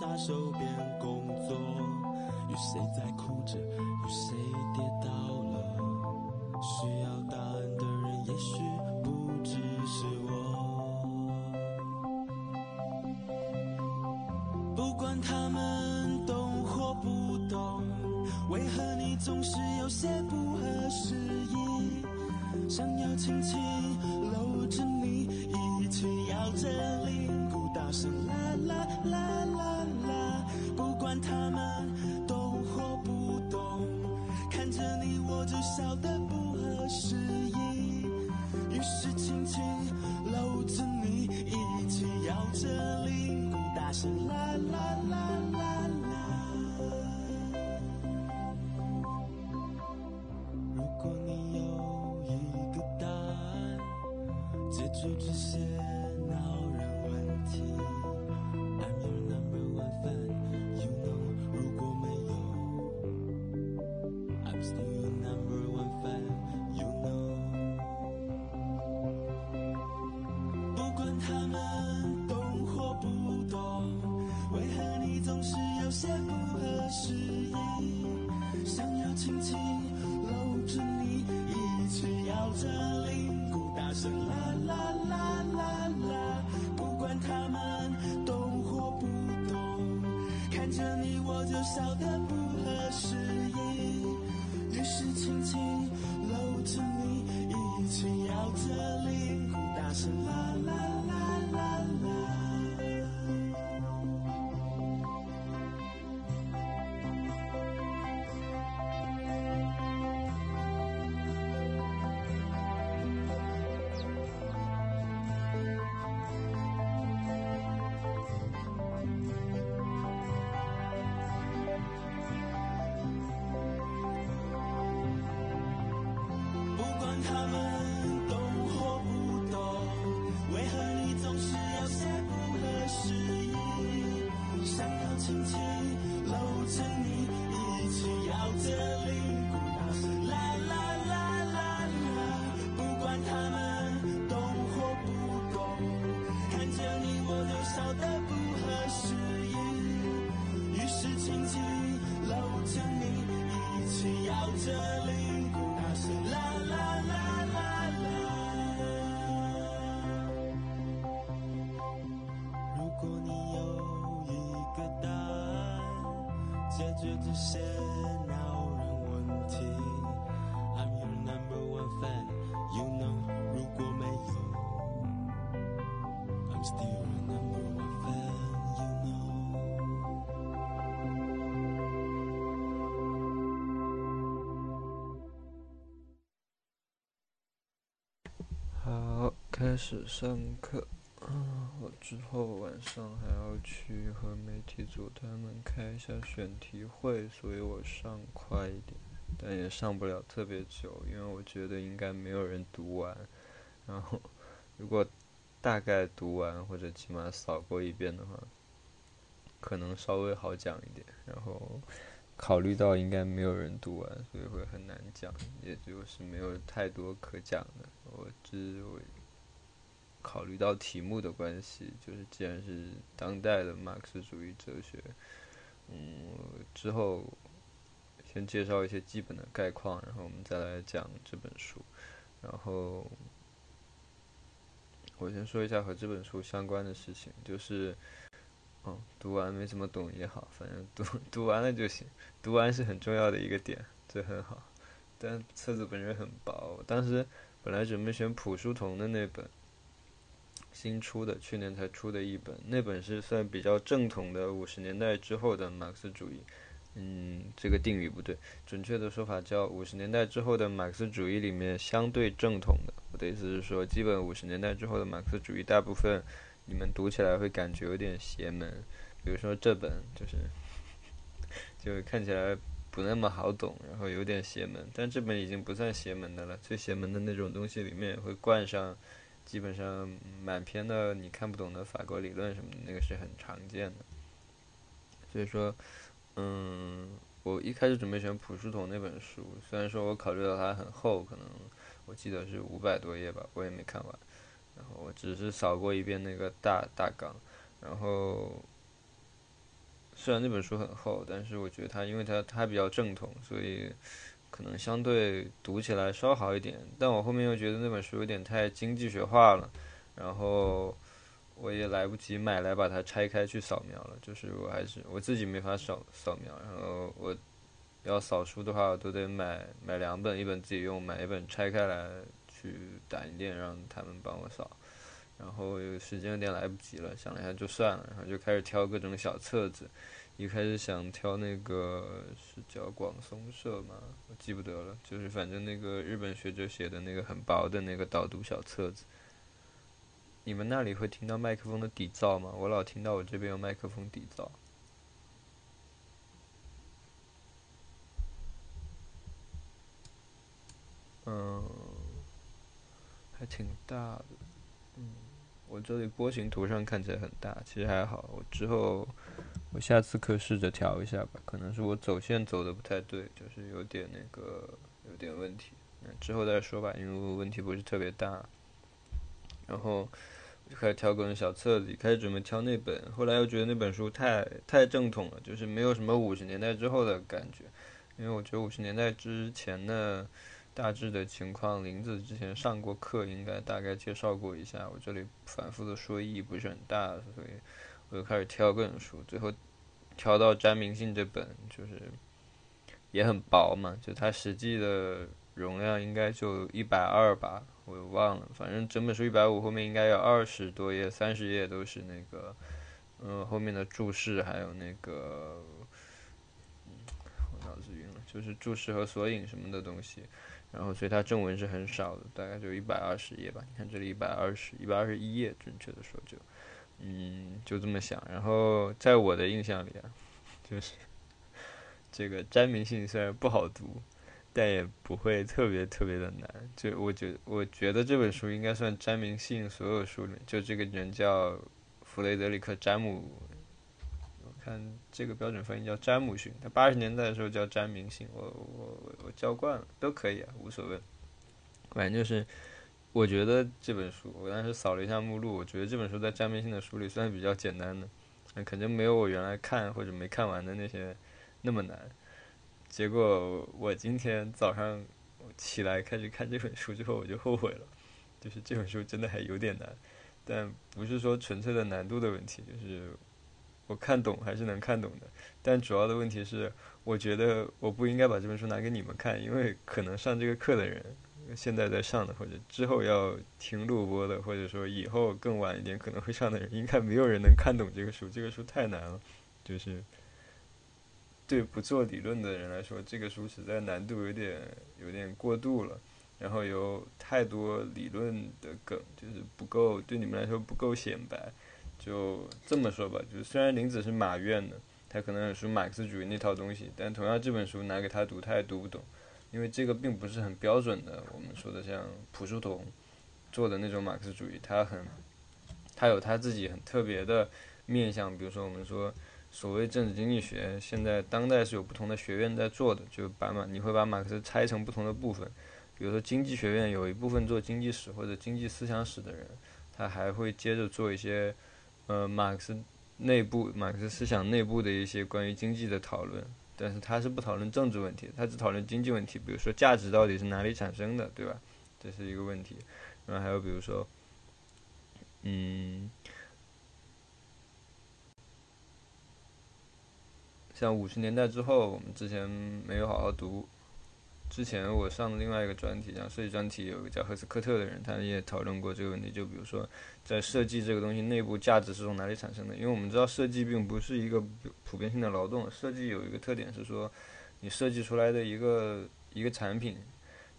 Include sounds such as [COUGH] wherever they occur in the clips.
下手边工作，有谁在哭着，有谁跌倒了？需要答案的人，也许不只是我。不管他们懂或不懂，为何你总是有些不合时宜？想要轻轻搂着你，一起摇着铃鼓，大声这些恼人问题 number one you know。如果没有。好，开始上课。嗯，我之后晚上还要去和媒体组他们开一下选题会，所以我上快一点，但也上不了特别久，因为我觉得应该没有人读完。然后，如果大概读完或者起码扫过一遍的话，可能稍微好讲一点。然后，考虑到应该没有人读完，所以会很难讲，也就是没有太多可讲的。我只我考虑到题目的关系，就是既然是当代的马克思主义哲学，嗯，之后先介绍一些基本的概况，然后我们再来讲这本书。然后我先说一下和这本书相关的事情，就是，嗯，读完没怎么懂也好，反正读 [LAUGHS] 读完了就行，读完是很重要的一个点，这很好。但册子本身很薄，当时本来准备选朴书童的那本。新出的，去年才出的一本，那本是算比较正统的五十年代之后的马克思主义。嗯，这个定语不对，准确的说法叫五十年代之后的马克思主义里面相对正统的。我的意思是说，基本五十年代之后的马克思主义，大部分你们读起来会感觉有点邪门。比如说这本就是，[LAUGHS] 就看起来不那么好懂，然后有点邪门。但这本已经不算邪门的了，最邪门的那种东西里面会冠上，基本上满篇的你看不懂的法国理论什么的，那个是很常见的。所以说，嗯，我一开始准备选朴树桐那本书，虽然说我考虑到它很厚，可能我记得是五百多页吧，我也没看完。然后我只是扫过一遍那个大大纲，然后虽然那本书很厚，但是我觉得它因为它它比较正统，所以可能相对读起来稍好一点。但我后面又觉得那本书有点太经济学化了，然后我也来不及买来把它拆开去扫描了，就是我还是我自己没法扫扫描，然后我要扫书的话，我都得买买两本，一本自己用，买一本拆开来。去打印店让他们帮我扫，然后有时间有点来不及了，想了一下就算了，然后就开始挑各种小册子。一开始想挑那个是叫广松社吗？我记不得了，就是反正那个日本学者写的那个很薄的那个导读小册子。你们那里会听到麦克风的底噪吗？我老听到我这边有麦克风底噪。嗯。还挺大的，嗯，我这里波形图上看起来很大，其实还好。我之后，我下次可试着调一下吧。可能是我走线走的不太对，就是有点那个有点问题。嗯，之后再说吧，因为问题不是特别大。然后就开始挑各种小册子，开始准备挑那本。后来又觉得那本书太太正统了，就是没有什么五十年代之后的感觉。因为我觉得五十年代之前的。大致的情况，林子之前上过课，应该大概介绍过一下。我这里反复的说意义不是很大，所以我就开始挑各种书，最后挑到《詹明信》这本，就是也很薄嘛，就它实际的容量应该就一百二吧，我忘了，反正整本书一百五，后面应该有二十多页、三十页都是那个，嗯，后面的注释还有那个，我脑子晕了，就是注释和索引什么的东西。然后，所以它正文是很少的，大概就一百二十页吧。你看这里一百二十一百二十一页，准确的说就，嗯，就这么想。然后在我的印象里啊，就是这个詹明信虽然不好读，但也不会特别特别的难。就我觉我觉得这本书应该算詹明信所有书里，就这个人叫弗雷德里克詹姆。我看这个标准翻译叫詹姆逊，他八十年代的时候叫詹明信，我我我我教惯了，都可以啊，无所谓。反正就是，我觉得这本书，我当时扫了一下目录，我觉得这本书在詹明性的书里算是比较简单的，肯定没有我原来看或者没看完的那些那么难。结果我今天早上起来开始看这本书之后，我就后悔了，就是这本书真的还有点难，但不是说纯粹的难度的问题，就是。我看懂还是能看懂的，但主要的问题是，我觉得我不应该把这本书拿给你们看，因为可能上这个课的人，现在在上的，或者之后要听录播的，或者说以后更晚一点可能会上的人，应该没有人能看懂这个书，这个书太难了，就是对不做理论的人来说，这个书实在难度有点有点过度了，然后有太多理论的梗，就是不够对你们来说不够显白。就这么说吧，就是虽然林子是马院的，他可能很熟马克思主义那套东西，但同样这本书拿给他读，他也读不懂，因为这个并不是很标准的。我们说的像朴树桐做的那种马克思主义，他很，他有他自己很特别的面向。比如说我们说所谓政治经济学，现在当代是有不同的学院在做的，就把马你会把马克思拆成不同的部分，比如说经济学院有一部分做经济史或者经济思想史的人，他还会接着做一些。呃，马克思内部，马克思思想内部的一些关于经济的讨论，但是他是不讨论政治问题，他只讨论经济问题。比如说，价值到底是哪里产生的，对吧？这是一个问题。然后还有比如说，嗯，像五十年代之后，我们之前没有好好读。之前我上的另外一个专题，讲设计专题，有个叫赫斯科特的人，他也讨论过这个问题。就比如说，在设计这个东西内部，价值是从哪里产生的？因为我们知道，设计并不是一个普遍性的劳动。设计有一个特点是说，你设计出来的一个一个产品，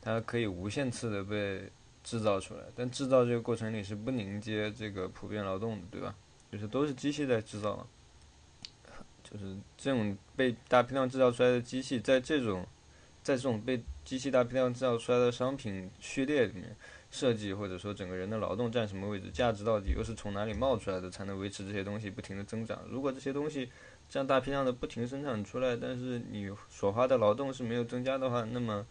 它可以无限次的被制造出来，但制造这个过程里是不凝结这个普遍劳动的，对吧？就是都是机器在制造。就是这种被大批量制造出来的机器，在这种在这种被机器大批量制造出来的商品序列里面，设计或者说整个人的劳动占什么位置，价值到底又是从哪里冒出来的，才能维持这些东西不停的增长？如果这些东西这样大批量的不停生产出来，但是你所花的劳动是没有增加的话，那么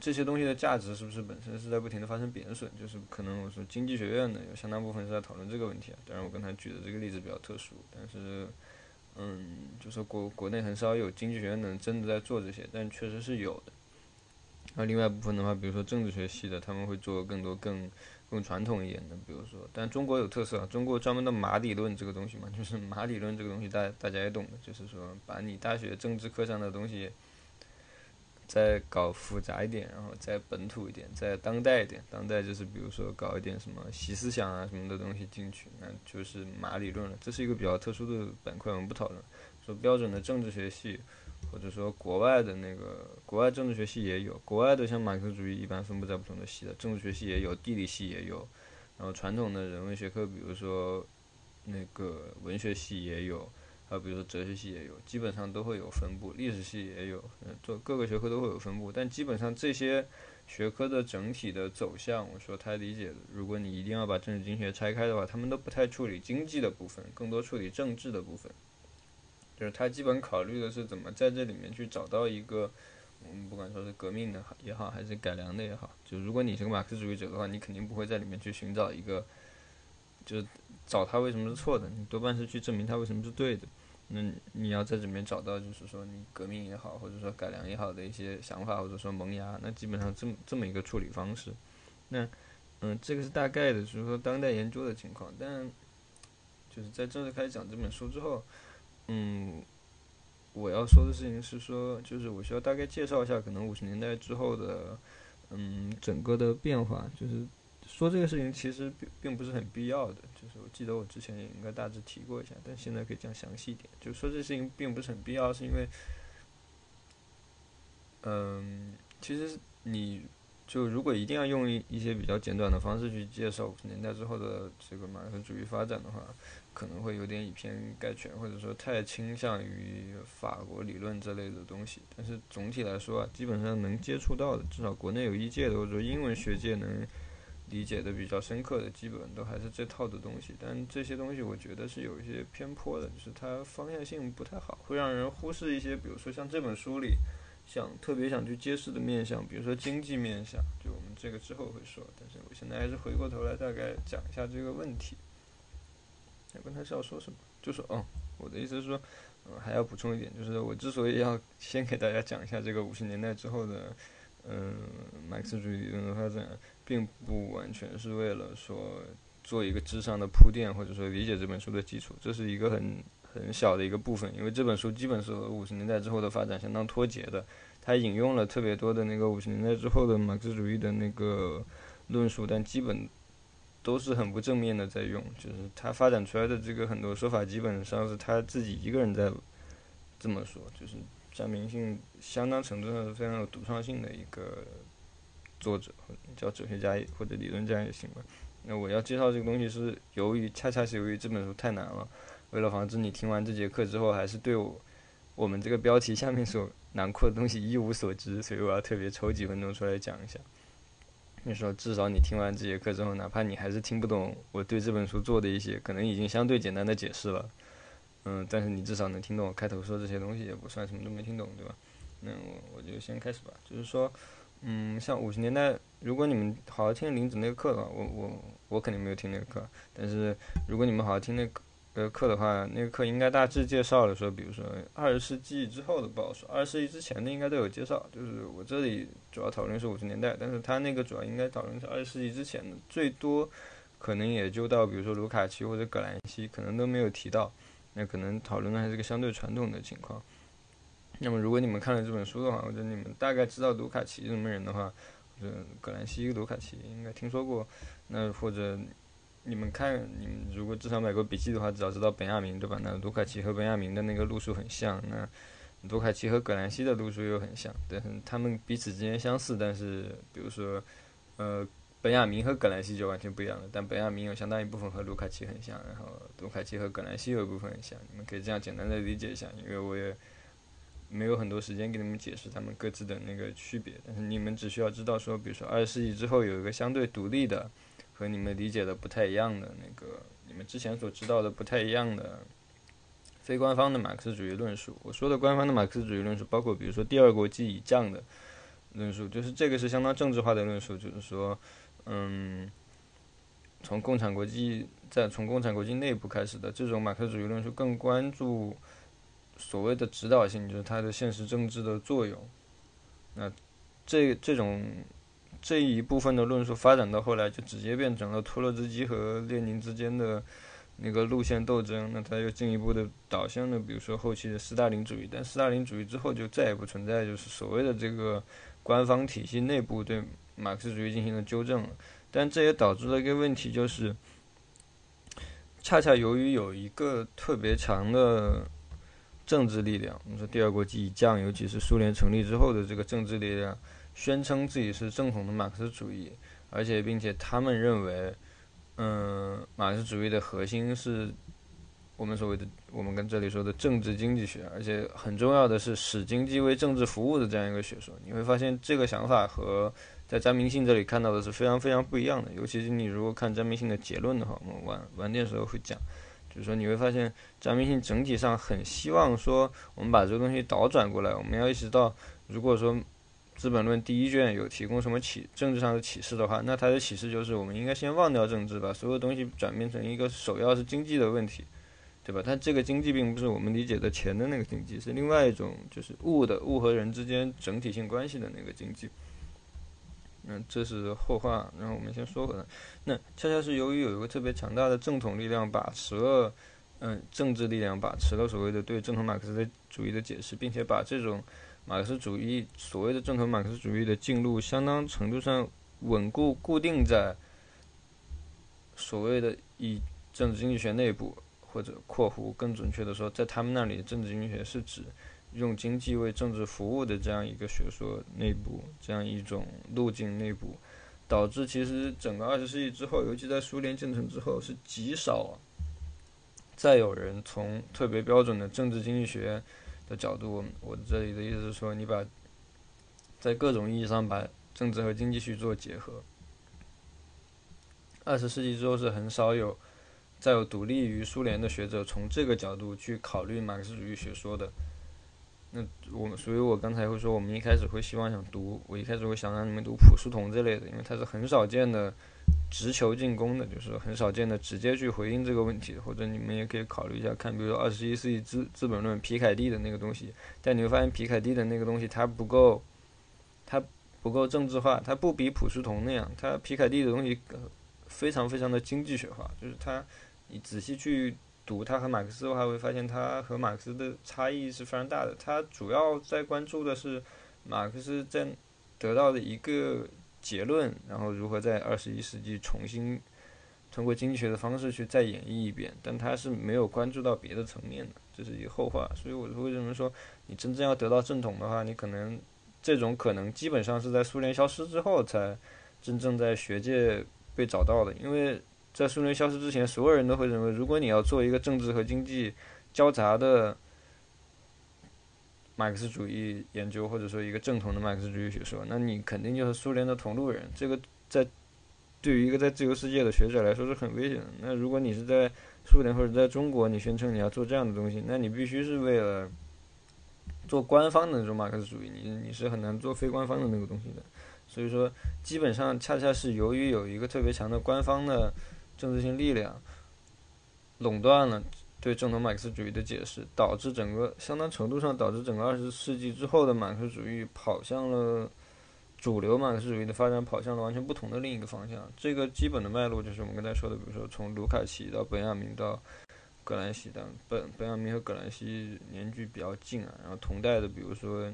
这些东西的价值是不是本身是在不停的发生贬损？就是可能我说经济学院的有相当部分是在讨论这个问题啊。当然，我跟他举的这个例子比较特殊，但是，嗯，就是国国内很少有经济学院能真的在做这些，但确实是有的。那另外一部分的话，比如说政治学系的，他们会做更多更更传统一点的，比如说，但中国有特色，中国专门的马理论这个东西嘛，就是马理论这个东西，大大家也懂的，就是说把你大学政治课上的东西。再搞复杂一点，然后再本土一点，再当代一点。当代就是比如说搞一点什么习思想啊什么的东西进去，那就是马理论了。这是一个比较特殊的板块，我们不讨论。说标准的政治学系，或者说国外的那个国外政治学系也有，国外的像马克思主义一般分布在不同的系的，政治学系也有，地理系也有，然后传统的人文学科，比如说那个文学系也有。啊，比如说哲学系也有，基本上都会有分布；历史系也有，嗯，做各个学科都会有分布。但基本上这些学科的整体的走向，我说他理解的，如果你一定要把政治经济学拆开的话，他们都不太处理经济的部分，更多处理政治的部分。就是他基本考虑的是怎么在这里面去找到一个，嗯，不管说是革命的也好，还是改良的也好，就如果你是个马克思主义者的话，你肯定不会在里面去寻找一个，就找他为什么是错的，你多半是去证明他为什么是对的。那你要在这里面找到，就是说你革命也好，或者说改良也好的一些想法，或者说萌芽，那基本上这么这么一个处理方式。那嗯，这个是大概的，就是说当代研究的情况。但就是在正式开始讲这本书之后，嗯，我要说的事情是说，就是我需要大概介绍一下，可能五十年代之后的嗯整个的变化，就是。说这个事情其实并并不是很必要的，就是我记得我之前也应该大致提过一下，但现在可以讲详细一点。就说这事情并不是很必要，是因为，嗯，其实你就如果一定要用一一些比较简短的方式去介绍五十年代之后的这个马克思主义发展的话，可能会有点以偏概全，或者说太倾向于法国理论这类的东西。但是总体来说啊，基本上能接触到的，至少国内有一届的或者说英文学界能。理解的比较深刻的，基本都还是这套的东西，但这些东西我觉得是有一些偏颇的，就是它方向性不太好，会让人忽视一些，比如说像这本书里想特别想去揭示的面向，比如说经济面向，就我们这个之后会说，但是我现在还是回过头来大概讲一下这个问题。我刚才是要说什么？就说哦，我的意思是说，嗯，还要补充一点，就是我之所以要先给大家讲一下这个五十年代之后的，嗯，马克思主义理论的发展。并不完全是为了说做一个智商的铺垫，或者说理解这本书的基础，这是一个很很小的一个部分。因为这本书基本是和五十年代之后的发展相当脱节的，它引用了特别多的那个五十年代之后的马克思主义的那个论述，但基本都是很不正面的在用。就是他发展出来的这个很多说法，基本上是他自己一个人在这么说，就是占明性相当程度上是非常有独创性的一个。作者叫哲学家或者理论家也行吧。那我要介绍这个东西是由于恰恰是由于这本书太难了，为了防止你听完这节课之后还是对我我们这个标题下面所囊括的东西一无所知，所以我要特别抽几分钟出来讲一下。你说至少你听完这节课之后，哪怕你还是听不懂我对这本书做的一些可能已经相对简单的解释了，嗯，但是你至少能听懂我开头说这些东西，也不算什么都没听懂，对吧？那我我就先开始吧，就是说。嗯，像五十年代，如果你们好好听林子那个课的话，我我我肯定没有听那个课。但是如果你们好好听那个课的话，那个课应该大致介绍了说，比如说二十世纪之后的不好说，二十世纪之前的应该都有介绍。就是我这里主要讨论是五十年代，但是他那个主要应该讨论是二十世纪之前的，最多可能也就到比如说卢卡奇或者葛兰西，可能都没有提到。那可能讨论的还是个相对传统的情况。那么，如果你们看了这本书的话，或者你们大概知道卢卡奇什么人的话，或者葛兰西、卢卡奇应该听说过。那或者你们看，你们如果至少买过笔记的话，至少知道本雅明对吧？那卢卡奇和本雅明的那个路数很像。那卢卡奇和葛兰西的路数又很像，但是他们彼此之间相似，但是比如说，呃，本雅明和葛兰西就完全不一样了。但本雅明有相当一部分和卢卡奇很像，然后卢卡奇和葛兰西有一部分很像。你们可以这样简单的理解一下，因为我也没有很多时间给你们解释他们各自的那个区别。但是你们只需要知道说，比如说二十世纪之后有一个相对独立的，和你们理解的不太一样的那个，你们之前所知道的不太一样的非官方的马克思主义论述。我说的官方的马克思主义论述，包括比如说第二国际以降的论述，就是这个是相当政治化的论述，就是说。嗯，从共产国际在从共产国际内部开始的这种马克思主义论述，更关注所谓的指导性，就是它的现实政治的作用。那这这种这一部分的论述发展到后来，就直接变成了托洛茨基和列宁之间的那个路线斗争。那它又进一步的导向了，比如说后期的斯大林主义。但斯大林主义之后就再也不存在，就是所谓的这个官方体系内部对。马克思主义进行了纠正，但这也导致了一个问题，就是恰恰由于有一个特别强的政治力量，我们说第二国际以降，尤其是苏联成立之后的这个政治力量，宣称自己是正统的马克思主义，而且并且他们认为，嗯，马克思主义的核心是。我们所谓的，我们跟这里说的政治经济学，而且很重要的是使经济为政治服务的这样一个学说，你会发现这个想法和在张明信这里看到的是非常非常不一样的。尤其是你如果看张明信的结论的话，我们晚晚点时候会讲，就是说你会发现张明信整体上很希望说，我们把这个东西倒转过来，我们要意识到，如果说《资本论》第一卷有提供什么启政治上的启示的话，那它的启示就是我们应该先忘掉政治，把所有东西转变成一个首要是经济的问题。对吧？它这个经济并不是我们理解的钱的那个经济，是另外一种，就是物的物和人之间整体性关系的那个经济。嗯，这是后话。然后我们先说回来，那恰恰是由于有一个特别强大的正统力量把持了，嗯，政治力量把持了所谓的对正统马克思主义的解释，并且把这种马克思主义所谓的正统马克思主义的进入，相当程度上稳固固定在所谓的以政治经济学内部。或者（括弧）更准确的说，在他们那里，政治经济学是指用经济为政治服务的这样一个学说内部，这样一种路径内部，导致其实整个二十世纪之后，尤其在苏联建成之后，是极少再有人从特别标准的政治经济学的角度，我这里的意思是说，你把在各种意义上把政治和经济去做结合，二十世纪之后是很少有。再有独立于苏联的学者从这个角度去考虑马克思主义学说的，那我们，所以我刚才会说，我们一开始会希望想读，我一开始会想让你们读普书同这类的，因为它是很少见的直球进攻的，就是很少见的直接去回应这个问题，或者你们也可以考虑一下看，比如说二十一世纪资资本论皮凯蒂的那个东西，但你会发现皮凯蒂的那个东西它不够，它不够政治化，它不比普书同那样，它皮凯蒂的东西非常非常的经济学化，就是它。你仔细去读他和马克思的话，会发现他和马克思的差异是非常大的。他主要在关注的是马克思在得到的一个结论，然后如何在二十一世纪重新通过经济学的方式去再演绎一遍。但他是没有关注到别的层面的，这是一个后话。所以我为什么说你真正要得到正统的话，你可能这种可能基本上是在苏联消失之后才真正在学界被找到的，因为。在苏联消失之前，所有人都会认为，如果你要做一个政治和经济交杂的马克思主义研究，或者说一个正统的马克思主义学说，那你肯定就是苏联的同路人。这个在对于一个在自由世界的学者来说是很危险的。那如果你是在苏联或者在中国，你宣称你要做这样的东西，那你必须是为了做官方的那种马克思主义，你你是很难做非官方的那个东西的。所以说，基本上恰恰是由于有一个特别强的官方的。政治性力量垄断了对正统马克思主义的解释，导致整个相当程度上导致整个二十世纪之后的马克思主义跑向了主流马克思主义的发展，跑向了完全不同的另一个方向。这个基本的脉络就是我们刚才说的，比如说从卢卡奇到本雅明到葛兰西，但本本雅明和葛兰西年距比较近啊，然后同代的，比如说。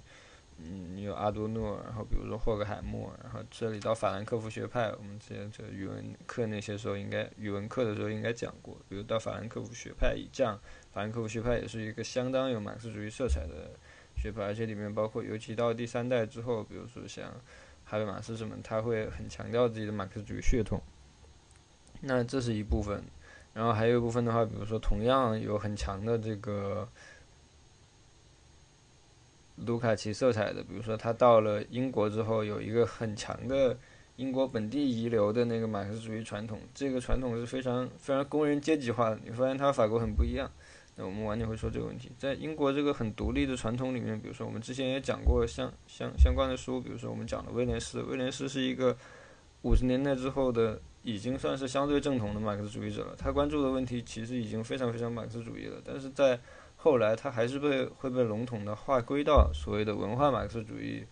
嗯，你有阿多诺，然后比如说霍克海默，然后这里到法兰克福学派，我们之前这语文课那些时候应该语文课的时候应该讲过，比如到法兰克福学派以降，法兰克福学派也是一个相当有马克思主义色彩的学派，而且里面包括尤其到第三代之后，比如说像哈贝马斯什么，他会很强调自己的马克思主义血统。那这是一部分，然后还有一部分的话，比如说同样有很强的这个卢卡奇色彩的，比如说他到了英国之后，有一个很强的英国本地遗留的那个马克思主义传统，这个传统是非常非常工人阶级化的。你发现他法国很不一样。那我们晚点会说这个问题。在英国这个很独立的传统里面，比如说我们之前也讲过相相相关的书，比如说我们讲的威廉斯，威廉斯是一个五十年代之后的已经算是相对正统的马克思主义者了。他关注的问题其实已经非常非常马克思主义了，但是在后来他还是被会被笼统的划归到所谓的文化马克思主义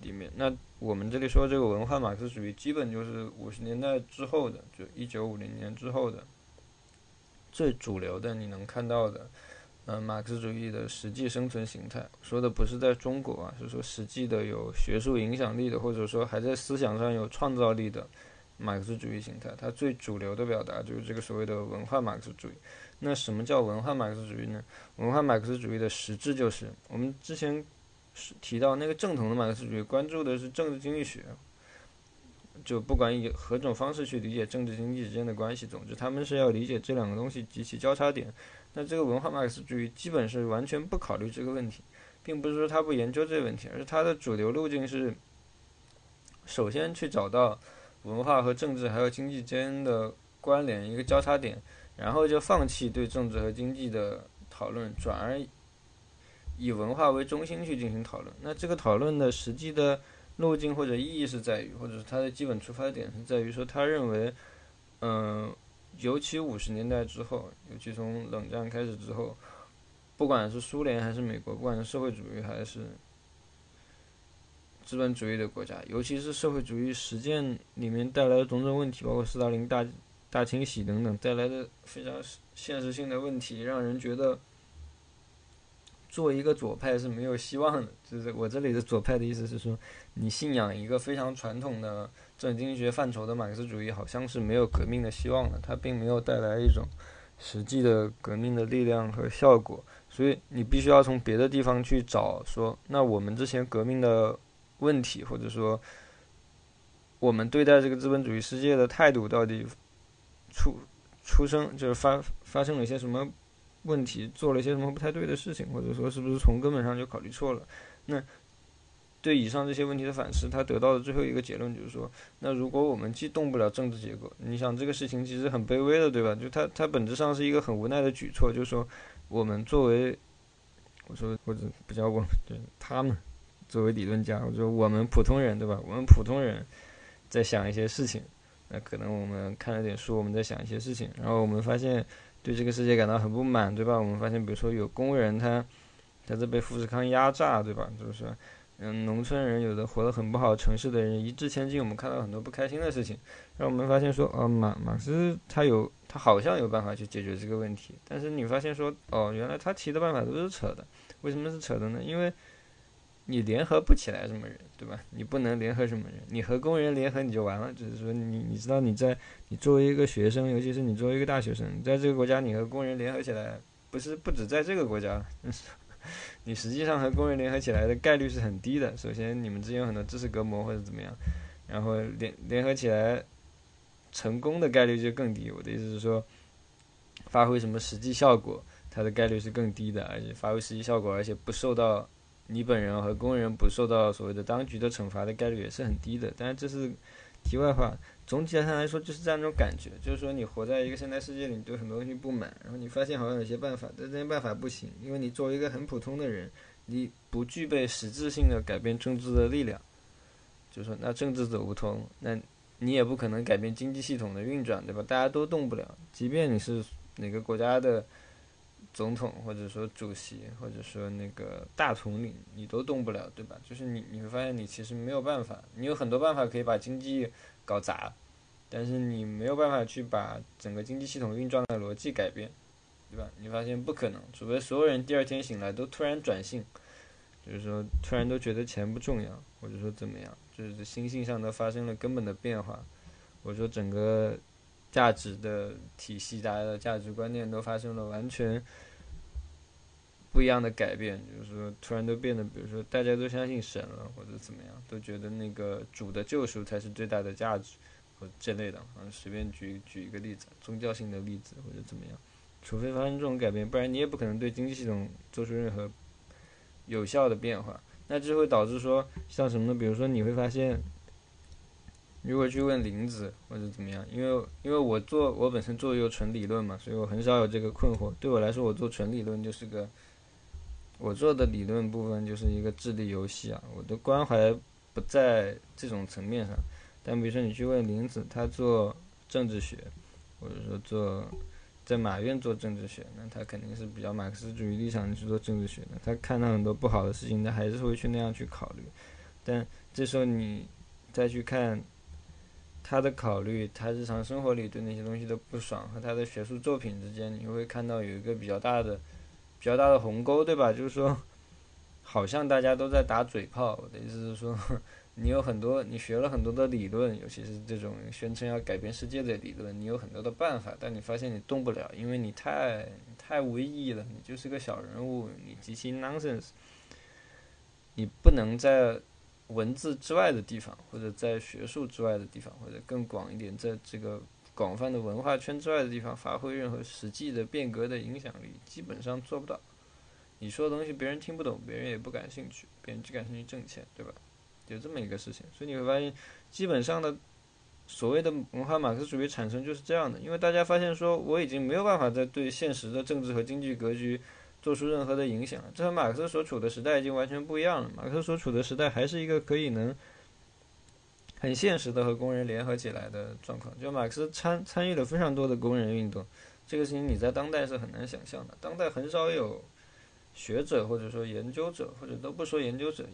里面。那我们这里说这个文化马克思主义，基本就是五十年代之后的，就一九五零年之后的。最主流的你能看到的，嗯，马克思主义的实际生存形态，说的不是在中国啊，是说实际的有学术影响力的，或者说还在思想上有创造力的马克思主义形态。它最主流的表达就是这个所谓的文化马克思主义。那什么叫文化马克思主义呢？文化马克思主义的实质就是我们之前提到那个正统的马克思主义关注的是政治经济学。就不管以何种方式去理解政治经济之间的关系，总之他们是要理解这两个东西及其交叉点。那这个文化马克思主义基本是完全不考虑这个问题，并不是说他不研究这个问题，而是他的主流路径是首先去找到文化和政治还有经济间的关联一个交叉点，然后就放弃对政治和经济的讨论，转而以文化为中心去进行讨论。那这个讨论的实际的。路径或者意义是在于，或者是它的基本出发点是在于说，他认为，嗯，尤其五十年代之后，尤其从冷战开始之后，不管是苏联还是美国，不管是社会主义还是资本主义的国家，尤其是社会主义实践里面带来的种种问题，包括斯大林大大清洗等等带来的非常现实性的问题，让人觉得。做一个左派是没有希望的，就是我这里的左派的意思是说，你信仰一个非常传统的政治经济学范畴的马克思主义，好像是没有革命的希望的，它并没有带来一种实际的革命的力量和效果，所以你必须要从别的地方去找，说那我们之前革命的问题，或者说我们对待这个资本主义世界的态度到底出出生就是发发生了一些什么？问题做了一些什么不太对的事情，或者说是不是从根本上就考虑错了？那对以上这些问题的反思，他得到的最后一个结论就是说，那如果我们既动不了政治结构，你想这个事情其实很卑微的，对吧？就他他本质上是一个很无奈的举措，就是说我们作为我说或者不叫我们，对他们作为理论家，我说我们普通人，对吧？我们普通人在想一些事情，那可能我们看了点书，我们在想一些事情，然后我们发现。对这个世界感到很不满，对吧？我们发现，比如说有工人，他他在被富士康压榨，对吧？就是，嗯，农村人有的活得很不好，城市的人一掷千金。我们看到很多不开心的事情，让我们发现说，哦，马马克思他有他好像有办法去解决这个问题，但是你发现说，哦，原来他提的办法都是扯的。为什么是扯的呢？因为你联合不起来什么人，对吧？你不能联合什么人，你和工人联合你就完了。就是说，你你知道你在你作为一个学生，尤其是你作为一个大学生，在这个国家，你和工人联合起来，不是不止在这个国家，[LAUGHS] 你实际上和工人联合起来的概率是很低的。首先，你们之间有很多知识隔膜或者怎么样，然后联联合起来成功的概率就更低。我的意思是说，发挥什么实际效果，它的概率是更低的，而且发挥实际效果，而且不受到。你本人和工人不受到所谓的当局的惩罚的概率也是很低的，但是这是题外话。总体上来说，就是这样一种感觉，就是说你活在一个现代世界里，你对很多东西不满，然后你发现好像有些办法，但这些办法不行，因为你作为一个很普通的人，你不具备实质性的改变政治的力量。就是说，那政治走不通，那你也不可能改变经济系统的运转，对吧？大家都动不了，即便你是哪个国家的。总统或者说主席或者说那个大统领，你都动不了，对吧？就是你你会发现你其实没有办法，你有很多办法可以把经济搞砸，但是你没有办法去把整个经济系统运转的逻辑改变，对吧？你发现不可能，除非所有人第二天醒来都突然转性，就是说突然都觉得钱不重要，或者说怎么样，就是心性上都发生了根本的变化，或者说整个价值的体系，大家的价值观念都发生了完全。不一样的改变，就是说突然都变得，比如说大家都相信神了，或者怎么样，都觉得那个主的救赎才是最大的价值，或这类的。啊，随便举举一个例子，宗教性的例子或者怎么样，除非发生这种改变，不然你也不可能对经济系统做出任何有效的变化。那就会导致说，像什么呢？比如说你会发现。如果去问林子或者怎么样，因为因为我做我本身做一个纯理论嘛，所以我很少有这个困惑。对我来说，我做纯理论就是个，我做的理论部分就是一个智力游戏啊。我的关怀不在这种层面上。但比如说你去问林子，他做政治学，或者说做在马院做政治学，那他肯定是比较马克思主义立场去做政治学的。他看到很多不好的事情，他还是会去那样去考虑。但这时候你再去看。他的考虑，他日常生活里对那些东西的不爽和他的学术作品之间，你会看到有一个比较大的、比较大的鸿沟，对吧？[LAUGHS] 就是说，好像大家都在打嘴炮。我的意思是说，[LAUGHS] 你有很多，你学了很多的理论，尤其是这种宣称要改变世界的理论，你有很多的办法，但你发现你动不了，因为你太太无意义了，你就是个小人物，你极其 nonsense，你不能在。文字之外的地方，或者在学术之外的地方，或者更广一点，在这个广泛的文化圈之外的地方，发挥任何实际的变革的影响力，基本上做不到。你说的东西别人听不懂，别人也不感兴趣，别人只感兴趣挣钱，对吧？有这么一个事情，所以你会发现，基本上的所谓的文化马克思主义产生就是这样的，因为大家发现说，我已经没有办法再对现实的政治和经济格局。做出任何的影响了，这和马克思所处的时代已经完全不一样了。马克思所处的时代还是一个可以能很现实的和工人联合起来的状况。就马克思参参与了非常多的工人运动，这个事情你在当代是很难想象的。当代很少有学者或者说研究者，或者都不说研究者，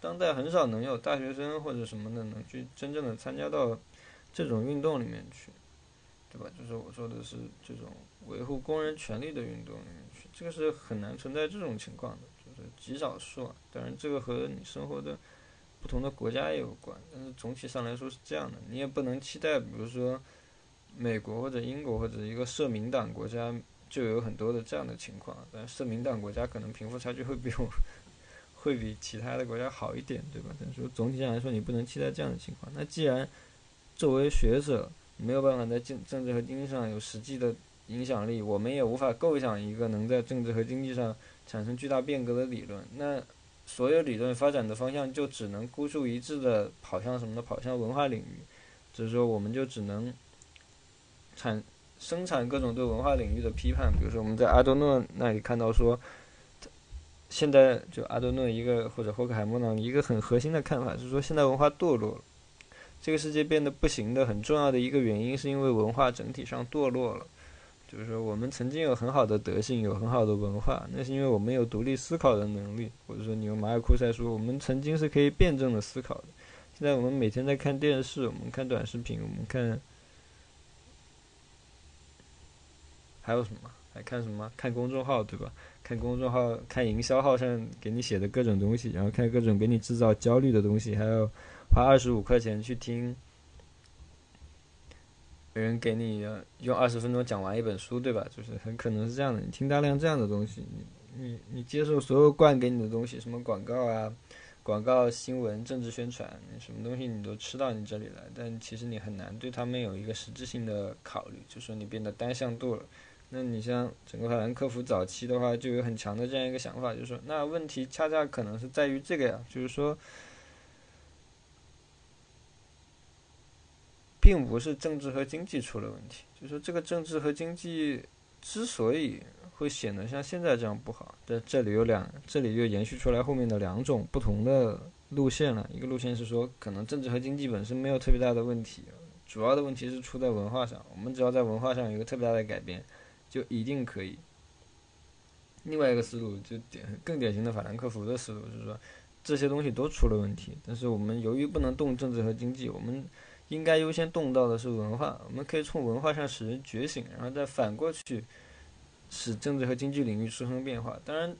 当代很少能有大学生或者什么的能去真正的参加到这种运动里面去，对吧？就是我说的是这种维护工人权利的运动里面去。这个是很难存在这种情况的，就是极少数啊。当然，这个和你生活的不同的国家也有关，但是总体上来说是这样的。你也不能期待，比如说美国或者英国或者一个社民党国家就有很多的这样的情况。但社民党国家可能贫富差距会比我会比其他的国家好一点，对吧？但是总体上来说，你不能期待这样的情况。那既然作为学者没有办法在政政治和经济上有实际的。影响力，我们也无法构想一个能在政治和经济上产生巨大变革的理论。那所有理论发展的方向就只能孤注一掷的跑向什么呢？跑向文化领域。就是说，我们就只能产生产各种对文化领域的批判。比如说，我们在阿多诺那里看到说，现在就阿多诺一个或者霍克海默呢一个很核心的看法是说，现代文化堕落了。这个世界变得不行的很重要的一个原因，是因为文化整体上堕落了。就是说，我们曾经有很好的德性，有很好的文化，那是因为我们有独立思考的能力。或者说，你用马尔库塞说，我们曾经是可以辩证的思考的。现在我们每天在看电视，我们看短视频，我们看，还有什么？还看什么？看公众号，对吧？看公众号，看营销号上给你写的各种东西，然后看各种给你制造焦虑的东西，还有花二十五块钱去听。别人给你用二十分钟讲完一本书，对吧？就是很可能是这样的。你听大量这样的东西，你你你接受所有灌给你的东西，什么广告啊、广告、新闻、政治宣传，什么东西你都吃到你这里来。但其实你很难对他们有一个实质性的考虑，就说你变得单向度了。那你像整个法兰克福早期的话，就有很强的这样一个想法，就是说，那问题恰恰可能是在于这个呀，就是说。并不是政治和经济出了问题，就是说这个政治和经济之所以会显得像现在这样不好，这这里有两，这里又延续出来后面的两种不同的路线了。一个路线是说，可能政治和经济本身没有特别大的问题，主要的问题是出在文化上。我们只要在文化上有一个特别大的改变，就一定可以。另外一个思路就典更典型的法兰克福的思路，就是说这些东西都出了问题，但是我们由于不能动政治和经济，我们。应该优先动到的是文化，我们可以从文化上使人觉醒，然后再反过去使政治和经济领域出生变化。当然，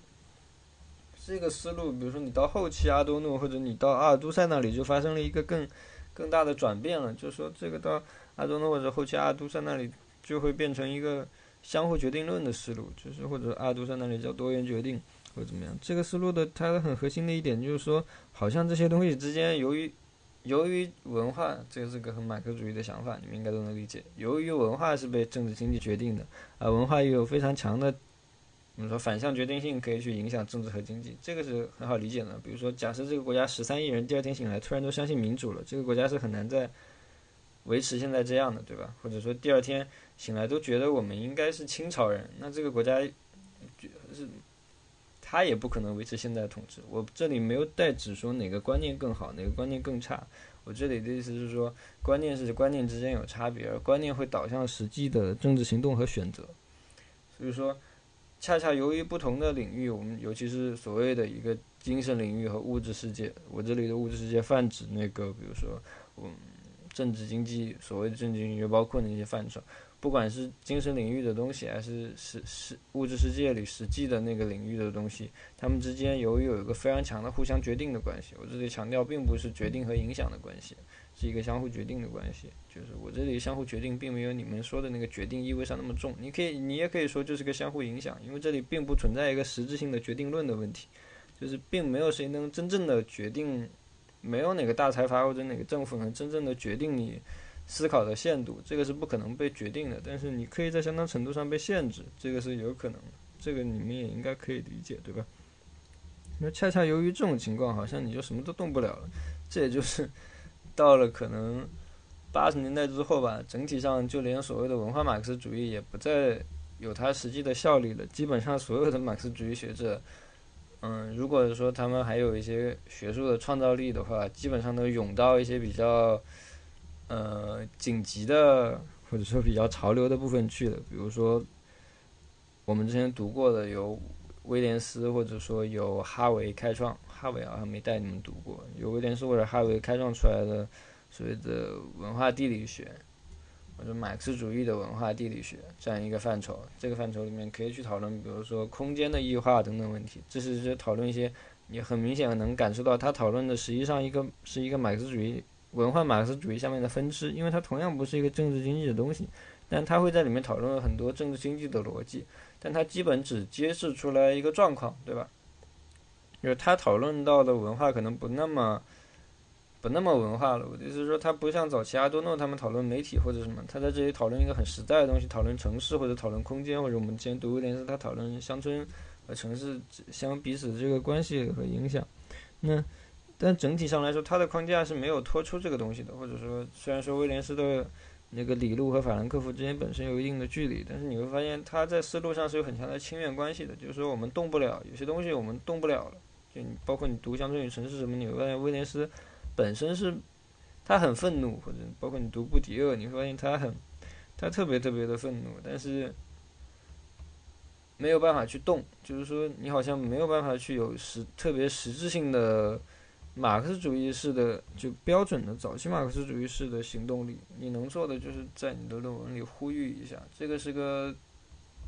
这个思路，比如说你到后期阿多诺或者你到阿尔都塞那里，就发生了一个更更大的转变了。就是说，这个到阿多诺或者后期阿尔都塞那里，就会变成一个相互决定论的思路，就是或者阿尔都塞那里叫多元决定，或者怎么样。这个思路的它很核心的一点就是说，好像这些东西之间由于由于文化，这个是个很马克思主义的想法，你们应该都能理解。由于文化是被政治经济决定的，而文化又有非常强的，我们说反向决定性，可以去影响政治和经济，这个是很好理解的。比如说，假设这个国家十三亿人第二天醒来突然都相信民主了，这个国家是很难再维持现在这样的，对吧？或者说第二天醒来都觉得我们应该是清朝人，那这个国家是。他也不可能维持现在的统治。我这里没有代指说哪个观念更好，哪个观念更差。我这里的意思是说，观念是观念之间有差别，而观念会导向实际的政治行动和选择。所以说，恰恰由于不同的领域，我们尤其是所谓的一个精神领域和物质世界，我这里的物质世界泛指那个，比如说，嗯，政治经济，所谓的政治经济包括那些范畴。不管是精神领域的东西，还是实实物质世界里实际的那个领域的东西，它们之间由于有一个非常强的互相决定的关系。我这里强调，并不是决定和影响的关系，是一个相互决定的关系。就是我这里相互决定，并没有你们说的那个决定意味上那么重。你可以，你也可以说就是个相互影响，因为这里并不存在一个实质性的决定论的问题，就是并没有谁能真正的决定，没有哪个大财阀或者哪个政府能真正的决定你。思考的限度，这个是不可能被决定的，但是你可以在相当程度上被限制，这个是有可能的，这个你们也应该可以理解，对吧？那恰恰由于这种情况，好像你就什么都动不了了，这也就是到了可能八十年代之后吧，整体上就连所谓的文化马克思主义也不再有它实际的效力了，基本上所有的马克思主义学者，嗯，如果说他们还有一些学术的创造力的话，基本上都涌到一些比较。呃，紧急的或者说比较潮流的部分去的，比如说我们之前读过的由威廉斯或者说由哈维开创，哈维好像没带你们读过，由威廉斯或者哈维开创出来的所谓的文化地理学，或者马克思主义的文化地理学这样一个范畴，这个范畴里面可以去讨论，比如说空间的异化等等问题，这是就讨论一些你很明显能感受到他讨论的实际上一个是一个马克思主义。文化马克思主义下面的分支，因为它同样不是一个政治经济的东西，但它会在里面讨论了很多政治经济的逻辑，但它基本只揭示出来一个状况，对吧？就是他讨论到的文化可能不那么不那么文化了。我的意思是说，他不像早期阿多诺他们讨论媒体或者什么，他在这里讨论一个很实在的东西，讨论城市或者讨论空间，或者我们之前读威廉斯他讨论乡村和城市相彼此这个关系和影响，那。但整体上来说，它的框架是没有脱出这个东西的，或者说，虽然说威廉斯的那个理路和法兰克福之间本身有一定的距离，但是你会发现他在思路上是有很强的亲缘关系的。就是说，我们动不了有些东西，我们动不了了。就你包括你读《乡村与城市》什么，你会发现威廉斯本身是他很愤怒，或者包括你读布迪厄，你会发现他很他特别特别的愤怒，但是没有办法去动。就是说，你好像没有办法去有实特别实质性的。马克思主义式的就标准的早期马克思主义式的行动力，你能做的就是在你的论文里呼吁一下，这个是个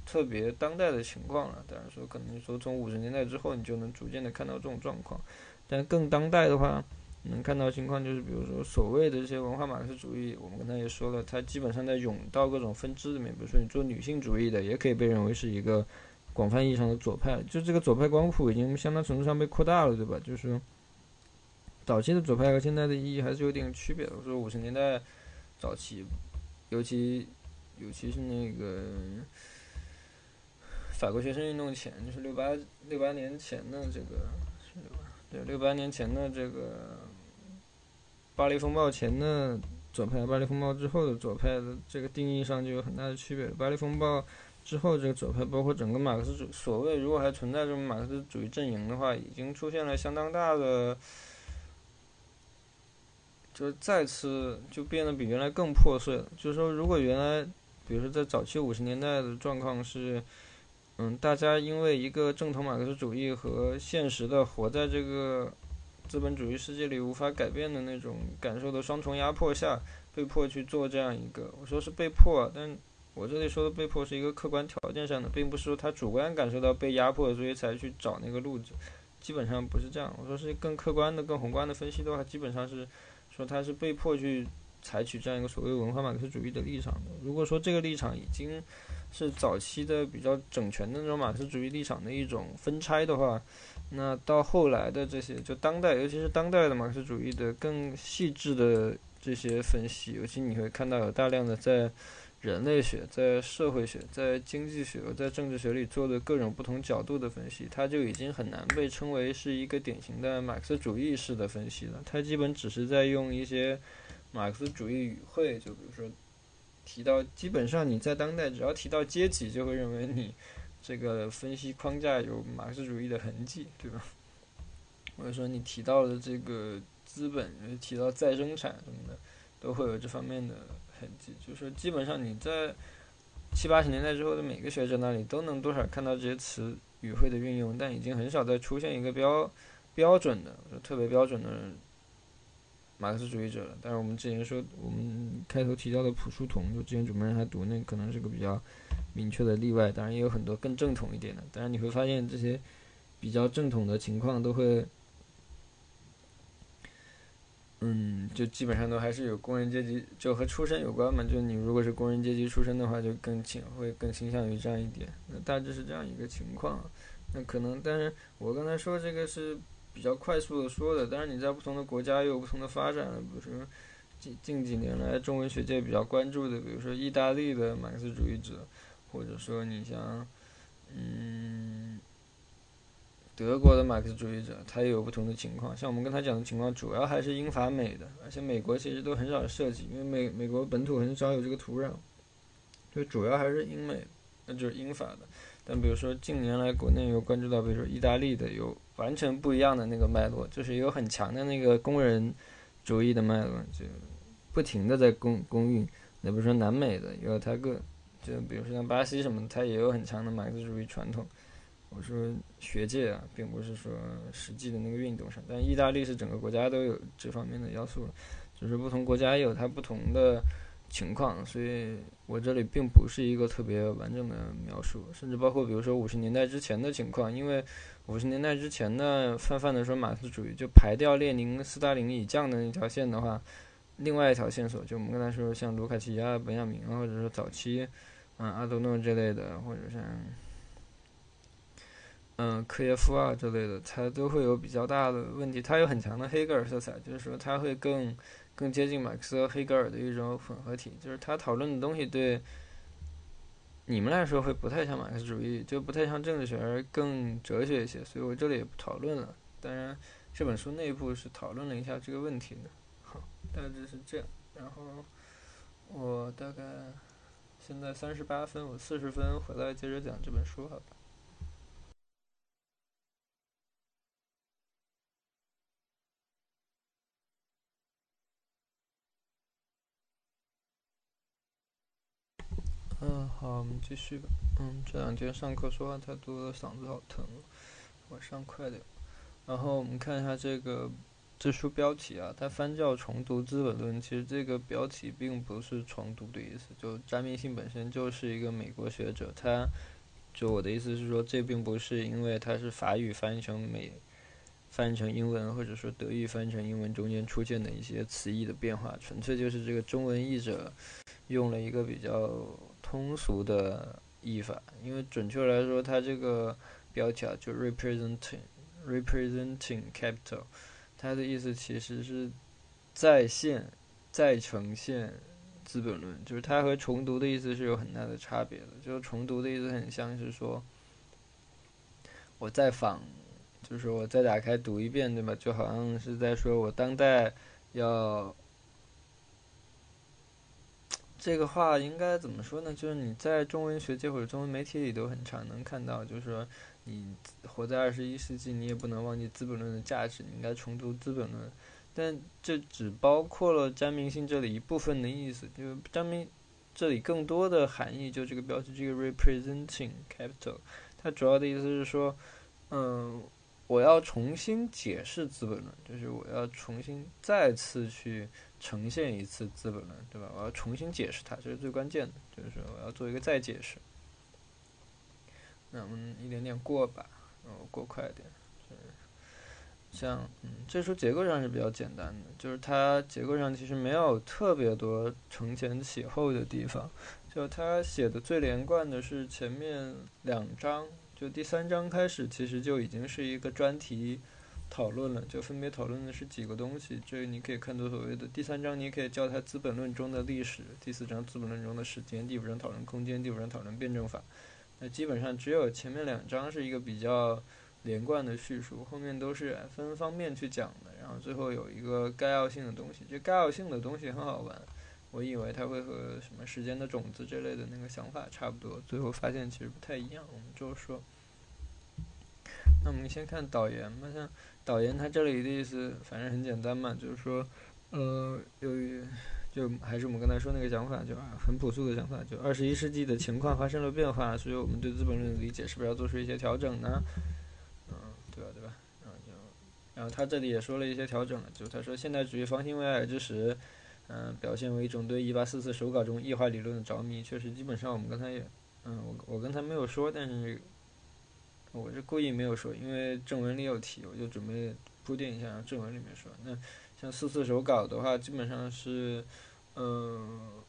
特别当代的情况了。当然说可能说从五十年代之后，你就能逐渐的看到这种状况，但更当代的话，能看到情况就是，比如说所谓的这些文化马克思主义，我们刚才也说了，它基本上在涌到各种分支里面。比如说你做女性主义的，也可以被认为是一个广泛意义上的左派，就这个左派光谱已经相当程度上被扩大了，对吧？就是。早期的左派和现在的意义还是有点区别的。我说五十年代早期，尤其尤其是那个法国学生运动前，就是六八六八年前的这个，对六八年前的这个巴黎风暴前的左派，巴黎风暴之后的左派的这个定义上就有很大的区别。巴黎风暴之后，这个左派包括整个马克思主所谓如果还存在这种马克思主义阵营的话，已经出现了相当大的。就再次就变得比原来更破碎了。就是说，如果原来，比如说在早期五十年代的状况是，嗯，大家因为一个正统马克思主义和现实的活在这个资本主义世界里无法改变的那种感受的双重压迫下，被迫去做这样一个，我说是被迫，但我这里说的被迫是一个客观条件上的，并不是说他主观感受到被压迫，所以才去找那个路子，基本上不是这样。我说是更客观的、更宏观的分析的话，基本上是。说他是被迫去采取这样一个所谓文化马克思主义的立场的。如果说这个立场已经是早期的比较整全的那种马克思主义立场的一种分拆的话，那到后来的这些就当代，尤其是当代的马克思主义的更细致的这些分析，尤其你会看到有大量的在人类学、在社会学、在经济学、在政治学里做的各种不同角度的分析，它就已经很难被称为是一个典型的马克思主义式的分析了。它基本只是在用一些马克思主义语汇，就比如说提到，基本上你在当代只要提到阶级，就会认为你这个分析框架有马克思主义的痕迹，对吧？或者说你提到的这个资本，提到再生产什么的，都会有这方面的。痕迹，就是说，基本上你在七八十年代之后的每个学者那里都能多少看到这些词语汇的运用，但已经很少再出现一个标标准的、特别标准的马克思主义者了。但是我们之前说，我们开头提到的朴树桐，就之前主持人还读，那可能是个比较明确的例外。当然也有很多更正统一点的，当然你会发现这些比较正统的情况都会。嗯，就基本上都还是有工人阶级，就和出身有关嘛。就你如果是工人阶级出身的话，就更倾会更倾向于这样一点。那大致是这样一个情况。那可能，但是我刚才说这个是比较快速的说的。但是你在不同的国家又有不同的发展。比如说近近几年来中文学界比较关注的，比如说意大利的马克思主义者，或者说你像，嗯。德国的马克思主义者，他也有不同的情况。像我们跟他讲的情况，主要还是英法美的，而且美国其实都很少涉及，因为美美国本土很少有这个土壤，就主要还是英美，那就是英法的。但比如说近年来国内有关注到，比如说意大利的，有完全不一样的那个脉络，就是有很强的那个工人主义的脉络，就不停的在供供应。那比如说南美的，有它个，就比如说像巴西什么，它也有很强的马克思主义传统。我说学界啊，并不是说实际的那个运动上，但意大利是整个国家都有这方面的要素，就是不同国家有它不同的情况，所以我这里并不是一个特别完整的描述，甚至包括比如说五十年代之前的情况，因为五十年代之前呢，泛泛的说马克思主义就排掉列宁、斯大林以降的那条线的话，另外一条线索就我们刚才说像卢卡奇亚、本雅明啊，或者说早期嗯阿多诺这类的，或者像。嗯，科耶夫啊之类的，他都会有比较大的问题。他有很强的黑格尔色彩，就是说他会更更接近马克思和黑格尔的一种混合体。就是他讨论的东西对你们来说会不太像马克思主义，就不太像政治学，而更哲学一些。所以我这里也不讨论了。当然，这本书内部是讨论了一下这个问题的。好，大致是这样。然后我大概现在三十八分，我四十分回来接着讲这本书，好吧？嗯，好，我们继续吧。嗯，这两天上课说话太多了，嗓子好疼，我上快点。然后我们看一下这个这书标题啊，它翻叫《重读资本论》。其实这个标题并不是重读的意思，就詹明信本身就是一个美国学者，他就我的意思是说，这并不是因为他是法语翻译成美翻译成英文，或者说德语翻译成英文中间出现的一些词义的变化，纯粹就是这个中文译者用了一个比较。通俗的译法，因为准确来说，它这个标题啊，就 representing representing capital，它的意思其实是再现、再呈现《资本论》，就是它和重读的意思是有很大的差别的。就是重读的意思很像是说，我再仿，就是我再打开读一遍，对吧？就好像是在说我当代要。这个话应该怎么说呢？就是你在中文学界或者中文媒体里都很常能看到，就是说你活在二十一世纪，你也不能忘记《资本论》的价值，你应该重读《资本论》。但这只包括了詹明信这里一部分的意思，就詹明这里更多的含义，就这个标题这个 representing capital，它主要的意思是说，嗯，我要重新解释《资本论》，就是我要重新再次去。呈现一次《资本论》，对吧？我要重新解释它，这是最关键的，就是我要做一个再解释。那我们一点点过吧，然后，过快一点。像嗯，这书结构上是比较简单的，就是它结构上其实没有特别多承前启后的地方，就它写的最连贯的是前面两章，就第三章开始其实就已经是一个专题讨论了，就分别讨论的是几个东西，这个你可以看作所谓的第三章，你可以叫它《资本论》中的历史，第四章《资本论》中的时间，第五章讨论空间，第五章讨论辩证法，那基本上只有前面两章是一个比较。连贯的叙述，后面都是分方面去讲的，然后最后有一个概要性的东西。这概要性的东西很好玩，我以为它会和什么时间的种子这类的那个想法差不多，最后发现其实不太一样。我们就说，那我们先看导言吧。像导言，它这里的意思反正很简单嘛，就是说，呃，由于就还是我们刚才说那个讲法，就很朴素的想法，就二十一世纪的情况发生了变化，所以我们对资本论的理解是不是要做出一些调整呢？嗯对吧？对吧？然后就，然后他这里也说了一些调整了，就他说现代主义方兴未艾之时，嗯，表现为一种对一八四四手稿中异化理论的着迷。确实，基本上我们刚才也，嗯，我我刚才没有说，但是，我是故意没有说，因为正文里有提，我就准备铺垫一下，正文里面说。那像四次手稿的话，基本上是，嗯，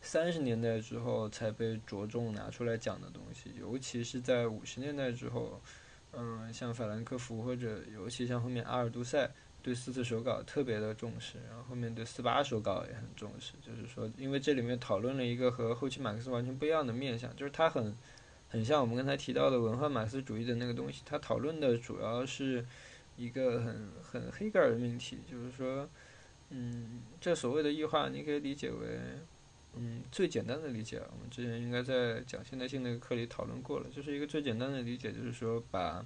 三十年代之后才被着重拿出来讲的东西，尤其是在五十年代之后。嗯，像法兰克福或者尤其像后面阿尔杜塞对四次手稿特别的重视，然后后面对四八手稿也很重视。就是说，因为这里面讨论了一个和后期马克思完全不一样的面向，就是他很很像我们刚才提到的文化马克思主义的那个东西。它讨论的主要是一个很很黑格尔的命题，就是说，嗯，这所谓的异化，你可以理解为。嗯，最简单的理解，我们之前应该在讲现代性那个课里讨论过了，就是一个最简单的理解，就是说把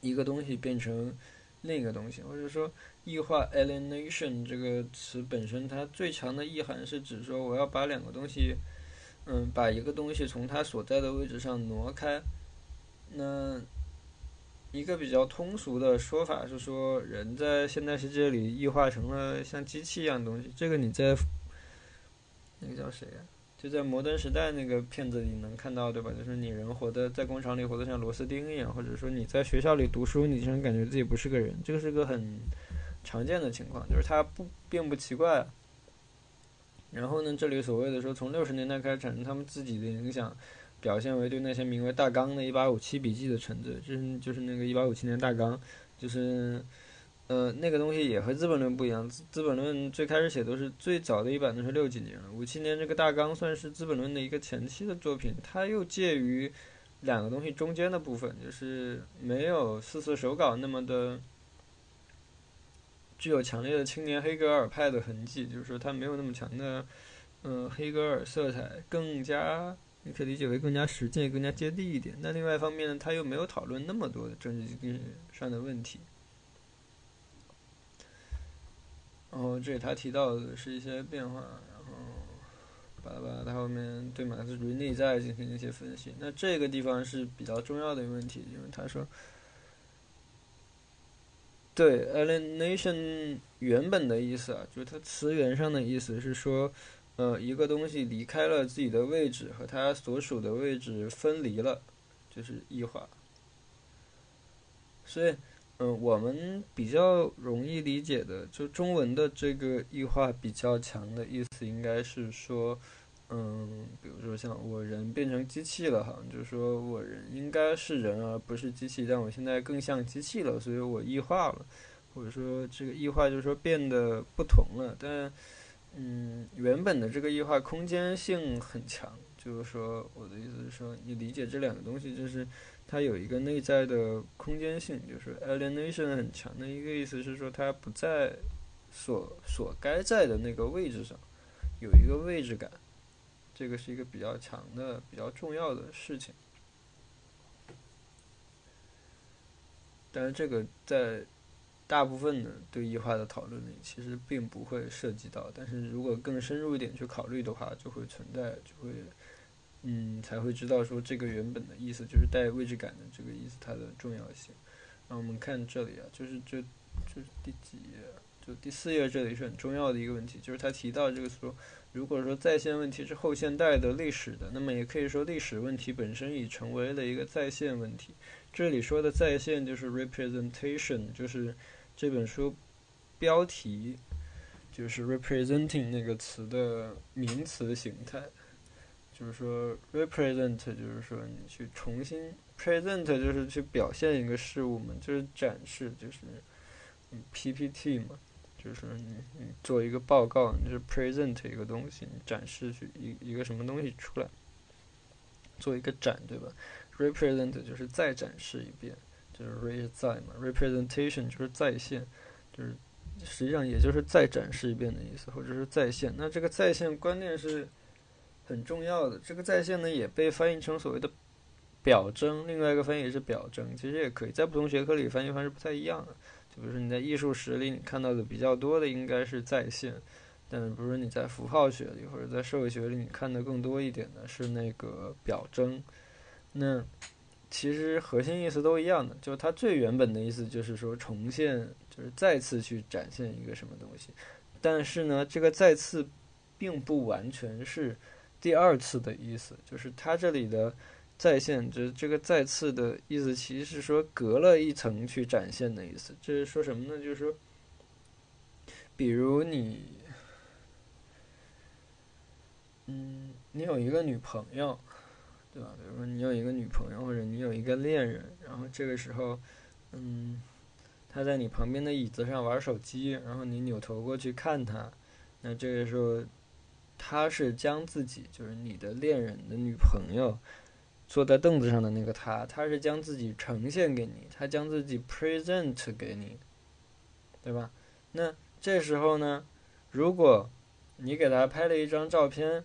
一个东西变成另一个东西，或者说异化 （alienation） 这个词本身，它最强的意涵是指说我要把两个东西，嗯，把一个东西从它所在的位置上挪开。那一个比较通俗的说法是说，人在现代世界里异化成了像机器一样东西，这个你在。那个叫谁呀？就在《摩登时代》那个片子里能看到，对吧？就是你人活的在工厂里活得像螺丝钉一样，或者说你在学校里读书，你经常感觉自己不是个人。这个是个很常见的情况，就是它不并不奇怪。然后呢，这里所谓的说从六十年代开始产生他们自己的影响，表现为对那些名为“大纲”的1857笔记的沉醉，就是就是那个1857年大纲，就是。呃，那个东西也和《资本论》不一样，《资本论》最开始写都是最早的一版都是六几年了，五七年这个大纲算是《资本论》的一个前期的作品，它又介于两个东西中间的部分，就是没有四色手稿那么的具有强烈的青年黑格尔派的痕迹，就是说它没有那么强的嗯黑格尔色彩，更加你可以理解为更加实践、更加接地一点。那另外一方面呢，它又没有讨论那么多的政治经济上的问题。然后这里他提到的是一些变化，然后巴拉巴拉，他后面对马克思主义内在进行一些分析。那这个地方是比较重要的一个问题，因为他说，对 alienation 原本的意思啊，就是它词源上的意思是说，呃，一个东西离开了自己的位置，和它所属的位置分离了，就是异化。所以。嗯，我们比较容易理解的，就中文的这个异化比较强的意思，应该是说，嗯，比如说像我人变成机器了，哈，就是说我人应该是人而不是机器，但我现在更像机器了，所以我异化了，或者说这个异化就是说变得不同了。但，嗯，原本的这个异化空间性很强，就是说我的意思是说，你理解这两个东西就是。它有一个内在的空间性，就是 alienation 很强的一个意思是说，它不在所所该在的那个位置上，有一个位置感，这个是一个比较强的、比较重要的事情。但是这个在大部分的对异化的讨论里，其实并不会涉及到。但是如果更深入一点去考虑的话，就会存在，就会。嗯，才会知道说这个原本的意思就是带位置感的这个意思，它的重要性。那我们看这里啊，就是这这是第几页？就第四页这里是很重要的一个问题，就是他提到这个说，如果说在线问题是后现代的历史的，那么也可以说历史问题本身已成为了一个在线问题。这里说的再现就是 representation，就是这本书标题就是 representing 那个词的名词形态。就是说，represent 就是说你去重新 present 就是去表现一个事物嘛，就是展示，就是 PPT 嘛，就是你你做一个报告，你是 present 一个东西，你展示去一一个什么东西出来，做一个展，对吧？represent 就是再展示一遍，就是 re 再嘛，representation 就是再现，就是实际上也就是再展示一遍的意思，或者是再现。那这个再现观念是。很重要的这个在线呢，也被翻译成所谓的表征，另外一个翻译也是表征，其实也可以在不同学科里翻译方式不太一样的。就比如说你在艺术史里，你看到的比较多的应该是在线，但是比如说你在符号学里或者在社会学里，你看的更多一点的是那个表征。那其实核心意思都一样的，就是它最原本的意思就是说重现，就是再次去展现一个什么东西。但是呢，这个再次并不完全是。第二次的意思就是它这里的再现，就是这个再次的意思，其实是说隔了一层去展现的意思。这是说什么呢？就是说，比如你，嗯，你有一个女朋友，对吧？比如说你有一个女朋友，或者你有一个恋人，然后这个时候，嗯，他在你旁边的椅子上玩手机，然后你扭头过去看他，那这个时候。他是将自己，就是你的恋人的女朋友，坐在凳子上的那个他，他是将自己呈现给你，他将自己 present 给你，对吧？那这时候呢，如果你给他拍了一张照片，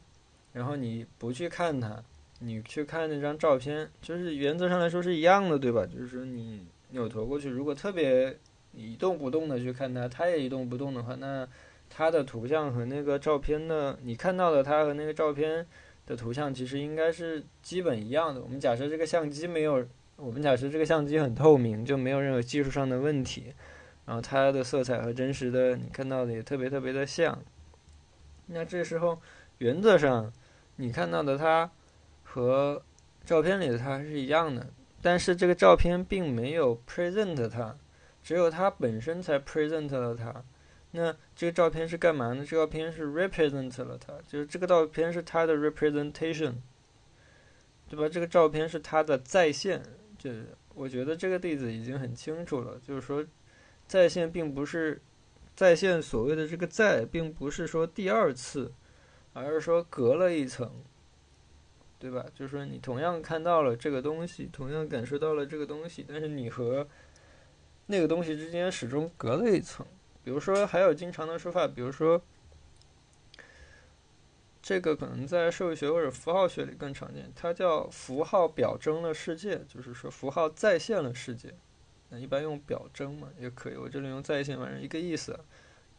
然后你不去看他，你去看那张照片，就是原则上来说是一样的，对吧？就是说你扭头过去，如果特别一动不动的去看他，他也一动不动的话，那。他的图像和那个照片的，你看到的他和那个照片的图像，其实应该是基本一样的。我们假设这个相机没有，我们假设这个相机很透明，就没有任何技术上的问题。然后它的色彩和真实的你看到的也特别特别的像。那这时候，原则上你看到的它和照片里的它是一样的，但是这个照片并没有 present 它，只有它本身才 present 了它。那这个照片是干嘛呢？这照片是 represent 了它，就是这个照片是它的 representation，对吧？这个照片是它的再现。就我觉得这个例子已经很清楚了，就是说，再现并不是再现所谓的这个再，并不是说第二次，而是说隔了一层，对吧？就是说你同样看到了这个东西，同样感受到了这个东西，但是你和那个东西之间始终隔了一层。比如说，还有经常的说法，比如说，这个可能在社会学或者符号学里更常见，它叫符号表征了世界，就是说符号再现了世界。那一般用表征嘛，也可以。我这里用再现，反正一个意思，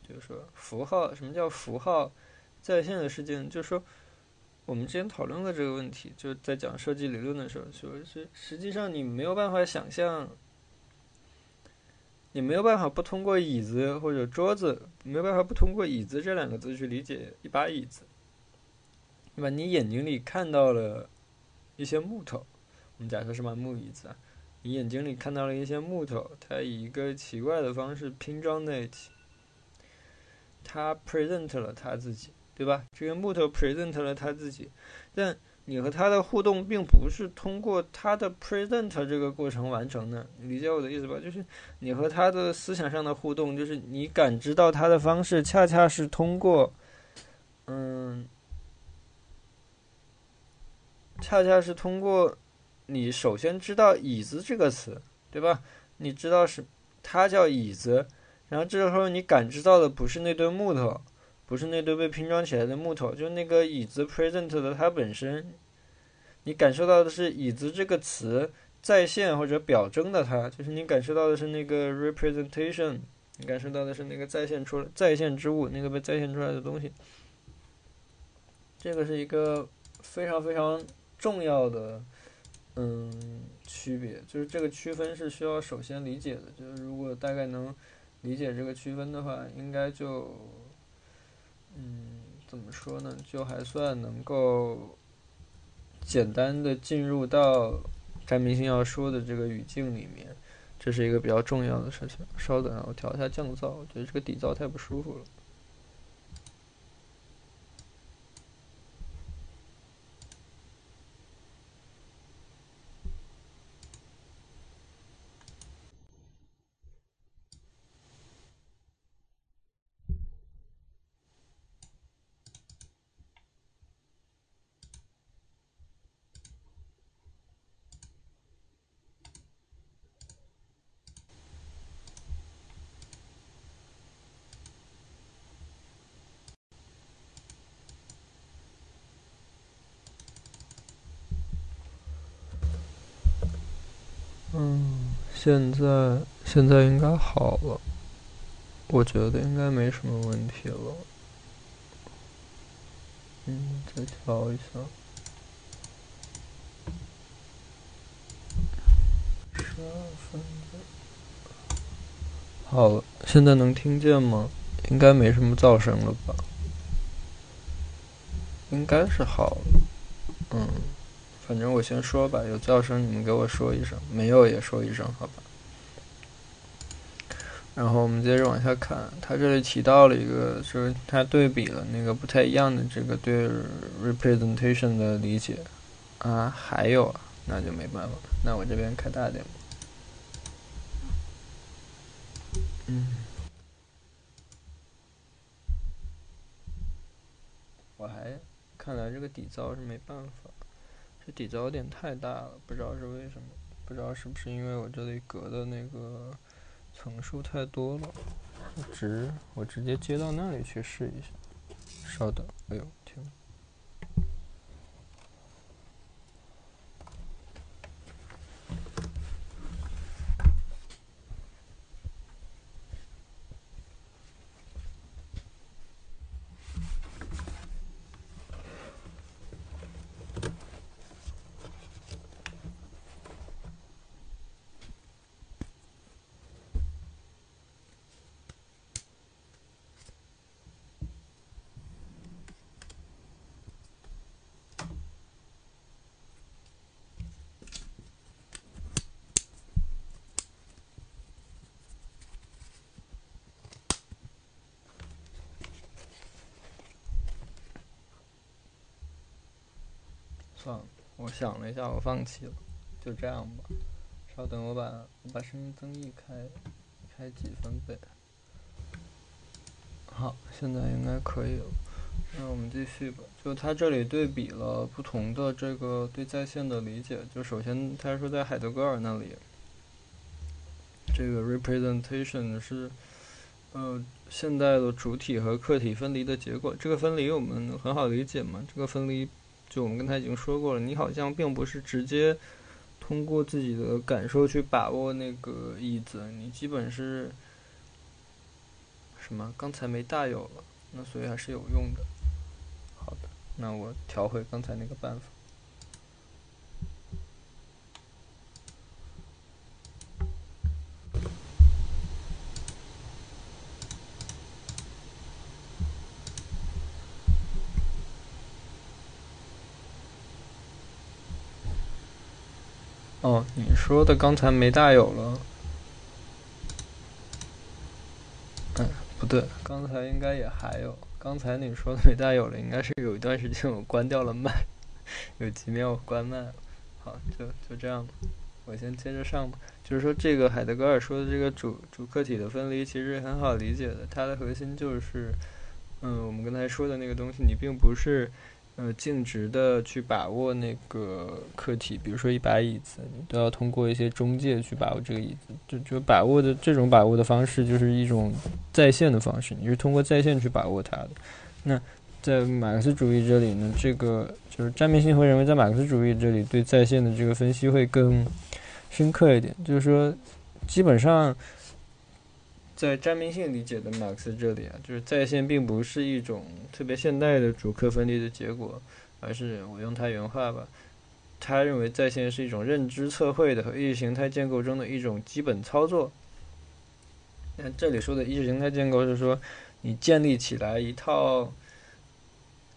就是说符号什么叫符号再现的世界？就是说我们之前讨论过这个问题，就是在讲设计理论的时候，说是实际上你没有办法想象。你没有办法不通过椅子或者桌子，没有办法不通过椅子这两个字去理解一把椅子，对吧？你眼睛里看到了一些木头，我们假设是把木椅子啊，你眼睛里看到了一些木头，它以一个奇怪的方式拼装在一起，它 present 了它自己，对吧？这个木头 present 了它自己，但。你和他的互动并不是通过他的 present 这个过程完成的，理解我的意思吧？就是你和他的思想上的互动，就是你感知到他的方式，恰恰是通过，嗯，恰恰是通过你首先知道椅子这个词，对吧？你知道是它叫椅子，然后这时候你感知到的不是那堆木头。不是那堆被拼装起来的木头，就那个椅子 present 的它本身，你感受到的是椅子这个词再现或者表征的它，就是你感受到的是那个 representation，你感受到的是那个再现出来再现之物，那个被再现出来的东西。这个是一个非常非常重要的嗯区别，就是这个区分是需要首先理解的，就是如果大概能理解这个区分的话，应该就。嗯，怎么说呢？就还算能够简单的进入到詹明星要说的这个语境里面，这是一个比较重要的事情。稍等啊，我调一下降噪，我觉得这个底噪太不舒服了。嗯，现在现在应该好了，我觉得应该没什么问题了。嗯，再调一下。十二分好了，现在能听见吗？应该没什么噪声了吧？应该是好了。嗯。反正我先说吧，有噪声你们给我说一声，没有也说一声，好吧。然后我们接着往下看，他这里提到了一个，就是他对比了那个不太一样的这个对 representation 的理解啊，还有啊，那就没办法，那我这边开大点吧。嗯，我还看来这个底噪是没办法。这底噪有点太大了，不知道是为什么，不知道是不是因为我这里隔的那个层数太多了。直，我直接接到那里去试一下。稍等，哎呦，天！算了，我想了一下，我放弃了，就这样吧。稍等，我把我把声音增益开开几分贝。好，现在应该可以了。那我们继续吧。就他这里对比了不同的这个对在线的理解。就首先他说在海德格尔那里，这个 representation 是呃现代的主体和客体分离的结果。这个分离我们很好理解嘛？这个分离。就我们刚才已经说过了，你好像并不是直接通过自己的感受去把握那个椅子，你基本是什么？刚才没大有了，那所以还是有用的。好的，那我调回刚才那个办法。你说的刚才没大有了。嗯，不对，刚才应该也还有。刚才你说的没大有了，应该是有一段时间我关掉了麦，[LAUGHS] 有几秒我关麦了。好，就就这样吧，我先接着上吧。就是说，这个海德格尔说的这个主主客体的分离，其实很好理解的。它的核心就是，嗯，我们刚才说的那个东西，你并不是。呃，径直的去把握那个课题，比如说一把椅子，你都要通过一些中介去把握这个椅子。就就把握的这种把握的方式，就是一种在线的方式，你是通过在线去把握它的。那在马克思主义这里呢，这个就是詹明星会认为，在马克思主义这里对在线的这个分析会更深刻一点，就是说，基本上。在詹明性理解的马克思这里啊，就是在线并不是一种特别现代的主客分离的结果，而是我用他原话吧，他认为在线是一种认知测绘的和意识形态建构中的一种基本操作。那这里说的意识形态建构是说，你建立起来一套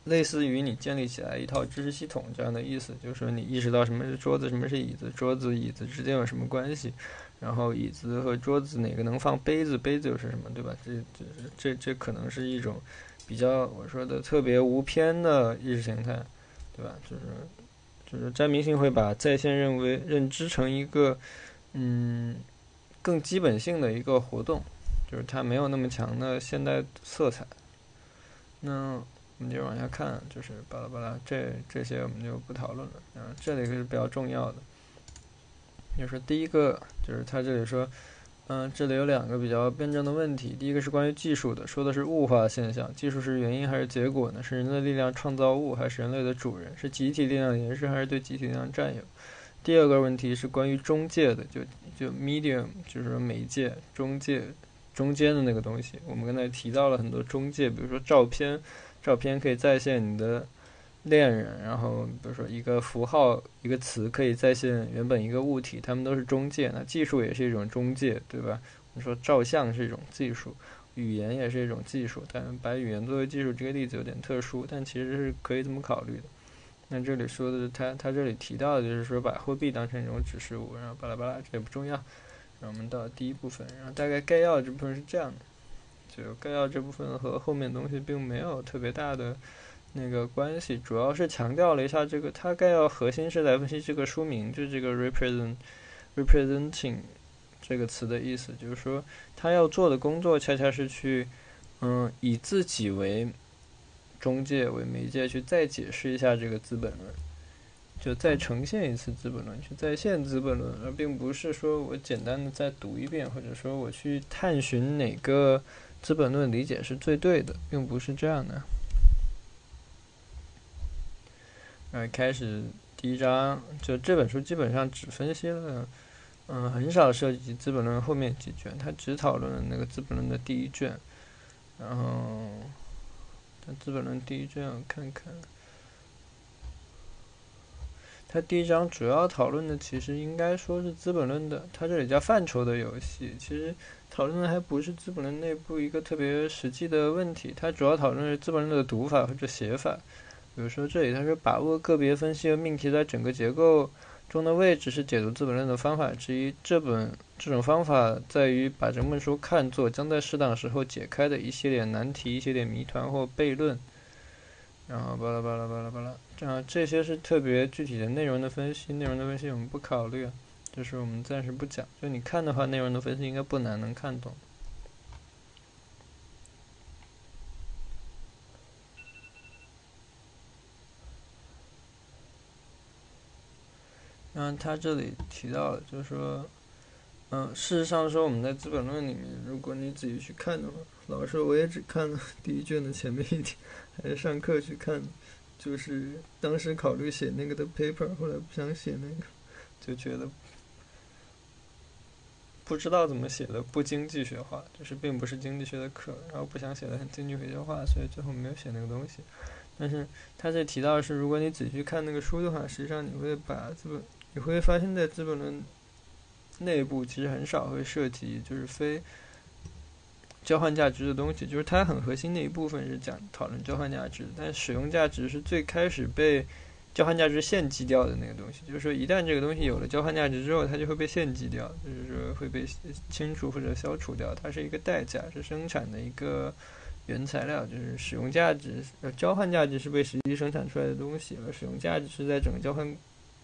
类似于你建立起来一套知识系统这样的意思，就是说你意识到什么是桌子，什么是椅子，桌子椅子之间有什么关系，然后椅子和桌子哪个能放杯子，杯子又是什么，对吧？这这这这可能是一种比较我说的特别无偏的意识形态，对吧？就是就是詹明信会把在线认为认知成一个嗯更基本性的一个活动，就是它没有那么强的现代色彩。那我们就往下看，就是巴拉巴拉，这这些我们就不讨论了。啊，这里是比较重要的，就是第一个，就是他这里说，嗯，这里有两个比较辩证的问题。第一个是关于技术的，说的是物化现象，技术是原因还是结果呢？是人类力量创造物，还是人类的主人？是集体力量延伸，还是对集体力量占有？第二个问题是关于中介的，就就 medium，就是媒介中介中间的那个东西。我们刚才提到了很多中介，比如说照片。照片可以再现你的恋人，然后比如说一个符号、一个词可以再现原本一个物体，它们都是中介。那技术也是一种中介，对吧？我们说照相是一种技术，语言也是一种技术，但把语言作为技术这个例子有点特殊，但其实是可以这么考虑的。那这里说的，他他这里提到的就是说把货币当成一种指示物，然后巴拉巴拉，这也不重要。然后我们到第一部分，然后大概概要这部分是这样的。就概要这部分和后面东西并没有特别大的那个关系，主要是强调了一下这个，它概要核心是来分析这个书名，就这个 represent representing 这个词的意思，就是说他要做的工作恰恰是去，嗯，以自己为中介为媒介去再解释一下这个资本论，就再呈现一次资本论，去再现资本论，而并不是说我简单的再读一遍，或者说我去探寻哪个。资本论理解是最对的，并不是这样的。呃，开始第一章，就这本书基本上只分析了，嗯，很少涉及资本论后面几卷，它只讨论了那个资本论的第一卷。然后，资本论第一卷我看看，它第一章主要讨论的其实应该说是资本论的，它这里叫范畴的游戏，其实。讨论的还不是资本论内部一个特别实际的问题，它主要讨论是资本论的读法或者写法。比如说这里，他说把握个别分析和命题在整个结构中的位置是解读资本论的方法之一。这本这种方法在于把整本书看作将在适当时候解开的一系列难题、一系列谜团或悖论。然后巴拉巴拉巴拉巴拉，这样这些是特别具体的内容的分析，内容的分析我们不考虑。就是我们暂时不讲，就你看的话，内容的分析应该不难能看懂。嗯他这里提到了，就是说，嗯，事实上说我们在《资本论》里面，如果你仔细去看的话，老师我也只看了第一卷的前面一点，还是上课去看，就是当时考虑写那个的 paper，后来不想写那个，就觉得。不知道怎么写的不经济学化，就是并不是经济学的课，然后不想写的很经济学化，所以最后没有写那个东西。但是他这提到的是，如果你仔细看那个书的话，实际上你会把资本，你会发现在资本论内部其实很少会涉及就是非交换价值的东西，就是它很核心的一部分是讲讨论交换价值，但使用价值是最开始被。交换价值献祭掉的那个东西，就是说，一旦这个东西有了交换价值之后，它就会被献祭掉，就是说会被清除或者消除掉。它是一个代价，是生产的一个原材料，就是使用价值。呃，交换价值是被实际生产出来的东西，而使用价值是在整个交换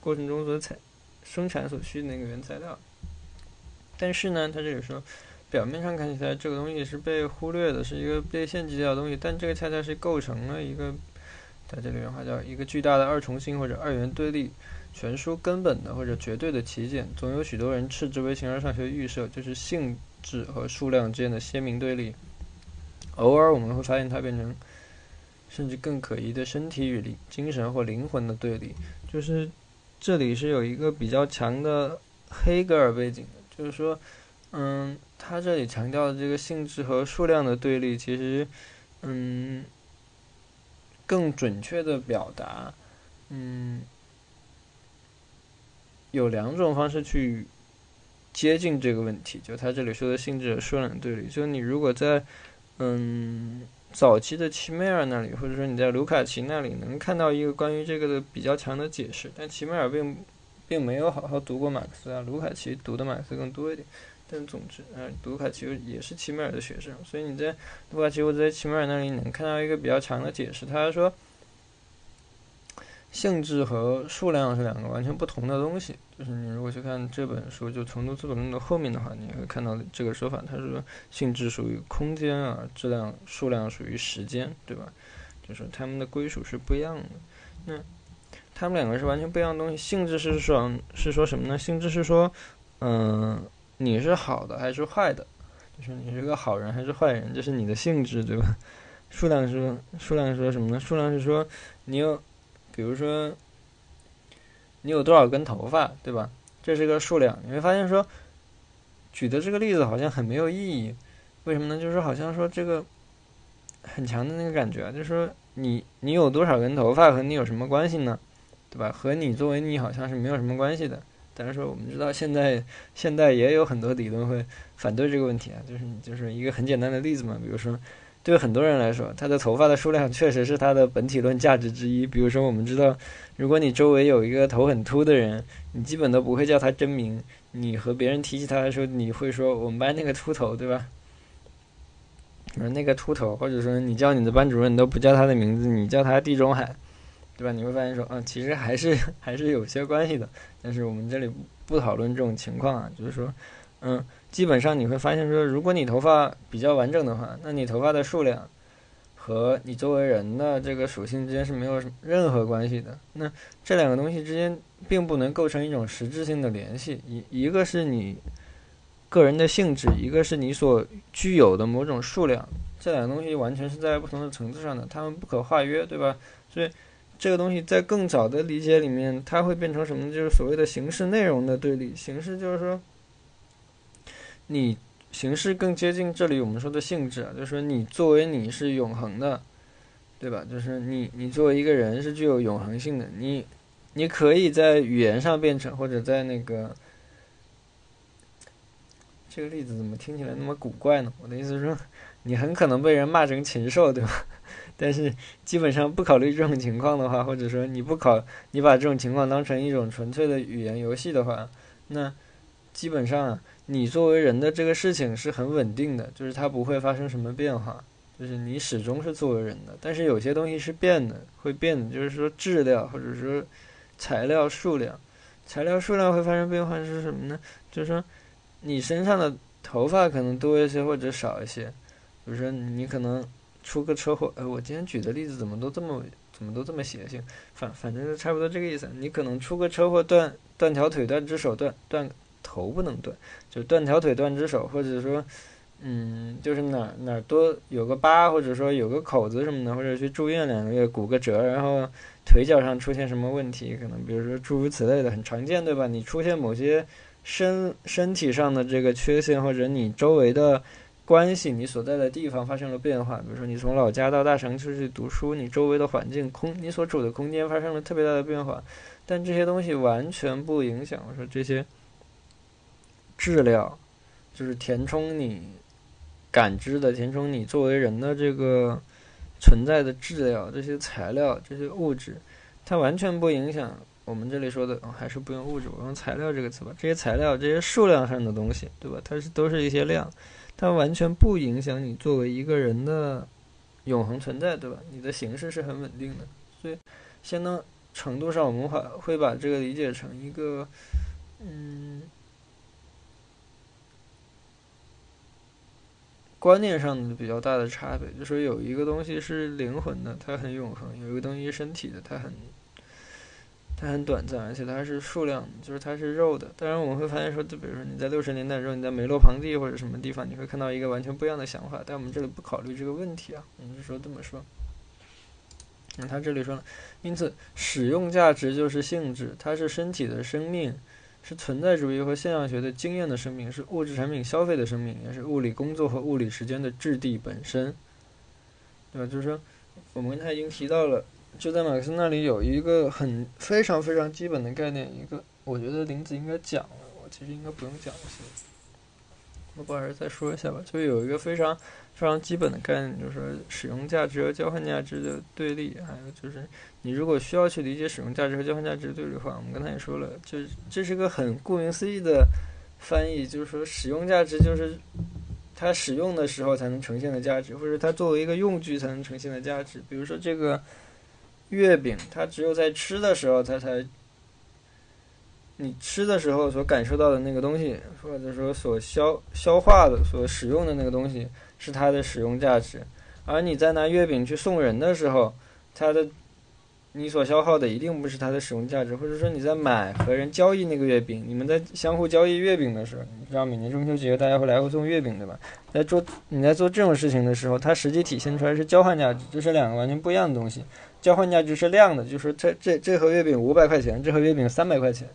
过程中所采生产所需的那个原材料。但是呢，它这里说，表面上看起来这个东西是被忽略的，是一个被献祭掉的东西，但这个恰恰是构成了一个。在这里原话叫一个巨大的二重性或者二元对立，全书根本的或者绝对的起点，总有许多人斥之为形而上学预设，就是性质和数量之间的鲜明对立。偶尔我们会发现它变成甚至更可疑的身体与灵精神或灵魂的对立，就是这里是有一个比较强的黑格尔背景的，就是说，嗯，他这里强调的这个性质和数量的对立，其实，嗯。更准确的表达，嗯，有两种方式去接近这个问题。就他这里说的性质和数量对立，就你如果在嗯早期的齐美尔那里，或者说你在卢卡奇那里能看到一个关于这个的比较强的解释，但齐美尔并并没有好好读过马克思啊，卢卡奇读的马克思更多一点。但总之，呃，卢卡奇也是齐美尔的学生，所以你在卢卡奇或者在齐美尔那里能看到一个比较强的解释。他说，性质和数量是两个完全不同的东西。就是你如果去看这本书，就《重读资本论》的后面的话，你会看到这个说法。他说，性质属于空间啊，质量、数量属于时间，对吧？就是它们的归属是不一样的。那它们两个是完全不一样的东西。性质是说，是说什么呢？性质是说，嗯。你是好的还是坏的？就是你是个好人还是坏人？这是你的性质，对吧？数量是数量说什么呢？数量是说你有，比如说你有多少根头发，对吧？这是个数量。你会发现说，举的这个例子好像很没有意义。为什么呢？就是好像说这个很强的那个感觉，就是说你你有多少根头发和你有什么关系呢？对吧？和你作为你好像是没有什么关系的。但是说，我们知道现在现在也有很多理论会反对这个问题啊，就是就是一个很简单的例子嘛，比如说，对很多人来说，他的头发的数量确实是他的本体论价值之一。比如说，我们知道，如果你周围有一个头很秃的人，你基本都不会叫他真名，你和别人提起他的时候，你会说我们班那个秃头，对吧？而那个秃头，或者说你叫你的班主任你都不叫他的名字，你叫他地中海。对吧？你会发现说，啊，其实还是 [LAUGHS] 还是有些关系的。但是我们这里不讨论这种情况啊，就是说，嗯，基本上你会发现说，如果你头发比较完整的话，那你头发的数量和你周围人的这个属性之间是没有任何关系的。那这两个东西之间并不能构成一种实质性的联系。一一个是你个人的性质，一个是你所具有的某种数量，这两个东西完全是在不同的层次上的，它们不可化约，对吧？所以。这个东西在更早的理解里面，它会变成什么？就是所谓的形式内容的对立。形式就是说，你形式更接近这里我们说的性质啊，就是说你作为你是永恒的，对吧？就是你你作为一个人是具有永恒性的。你你可以在语言上变成，或者在那个这个例子怎么听起来那么古怪呢？我的意思是说，你很可能被人骂成禽兽，对吧？[LAUGHS] 但是基本上不考虑这种情况的话，或者说你不考，你把这种情况当成一种纯粹的语言游戏的话，那基本上你作为人的这个事情是很稳定的，就是它不会发生什么变化，就是你始终是作为人的。但是有些东西是变的，会变的，就是说质量或者说材料数量，材料数量会发生变化是什么呢？就是说你身上的头发可能多一些或者少一些，比如说你可能。出个车祸，呃，我今天举的例子怎么都这么怎么都这么邪性，反反正是差不多这个意思。你可能出个车祸，断断条腿、断只手、断断头不能断，就断条腿、断只手，或者说，嗯，就是哪哪多有个疤，或者说有个口子什么的，或者去住院两个月，骨个折，然后腿脚上出现什么问题，可能比如说诸如此类的，很常见，对吧？你出现某些身身体上的这个缺陷，或者你周围的。关系，你所在的地方发生了变化，比如说你从老家到大城市去读书，你周围的环境空，你所处的空间发生了特别大的变化，但这些东西完全不影响。我说这些质量，就是填充你感知的，填充你作为人的这个存在的质量，这些材料，这些物质，它完全不影响我们这里说的，还是不用物质，我用材料这个词吧。这些材料，这些数量上的东西，对吧？它是都是一些量。它完全不影响你作为一个人的永恒存在，对吧？你的形式是很稳定的，所以相当程度上，我们会会把这个理解成一个，嗯，观念上的比较大的差别，就是有一个东西是灵魂的，它很永恒；有一个东西是身体的，它很。它很短暂，而且它是数量，就是它是肉的。当然，我们会发现说，就比如说你在六十年代的时候，你在梅洛庞蒂或者什么地方，你会看到一个完全不一样的想法。但我们这里不考虑这个问题啊，我们就说这么说。那他这里说了，因此使用价值就是性质，它是身体的生命，是存在主义和现象学的经验的生命，是物质产品消费的生命，也是物理工作和物理时间的质地本身，对吧？就是说，我们刚才已经提到了。就在马克思那里有一个很非常非常基本的概念，一个我觉得林子应该讲了，我其实应该不用讲了。我不还是再说一下吧，就有一个非常非常基本的概念，就是说使用价值和交换价值的对立，还有就是你如果需要去理解使用价值和交换价值对立的话，我们刚才也说了，就是这是个很顾名思义的翻译，就是说使用价值就是它使用的时候才能呈现的价值，或者它作为一个用具才能呈现的价值。比如说这个月饼，它只有在吃的时候它才。你吃的时候所感受到的那个东西，或者说所消消化的、所使用的那个东西，是它的使用价值；而你在拿月饼去送人的时候，它的你所消耗的一定不是它的使用价值。或者说你在买和人交易那个月饼，你们在相互交易月饼的时候，你知道每年中秋节大家会来回送月饼，对吧？在做你在做这种事情的时候，它实际体现出来是交换价值，这是两个完全不一样的东西。交换价值是量的，就是这这这盒月饼五百块钱，这盒月饼三百块钱。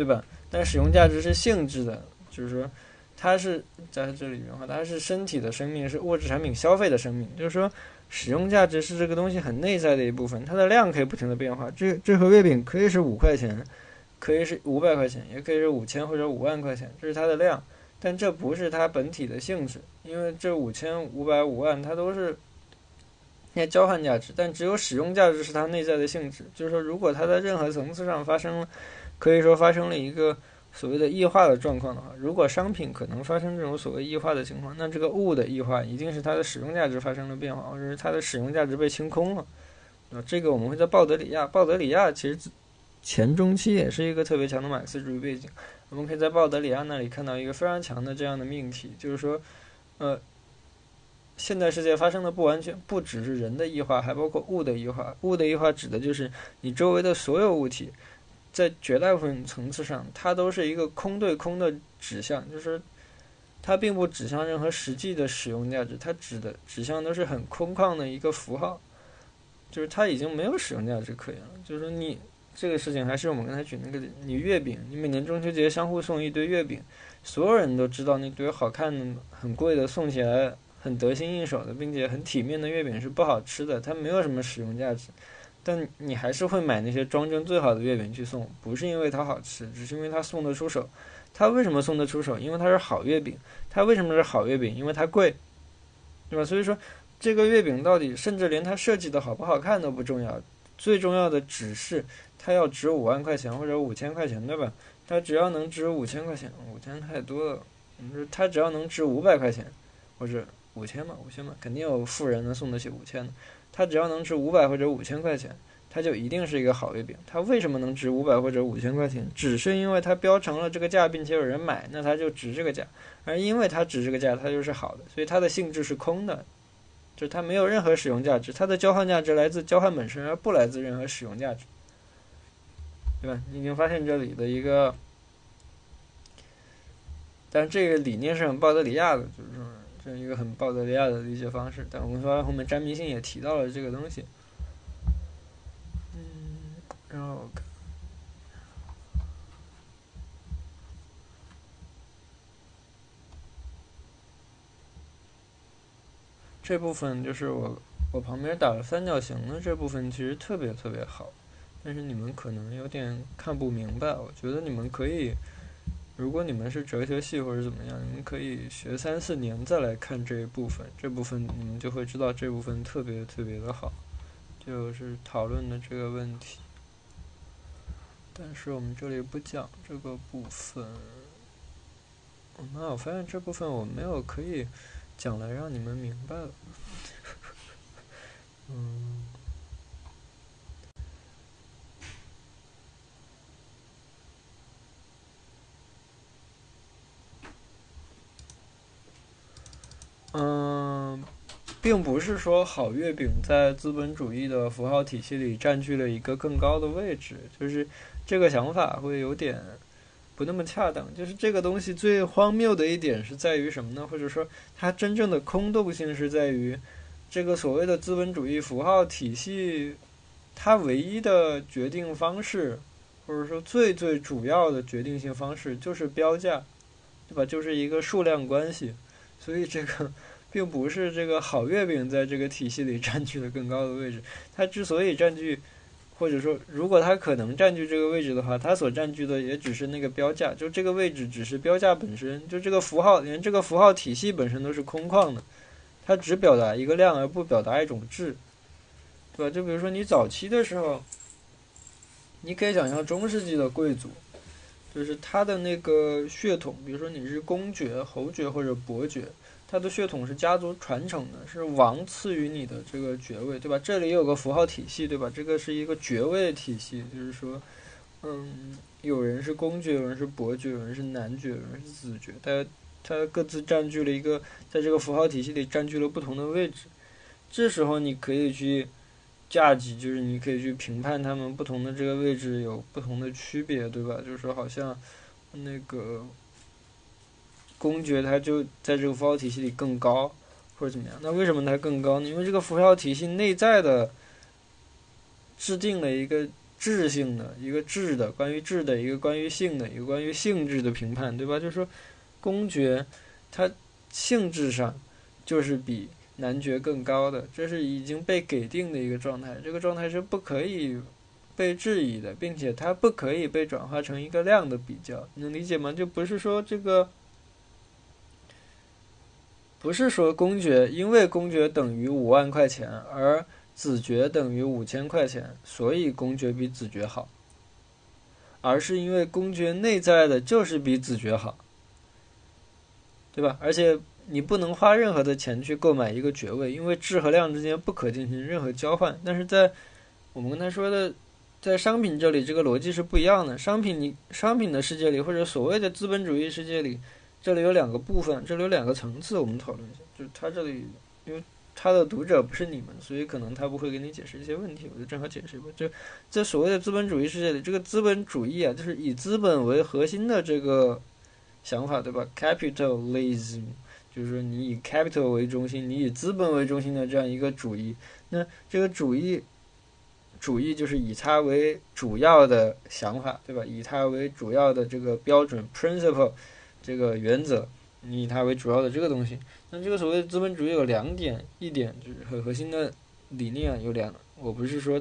对吧？但使用价值是性质的，就是说，它是在这里面的话，它是身体的生命，是物质产品消费的生命。就是说，使用价值是这个东西很内在的一部分，它的量可以不停的变化。这这盒月饼可以是五块钱，可以是五百块钱，也可以是五千或者五万块钱，这是它的量。但这不是它本体的性质，因为这五千、五百、五万，它都是那交换价值。但只有使用价值是它内在的性质。就是说，如果它在任何层次上发生了。可以说发生了一个所谓的异化的状况的话，如果商品可能发生这种所谓异化的情况，那这个物的异化一定是它的使用价值发生了变化，或者是它的使用价值被清空了。啊，这个我们会在鲍德里亚，鲍德里亚其实前中期也是一个特别强的马克思主义背景。我们可以在鲍德里亚那里看到一个非常强的这样的命题，就是说，呃，现代世界发生的不完全不只是人的异化，还包括物的异化。物的异化指的就是你周围的所有物体。在绝大部分层次上，它都是一个空对空的指向，就是它并不指向任何实际的使用价值，它指的指向都是很空旷的一个符号，就是它已经没有使用价值可言了。就是说，你这个事情还是我们刚才举那个，你月饼，你每年中秋节相互送一堆月饼，所有人都知道那堆好看的、很贵的、送起来很得心应手的，并且很体面的月饼是不好吃的，它没有什么使用价值。但你还是会买那些装帧最好的月饼去送，不是因为它好吃，只是因为它送得出手。它为什么送得出手？因为它是好月饼。它为什么是好月饼？因为它贵，对吧？所以说，这个月饼到底，甚至连它设计的好不好看都不重要，最重要的只是它要值五万块钱或者五千块钱，对吧？它只要能值五千块钱，五千太多了。嗯，它只要能值五百块钱，或者五千嘛，五千嘛，肯定有富人能送得起五千的。它只要能值五百或者五千块钱，它就一定是一个好月饼。它为什么能值五百或者五千块钱？只是因为它标成了这个价，并且有人买，那它就值这个价。而因为它值这个价，它就是好的，所以它的性质是空的，就它没有任何使用价值。它的交换价值来自交换本身，而不来自任何使用价值，对吧？你已经发现这里的一个，但这个理念是很鲍德里亚的，就是说。这一个很鲍德利亚的理解方式，但我们说后面詹明信也提到了这个东西。嗯，然后这部分就是我我旁边打了三角形的这部分，其实特别特别好，但是你们可能有点看不明白。我觉得你们可以。如果你们是哲学系或者怎么样，你们可以学三四年再来看这一部分，这部分你们就会知道这部分特别特别的好，就是讨论的这个问题。但是我们这里不讲这个部分。那我发现这部分我没有可以讲来让你们明白。[LAUGHS] 嗯。嗯，并不是说好月饼在资本主义的符号体系里占据了一个更高的位置，就是这个想法会有点不那么恰当。就是这个东西最荒谬的一点是在于什么呢？或者说它真正的空洞性是在于这个所谓的资本主义符号体系，它唯一的决定方式，或者说最最主要的决定性方式就是标价，对吧？就是一个数量关系。所以这个并不是这个好月饼在这个体系里 [LAUGHS] 占据了更高的位置。它之所以占据，或者说，如果它可能占据这个位置的话，它所占据的也只是那个标价，就这个位置只是标价本身，就这个符号，连这个符号体系本身都是空旷的，它只表达一个量而不表达一种质，对吧？就比如说你早期的时候，你可以想象中世纪的贵族，就是他的那个血统，比如说你是公爵、侯爵或者伯爵。它的血统是家族传承的，是王赐予你的这个爵位，对吧？这里有个符号体系，对吧？这个是一个爵位体系，就是说，嗯，有人是公爵，有人是伯爵，有人是男爵，有人是子爵，他他各自占据了一个，在这个符号体系里占据了不同的位置。这时候你可以去价值，就是你可以去评判他们不同的这个位置有不同的区别，对吧？就是说，好像那个。公爵他就在这个符号体系里更高，或者怎么样？那为什么它更高呢？因为这个符号体系内在的制定了一个质性的一个质的关于质的一个关于性的一个关于性质的评判，对吧？就是说，公爵他性质上就是比男爵更高的，这是已经被给定的一个状态。这个状态是不可以被质疑的，并且它不可以被转化成一个量的比较，能理解吗？就不是说这个。不是说公爵因为公爵等于五万块钱，而子爵等于五千块钱，所以公爵比子爵好，而是因为公爵内在的就是比子爵好，对吧？而且你不能花任何的钱去购买一个爵位，因为质和量之间不可进行任何交换。但是在我们刚才说的，在商品这里，这个逻辑是不一样的。商品你商品的世界里，或者所谓的资本主义世界里。这里有两个部分，这里有两个层次，我们讨论一下。就是他这里，因为他的读者不是你们，所以可能他不会给你解释一些问题，我就正好解释一下。就在所谓的资本主义世界里，这个资本主义啊，就是以资本为核心的这个想法，对吧？Capitalism，就是说你以 capital 为中心，你以资本为中心的这样一个主义。那这个主义，主义就是以它为主要的想法，对吧？以它为主要的这个标准 principle。这个原则，你以它为主要的这个东西，那这个所谓的资本主义有两点，一点就是很核心的理念有两，我不是说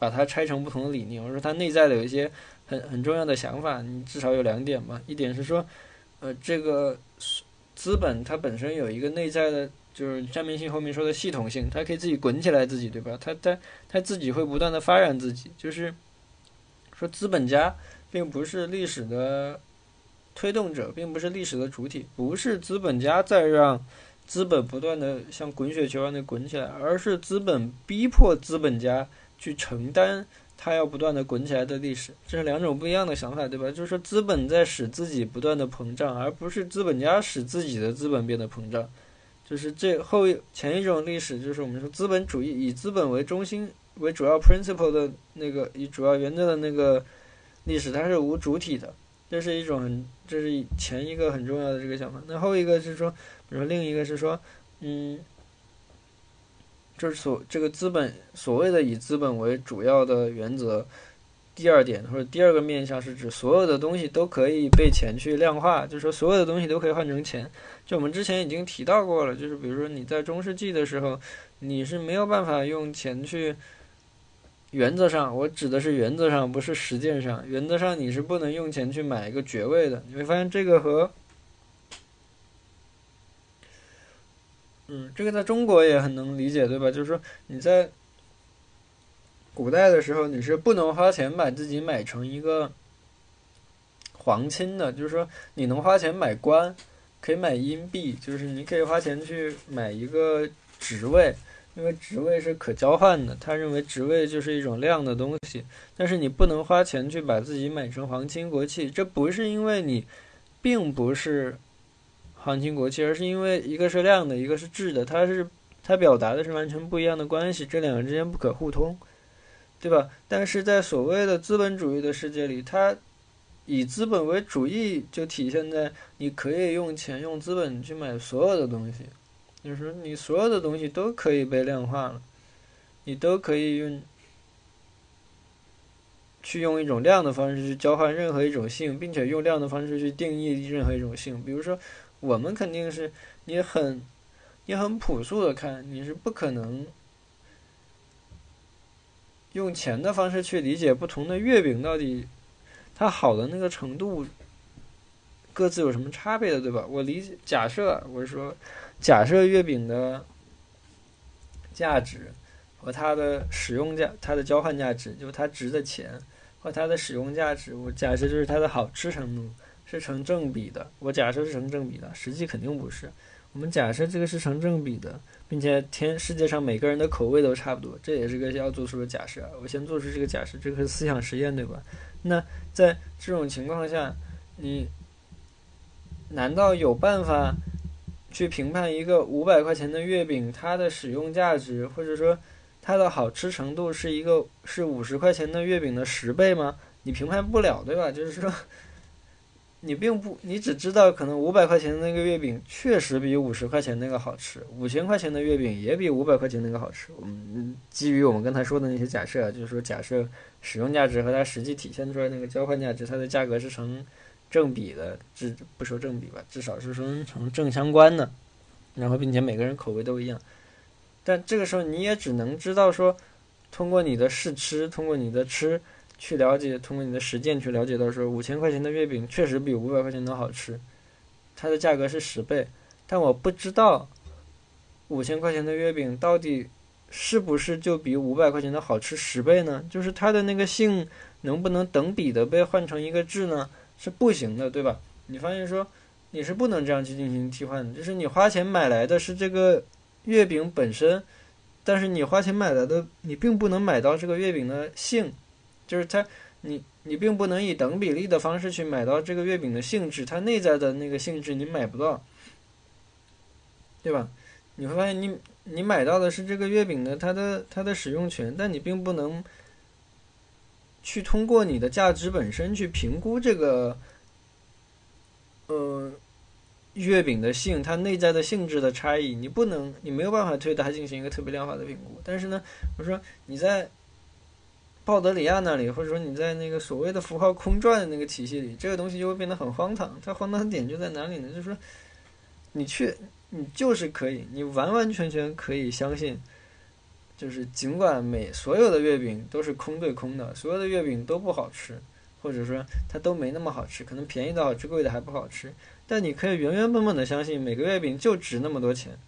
把它拆成不同的理念，我说它内在的有一些很很重要的想法，你至少有两点嘛，一点是说，呃，这个资本它本身有一个内在的，就是占面性后面说的系统性，它可以自己滚起来自己，对吧？它它它自己会不断的发展自己，就是说资本家并不是历史的。推动者并不是历史的主体，不是资本家在让资本不断的像滚雪球一样的滚起来，而是资本逼迫资本家去承担它要不断的滚起来的历史。这是两种不一样的想法，对吧？就是说资本在使自己不断的膨胀，而不是资本家使自己的资本变得膨胀。就是这后前一种历史，就是我们说资本主义以资本为中心为主要 principle 的那个以主要原则的那个历史，它是无主体的。这是一种很，这是前一个很重要的这个想法。那后一个是说，比如说另一个是说，嗯，就是所这个资本所谓的以资本为主要的原则。第二点或者第二个面向是指所有的东西都可以被钱去量化，就是说所有的东西都可以换成钱。就我们之前已经提到过了，就是比如说你在中世纪的时候，你是没有办法用钱去。原则上，我指的是原则上，不是实践上。原则上，你是不能用钱去买一个爵位的。你会发现这个和，嗯，这个在中国也很能理解，对吧？就是说你在古代的时候，你是不能花钱把自己买成一个皇亲的。就是说，你能花钱买官，可以买阴币，就是你可以花钱去买一个职位。因为职位是可交换的，他认为职位就是一种量的东西，但是你不能花钱去把自己买成皇亲国戚。这不是因为你并不是皇亲国戚，而是因为一个是量的，一个是质的，它是它表达的是完全不一样的关系，这两个之间不可互通，对吧？但是在所谓的资本主义的世界里，它以资本为主义，就体现在你可以用钱用资本去买所有的东西。就是说，你所有的东西都可以被量化了，你都可以用去用一种量的方式去交换任何一种性，并且用量的方式去定义任何一种性。比如说，我们肯定是你很你很朴素的看，你是不可能用钱的方式去理解不同的月饼到底它好的那个程度，各自有什么差别的，对吧？我理解，假设我是说，假设月饼的价值和它的使用价、它的交换价值，就是它值的钱和它的使用价值，我假设就是它的好吃程度是成正比的。我假设是成正比的，实际肯定不是。我们假设这个是成正比的。并且天世界上每个人的口味都差不多，这也是个要做出的假设。我先做出这个假设，这个是思想实验，对吧？那在这种情况下，你难道有办法去评判一个五百块钱的月饼它的使用价值，或者说它的好吃程度是一个是五十块钱的月饼的十倍吗？你评判不了，对吧？就是说。你并不，你只知道可能五百块钱的那个月饼确实比五十块钱那个好吃，五千块钱的月饼也比五百块钱那个好吃。我们基于我们刚才说的那些假设，就是说假设使用价值和它实际体现出来那个交换价值，它的价格是成正比的，至不说正比吧，至少是说成正相关的。然后并且每个人口味都一样，但这个时候你也只能知道说，通过你的试吃，通过你的吃。去了解，通过你的实践去了解到说，五千块钱的月饼确实比五百块钱的好吃，它的价格是十倍，但我不知道五千块钱的月饼到底是不是就比五百块钱的好吃十倍呢？就是它的那个性能不能等比的被换成一个质呢？是不行的，对吧？你发现说你是不能这样去进行替换的，就是你花钱买来的是这个月饼本身，但是你花钱买来的你并不能买到这个月饼的性。就是它，你你并不能以等比例的方式去买到这个月饼的性质，它内在的那个性质你买不到，对吧？你会发现你你买到的是这个月饼的它的它的使用权，但你并不能去通过你的价值本身去评估这个，呃，月饼的性它内在的性质的差异，你不能你没有办法对它进行一个特别量化的评估。但是呢，我说你在。鲍德里亚那里，或者说你在那个所谓的符号空转的那个体系里，这个东西就会变得很荒唐。它荒唐的点就在哪里呢？就是说，你去，你就是可以，你完完全全可以相信，就是尽管每所有的月饼都是空对空的，所有的月饼都不好吃，或者说它都没那么好吃，可能便宜的好吃，贵的还不好吃，但你可以原原本本的相信每个月饼就值那么多钱。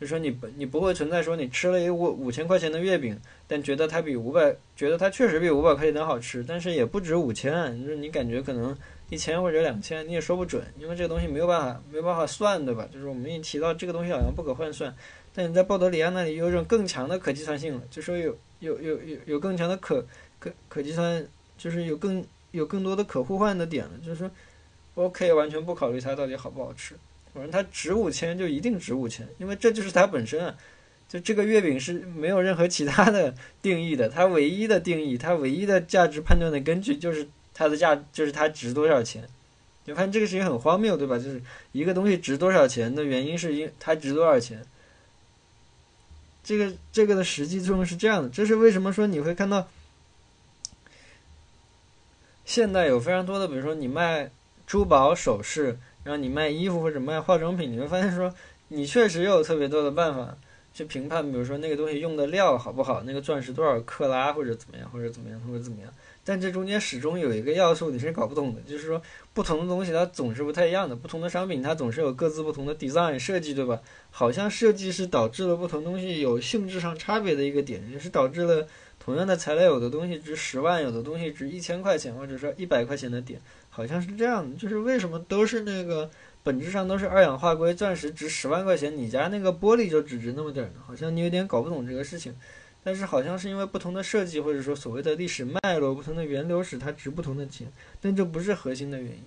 就说你不，你不会存在说你吃了一五五千块钱的月饼，但觉得它比五百，觉得它确实比五百块钱的好吃，但是也不值五千，就是你感觉可能一千或者两千，你也说不准，因为这个东西没有办法，没有办法算，对吧？就是我们一提到这个东西好像不可换算，但你在鲍德里亚那里有一种更强的可计算性了，就说有有有有有更强的可可可计算，就是有更有更多的可互换的点了，就是说我可以完全不考虑它到底好不好吃。反正它值五千就一定值五千，因为这就是它本身啊。就这个月饼是没有任何其他的定义的，它唯一的定义，它唯一的价值判断的根据就是它的价，就是它值多少钱。你看这个事情很荒谬，对吧？就是一个东西值多少钱的原因是因它值多少钱。这个这个的实际作用是这样的，这是为什么说你会看到现代有非常多的，比如说你卖珠宝首饰。让你卖衣服或者卖化妆品，你会发现说，你确实有特别多的办法去评判，比如说那个东西用的料好不好，那个钻石多少克拉或者怎么样，或者怎么样，或者怎么样。但这中间始终有一个要素你是搞不懂的，就是说不同的东西它总是不太一样的，不同的商品它总是有各自不同的 design 设计，对吧？好像设计是导致了不同东西有性质上差别的一个点，也是导致了同样的材料有的东西值十万，有的东西值一千块钱，或者说一百块钱的点。好像是这样的，就是为什么都是那个本质上都是二氧化硅钻石值十万块钱，你家那个玻璃就只值那么点儿呢？好像你有点搞不懂这个事情。但是好像是因为不同的设计或者说所谓的历史脉络、不同的源流使它值不同的钱，但这不是核心的原因。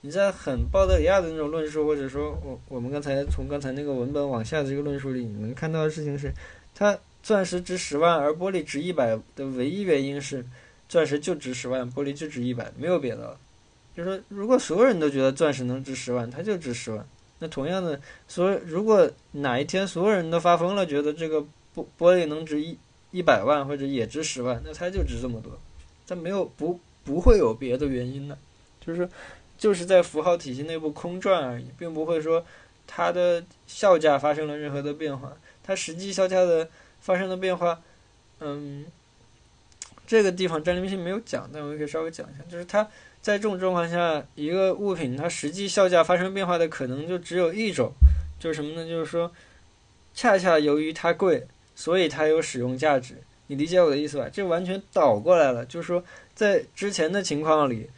你在很鲍德里亚的那种论述，或者说我我们刚才从刚才那个文本往下的这个论述里，你能看到的事情是，它钻石值十万而玻璃值一百的唯一原因是钻石就值十万，玻璃就值一百，没有别的了。就是说，如果所有人都觉得钻石能值十万，它就值十万。那同样的，所如果哪一天所有人都发疯了，觉得这个玻玻璃能值一一百万或者也值十万，那它就值这么多。它没有不不会有别的原因的，就是就是在符号体系内部空转而已，并不会说它的效价发生了任何的变化。它实际效价的发生的变化，嗯，这个地方战利品没有讲，但我也可以稍微讲一下，就是它在这种状况下，一个物品它实际效价发生变化的可能就只有一种，就是什么呢？就是说，恰恰由于它贵，所以它有使用价值。你理解我的意思吧？这完全倒过来了，就是说，在之前的情况里，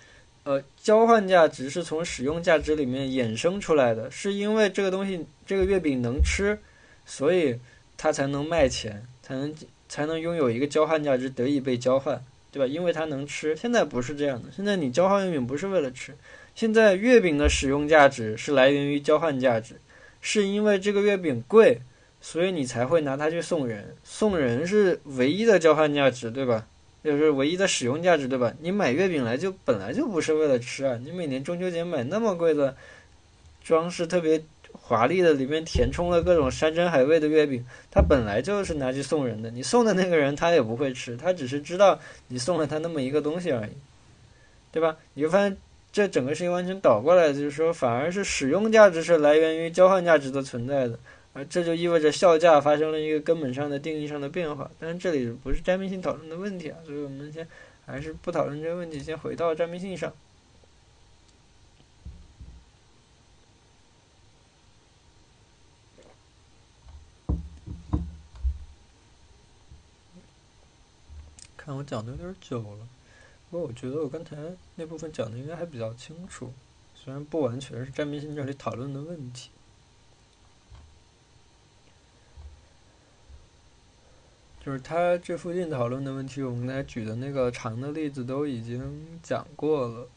呃，交换价值是从使用价值里面衍生出来的，是因为这个东西，这个月饼能吃，所以它才能卖钱，才能才能拥有一个交换价值，得以被交换，对吧？因为它能吃。现在不是这样的，现在你交换月饼不是为了吃，现在月饼的使用价值是来源于交换价值，是因为这个月饼贵。所以你才会拿它去送人，送人是唯一的交换价值，对吧？就是唯一的使用价值，对吧？你买月饼来就本来就不是为了吃啊！你每年中秋节买那么贵的装饰特别华丽的，里面填充了各种山珍海味的月饼，它本来就是拿去送人的。你送的那个人他也不会吃，他只是知道你送了他那么一个东西而已，对吧？你就发现这整个事情完全倒过来，就是说反而是使用价值是来源于交换价值的存在的。而这就意味着效价发生了一个根本上的定义上的变化，但是这里不是占比性讨论的问题啊，所以我们先还是不讨论这个问题，先回到占比性上。看我讲的有点久了，不过我觉得我刚才那部分讲的应该还比较清楚，虽然不完全是占比性这里讨论的问题。就是他这附近讨论的问题，我们刚才举的那个长的例子都已经讲过了。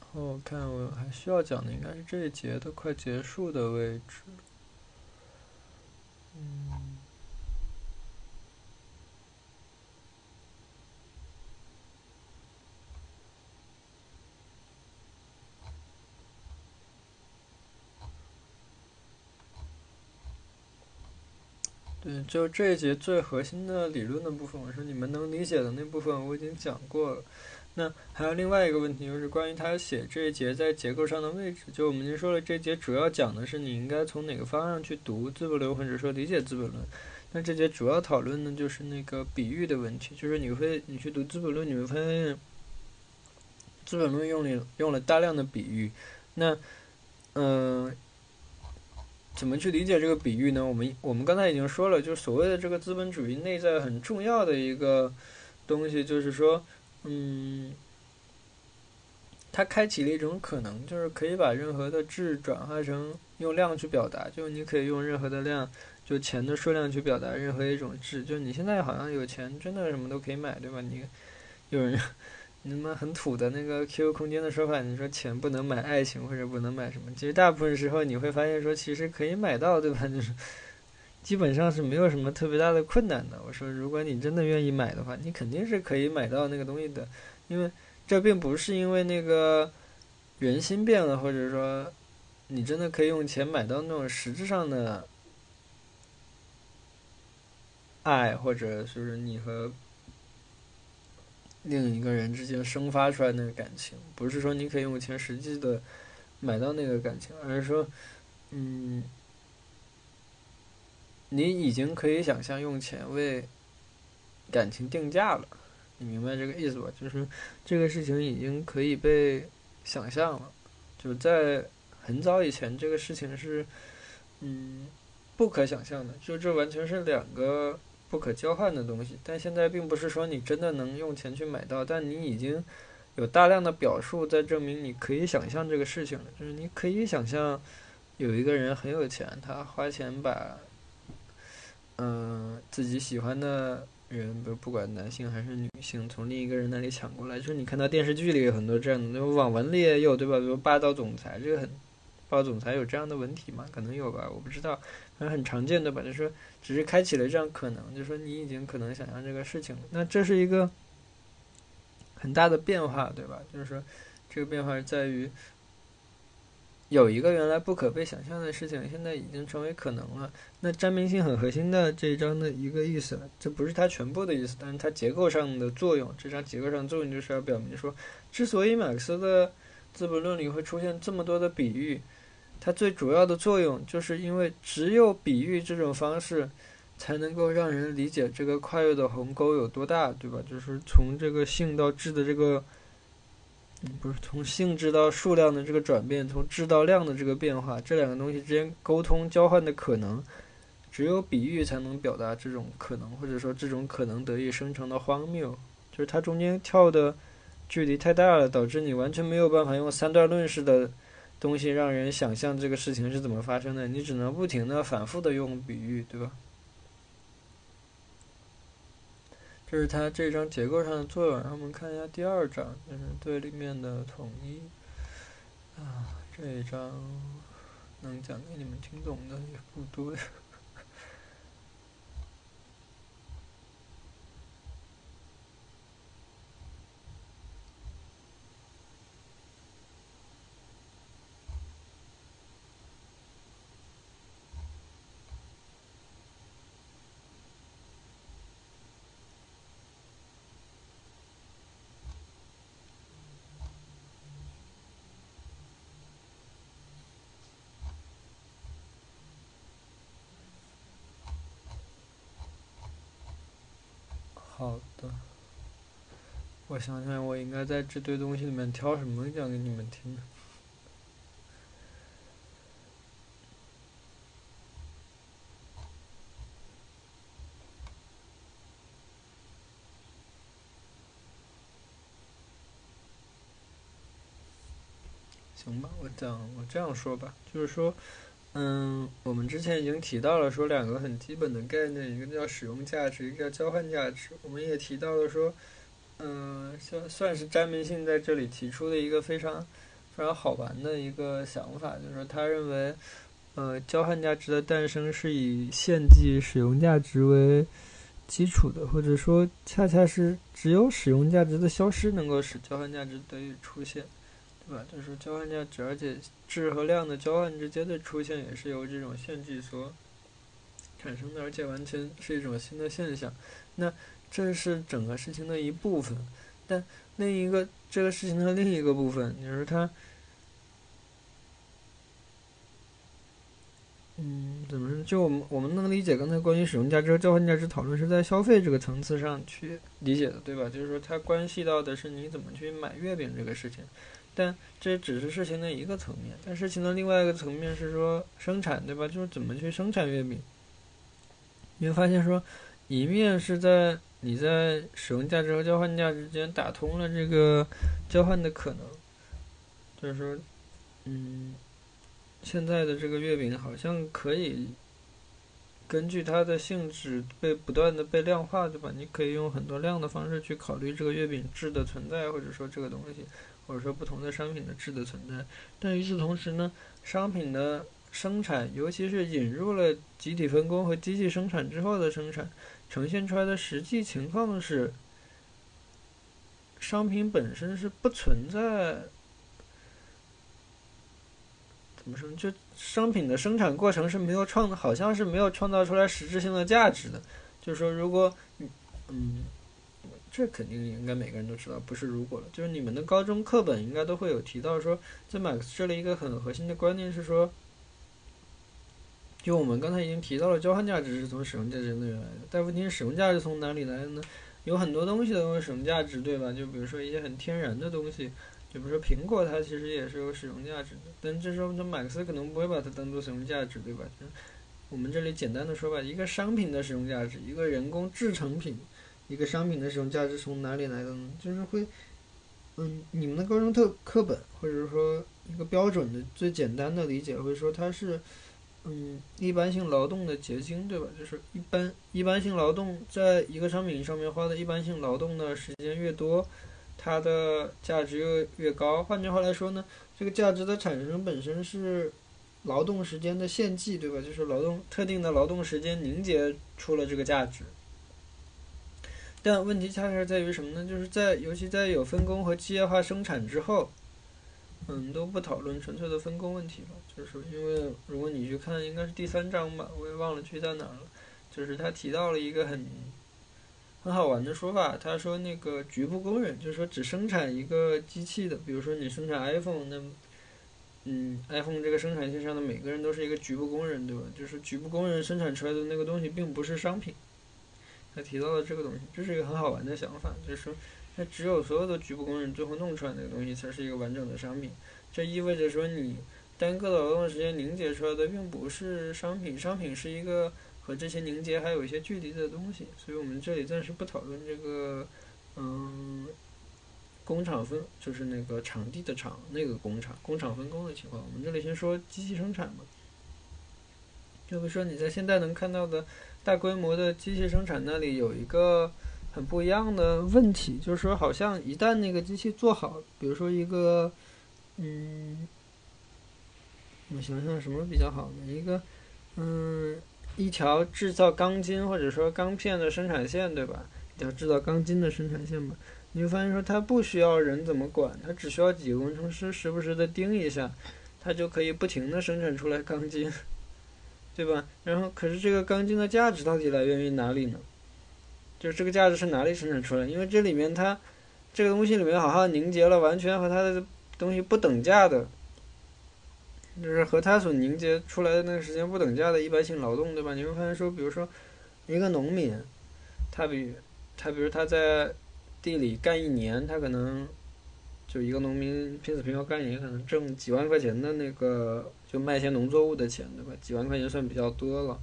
然后看我还需要讲的应该是这一节的快结束的位置。嗯。对，就这一节最核心的理论的部分，我说你们能理解的那部分我已经讲过了。那还有另外一个问题，就是关于他写这一节在结构上的位置。就我们已经说了，这节主要讲的是你应该从哪个方向去读《资本论》，或者说理解《资本论》。那这节主要讨论的就是那个比喻的问题，就是你会你去读《资本论》，你会发现，《资本论》用了用了大量的比喻。那，嗯。怎么去理解这个比喻呢？我们我们刚才已经说了，就是所谓的这个资本主义内在很重要的一个东西，就是说，嗯，它开启了一种可能，就是可以把任何的质转化成用量去表达，就你可以用任何的量，就钱的数量去表达任何一种质。就你现在好像有钱，真的什么都可以买，对吧？你有人。你们很土的那个 QQ 空间的说法，你说钱不能买爱情或者不能买什么？其实大部分时候你会发现说，其实可以买到，对吧？就 [LAUGHS] 是基本上是没有什么特别大的困难的。我说，如果你真的愿意买的话，你肯定是可以买到那个东西的，因为这并不是因为那个人心变了，或者说你真的可以用钱买到那种实质上的爱，或者就是你和。另一个人之间生发出来那个感情，不是说你可以用钱实际的买到那个感情，而是说，嗯，你已经可以想象用钱为感情定价了，你明白这个意思吧？就是这个事情已经可以被想象了，就在很早以前，这个事情是嗯不可想象的，就这完全是两个。不可交换的东西，但现在并不是说你真的能用钱去买到，但你已经有大量的表述在证明你可以想象这个事情了。就是你可以想象有一个人很有钱，他花钱把嗯自己喜欢的人，不不管男性还是女性，从另一个人那里抢过来。就是你看到电视剧里有很多这样的，那网文里也有，对吧？比如霸道总裁，这个很霸道总裁有这样的文体吗？可能有吧，我不知道。反正很常见的吧，就是说，只是开启了这样可能，就是说你已经可能想象这个事情。那这是一个很大的变化，对吧？就是说，这个变化在于有一个原来不可被想象的事情，现在已经成为可能了。那占明性很核心的这一章的一个意思，这不是它全部的意思，但是它结构上的作用，这张结构上作用就是要表明说，之所以马克思的《资本论》里会出现这么多的比喻。它最主要的作用，就是因为只有比喻这种方式，才能够让人理解这个跨越的鸿沟有多大，对吧？就是从这个性到质的这个，不是从性质到数量的这个转变，从质到量的这个变化，这两个东西之间沟通交换的可能，只有比喻才能表达这种可能，或者说这种可能得以生成的荒谬，就是它中间跳的距离太大了，导致你完全没有办法用三段论式的。东西让人想象这个事情是怎么发生的，你只能不停的、反复的用比喻，对吧？这是它这张结构上的作用。然后我们看一下第二张，就是对立面的统一。啊，这一张能讲给你们听懂的也不多。好的，我想想，我应该在这堆东西里面挑什么讲给你们听？行吧，我讲，我这样说吧，就是说。嗯，我们之前已经提到了说两个很基本的概念，一个叫使用价值，一个叫交换价值。我们也提到了说，嗯，算算是詹明信在这里提出的一个非常非常好玩的一个想法，就是说他认为，呃，交换价值的诞生是以献祭使用价值为基础的，或者说恰恰是只有使用价值的消失能够使交换价值得以出现。对吧？就是交换价值，而且质和量的交换之间的出现也是由这种限制所产生的，而且完全是一种新的现象。那这是整个事情的一部分，但另一个这个事情的另一个部分，就是它，嗯，怎么说？就我们我们能理解刚才关于使用价值和交换价值讨论是在消费这个层次上去理解的，对吧？就是说它关系到的是你怎么去买月饼这个事情。但这只是事情的一个层面，但事情的另外一个层面是说生产，对吧？就是怎么去生产月饼。你会发现说，一面是在你在使用价值和交换价值之间打通了这个交换的可能，就是说，嗯，现在的这个月饼好像可以根据它的性质被不断的被量化，对吧？你可以用很多量的方式去考虑这个月饼质的存在，或者说这个东西。或者说不同的商品的质的存在，但与此同时呢，商品的生产，尤其是引入了集体分工和机器生产之后的生产，呈现出来的实际情况是，商品本身是不存在，怎么说？就商品的生产过程是没有创，好像是没有创造出来实质性的价值的。就是说，如果，嗯。这肯定应该每个人都知道，不是如果了，就是你们的高中课本应该都会有提到说，在马克思这里一个很核心的观念是说，就我们刚才已经提到了，交换价值是从使用价值那里来的，但问题是使用价值从哪里来的呢？有很多东西都有使用价值，对吧？就比如说一些很天然的东西，就比如说苹果，它其实也是有使用价值的，但这时候马克思可能不会把它当做使用价值，对吧？我们这里简单的说吧，一个商品的使用价值，一个人工制成品。一个商品的使用价值从哪里来的呢？就是会，嗯，你们的高中特课本，或者说一个标准的最简单的理解，会说它是，嗯，一般性劳动的结晶，对吧？就是一般一般性劳动在一个商品上面花的一般性劳动的时间越多，它的价值又越高。换句话来说呢，这个价值的产生本身是劳动时间的献祭，对吧？就是劳动特定的劳动时间凝结出了这个价值。但问题恰恰在于什么呢？就是在尤其在有分工和机械化生产之后，嗯，都不讨论纯粹的分工问题了。就是因为如果你去看，应该是第三章吧，我也忘了去在哪了。就是他提到了一个很很好玩的说法，他说那个局部工人，就是说只生产一个机器的，比如说你生产 iPhone，那嗯，iPhone 这个生产线上的每个人都是一个局部工人，对吧？就是局部工人生产出来的那个东西并不是商品。他提到了这个东西，这是一个很好玩的想法，就是说，那只有所有的局部工人最后弄出来那个东西才是一个完整的商品。这意味着说，你单个的劳动时间凝结出来的并不是商品，商品是一个和这些凝结还有一些距离的东西。所以我们这里暂时不讨论这个，嗯，工厂分就是那个场地的场那个工厂工厂分工的情况。我们这里先说机器生产嘛，就比如说你在现在能看到的。大规模的机器生产那里有一个很不一样的问题，就是说，好像一旦那个机器做好，比如说一个，嗯，我想想什么比较好呢？一个，嗯，一条制造钢筋或者说钢片的生产线，对吧？一条制造钢筋的生产线吧，你会发现说，它不需要人怎么管，它只需要几个工程师时不时的盯一下，它就可以不停的生产出来钢筋。对吧？然后，可是这个钢筋的价值到底来源于哪里呢？就是这个价值是哪里生产出来？因为这里面它这个东西里面好像凝结了完全和它的东西不等价的，就是和它所凝结出来的那个时间不等价的一般性劳动，对吧？你会发现说，比如说一个农民，他比他比如他在地里干一年，他可能就一个农民拼死拼活干一年，可能挣几万块钱的那个。就卖些农作物的钱，对吧？几万块钱算比较多了。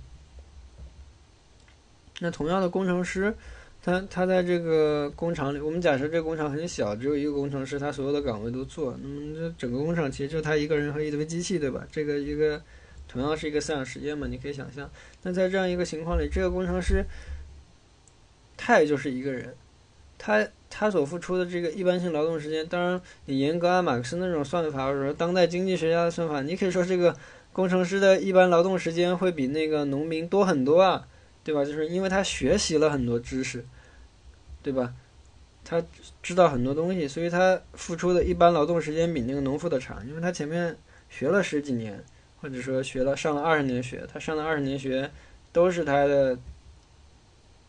那同样的工程师，他他在这个工厂里，我们假设这个工厂很小，只有一个工程师，他所有的岗位都做。那么这整个工厂其实就他一个人和一堆机器，对吧？这个一个同样是一个思想实验嘛，你可以想象。那在这样一个情况里，这个工程师他也就是一个人，他。他所付出的这个一般性劳动时间，当然你严格按马克思那种算法，或者说当代经济学家的算法，你可以说这个工程师的一般劳动时间会比那个农民多很多啊，对吧？就是因为他学习了很多知识，对吧？他知道很多东西，所以他付出的一般劳动时间比那个农妇的长，因为他前面学了十几年，或者说学了上了二十年学，他上了二十年学都是他的。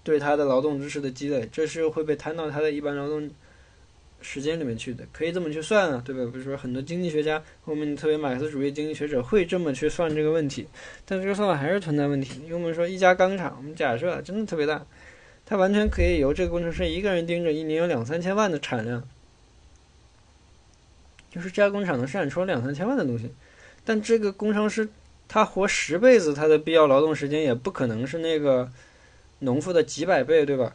对他的劳动知识的积累，这是会被摊到他的一般劳动时间里面去的，可以这么去算啊，对吧？比如说很多经济学家，我们特别马克思主义经济学者会这么去算这个问题，但这个算法还是存在问题。因为我们说一家钢厂，我们假设真的特别大，它完全可以由这个工程师一个人盯着，一年有两三千万的产量，就是这家工厂能生产出两三千万的东西，但这个工程师他活十辈子，他的必要劳动时间也不可能是那个。农妇的几百倍，对吧？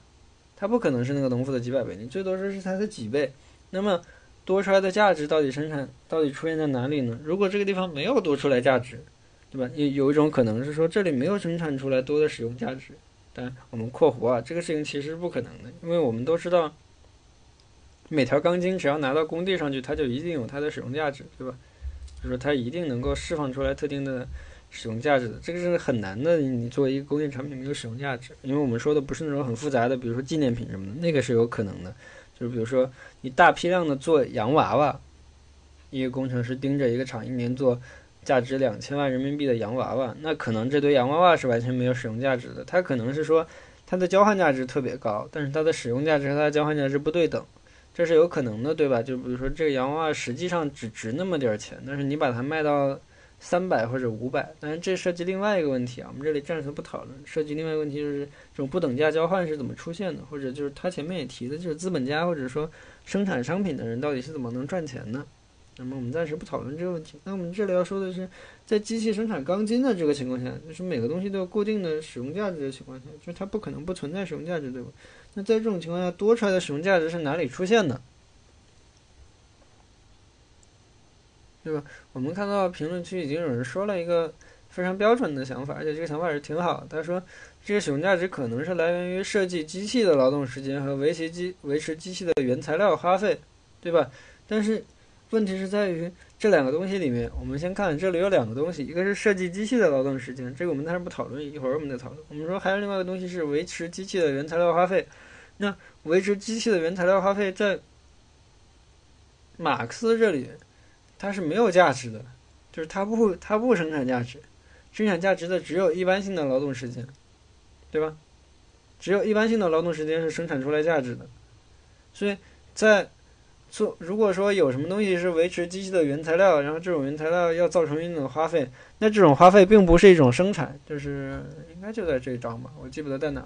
它不可能是那个农妇的几百倍，你最多说是它的几倍。那么多出来的价值到底生产到底出现在哪里呢？如果这个地方没有多出来价值，对吧？有有一种可能是说这里没有生产出来多的使用价值。但我们括弧啊，这个事情其实是不可能的，因为我们都知道，每条钢筋只要拿到工地上去，它就一定有它的使用价值，对吧？就是说它一定能够释放出来特定的。使用价值的这个是很难的。你作为一个工业产品没有使用价值，因为我们说的不是那种很复杂的，比如说纪念品什么的，那个是有可能的。就是比如说你大批量的做洋娃娃，一个工程师盯着一个厂一年做价值两千万人民币的洋娃娃，那可能这堆洋娃娃是完全没有使用价值的。它可能是说它的交换价值特别高，但是它的使用价值和它的交换价值不对等，这是有可能的，对吧？就比如说这个洋娃娃实际上只值那么点儿钱，但是你把它卖到。三百或者五百，但是这涉及另外一个问题啊，我们这里暂时不讨论。涉及另外一个问题就是这种不等价交换是怎么出现的，或者就是他前面也提的，就是资本家或者说生产商品的人到底是怎么能赚钱呢。那么我们暂时不讨论这个问题。那我们这里要说的是，在机器生产钢筋的这个情况下，就是每个东西都有固定的使用价值的情况下，就是它不可能不存在使用价值，对吧？那在这种情况下，多出来的使用价值是哪里出现的？对吧？我们看到评论区已经有人说了一个非常标准的想法，而且这个想法是挺好。他说，这个使用价值可能是来源于设计机器的劳动时间和维持机维持机器的原材料花费，对吧？但是问题是在于这两个东西里面，我们先看这里有两个东西，一个是设计机器的劳动时间，这个我们暂时不讨论，一会儿我们再讨论。我们说还有另外一个东西是维持机器的原材料花费。那维持机器的原材料花费在马克思这里。它是没有价值的，就是它不它不生产价值，生产价值的只有一般性的劳动时间，对吧？只有一般性的劳动时间是生产出来价值的，所以在做如果说有什么东西是维持机器的原材料，然后这种原材料要造成一种花费，那这种花费并不是一种生产，就是应该就在这一章吧，我记不得在哪。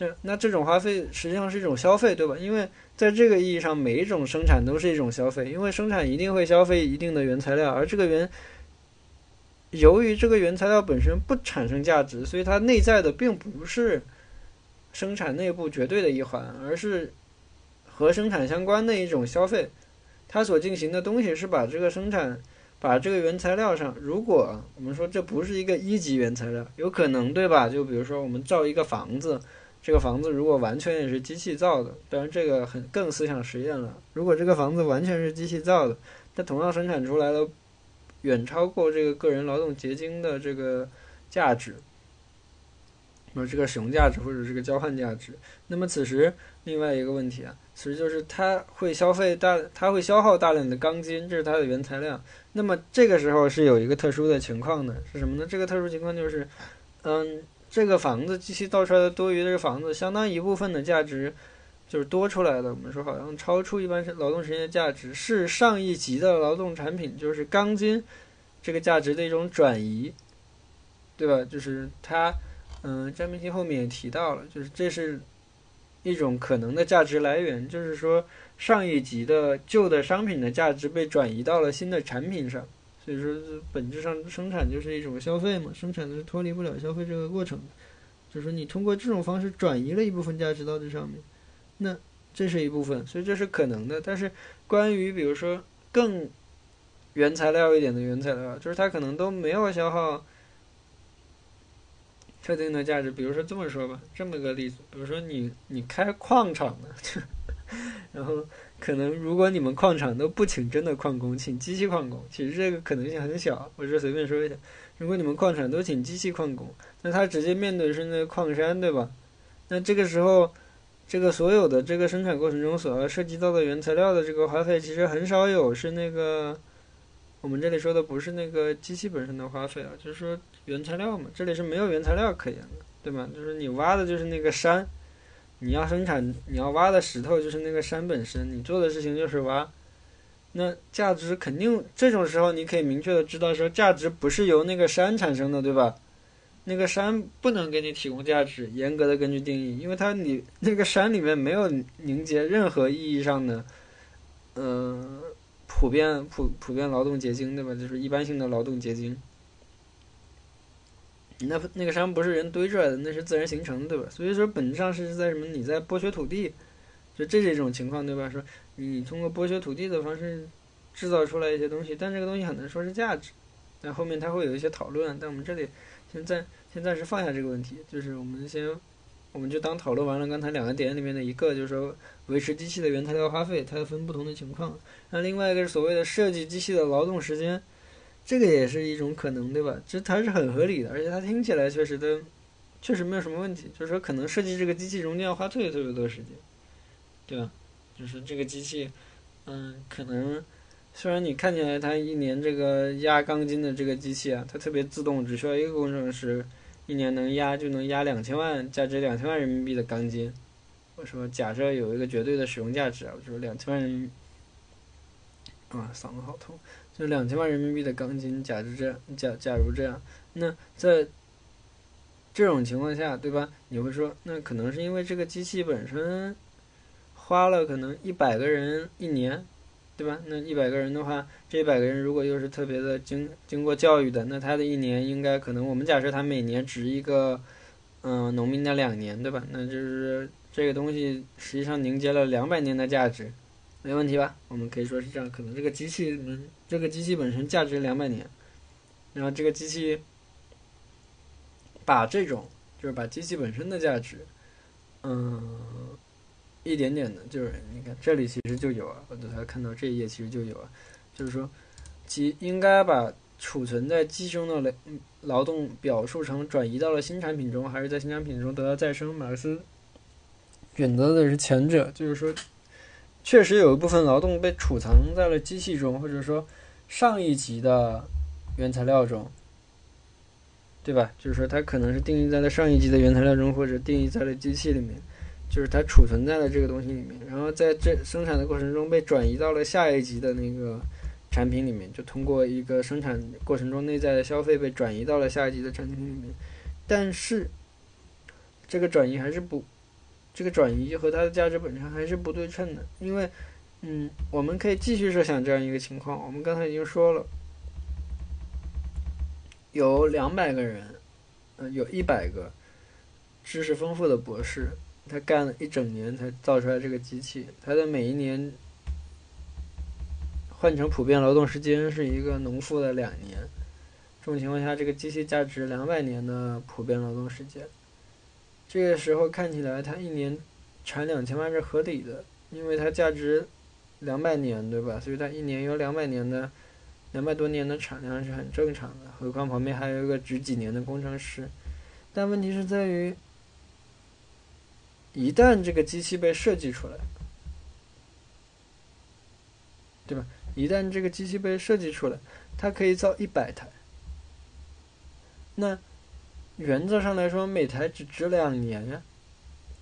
这那这种花费实际上是一种消费，对吧？因为在这个意义上，每一种生产都是一种消费，因为生产一定会消费一定的原材料，而这个原由于这个原材料本身不产生价值，所以它内在的并不是生产内部绝对的一环，而是和生产相关的一种消费。它所进行的东西是把这个生产，把这个原材料上，如果我们说这不是一个一级原材料，有可能对吧？就比如说我们造一个房子。这个房子如果完全也是机器造的，当然这个很更思想实验了。如果这个房子完全是机器造的，它同样生产出来了远超过这个个人劳动结晶的这个价值，或者这个使用价值或者这个交换价值。那么此时另外一个问题啊，其实就是它会消费大，它会消耗大量的钢筋，这是它的原材料。那么这个时候是有一个特殊的情况的，是什么呢？这个特殊情况就是，嗯。这个房子机器造出来的多余的这个房子，相当一部分的价值就是多出来的。我们说好像超出一般劳动时间的价值，是上一级的劳动产品，就是钢筋这个价值的一种转移，对吧？就是它，嗯，张明星后面也提到了，就是这是一种可能的价值来源，就是说上一级的旧的商品的价值被转移到了新的产品上。所以说，本质上生产就是一种消费嘛，生产的是脱离不了消费这个过程。就是说，你通过这种方式转移了一部分价值到这上面，那这是一部分，所以这是可能的。但是，关于比如说更原材料一点的原材料，就是它可能都没有消耗特定的价值。比如说这么说吧，这么个例子，比如说你你开矿场的，[LAUGHS] 然后。可能如果你们矿场都不请真的矿工，请机器矿工，其实这个可能性很小。我是随便说一下，如果你们矿场都请机器矿工，那他直接面对是那个矿山，对吧？那这个时候，这个所有的这个生产过程中所要涉及到的原材料的这个花费，其实很少有是那个我们这里说的不是那个机器本身的花费啊，就是说原材料嘛，这里是没有原材料可言的，对吧？就是你挖的就是那个山。你要生产，你要挖的石头就是那个山本身，你做的事情就是挖，那价值肯定这种时候你可以明确的知道说价值不是由那个山产生的，对吧？那个山不能给你提供价值，严格的根据定义，因为它里那个山里面没有凝结任何意义上的，嗯，普遍普普遍劳动结晶，对吧？就是一般性的劳动结晶。那那个山不是人堆出来的，那是自然形成，对吧？所以说本质上是在什么？你在剥削土地，就这是一种情况，对吧？说你通过剥削土地的方式制造出来一些东西，但这个东西很难说是价值。但后面它会有一些讨论，但我们这里现在现在是放下这个问题，就是我们先我们就当讨论完了刚才两个点里面的一个，就是说维持机器的原材料花费，它要分不同的情况。那另外一个是所谓的设计机器的劳动时间。这个也是一种可能，对吧？这它是很合理的，而且它听起来确实都，确实没有什么问题。就是说，可能设计这个机器中间要花特别特别多时间，对吧？就是这个机器，嗯，可能虽然你看起来它一年这个压钢筋的这个机器啊，它特别自动，只需要一个工程师，一年能压就能压两千万，价值两千万人民币的钢筋。我说，假设有一个绝对的使用价值啊，我说两千万人，啊，嗓子好痛。就两千万人民币的钢筋，假如这样，假假如这样，那在这种情况下，对吧？你会说，那可能是因为这个机器本身花了可能一百个人一年，对吧？那一百个人的话，这一百个人如果又是特别的经经过教育的，那他的一年应该可能我们假设他每年值一个嗯农民的两年，对吧？那就是这个东西实际上凝结了两百年的价值。没问题吧？我们可以说是这样，可能这个机器，能，这个机器本身价值两百年，然后这个机器把这种，就是把机器本身的价值，嗯，一点点的，就是你看这里其实就有啊，我等下看到这一页其实就有啊，就是说，机应该把储存在机中的劳劳动表述成转移到了新产品中，还是在新产品中得到再生？马克思选择的是前者，就是说。确实有一部分劳动被储藏在了机器中，或者说上一级的原材料中，对吧？就是说它可能是定义在了上一级的原材料中，或者定义在了机器里面。就是它储存在了这个东西里面，然后在这生产的过程中被转移到了下一级的那个产品里面，就通过一个生产过程中内在的消费被转移到了下一级的产品里面。但是这个转移还是不，这个转移和它的价值本身还是不对称的，因为，嗯，我们可以继续设想这样一个情况，我们刚才已经说了，有两百个人，呃，有一百个知识丰富的博士。他干了一整年才造出来这个机器，他的每一年换成普遍劳动时间是一个农妇的两年。这种情况下，这个机器价值两百年的普遍劳动时间。这个时候看起来，它一年产两千万是合理的，因为它价值两百年，对吧？所以它一年有两百年的两百多年的产量是很正常的。何况旁边还有一个值几年的工程师。但问题是在于。一旦这个机器被设计出来，对吧？一旦这个机器被设计出来，它可以造一百台。那原则上来说，每台只值两年呀，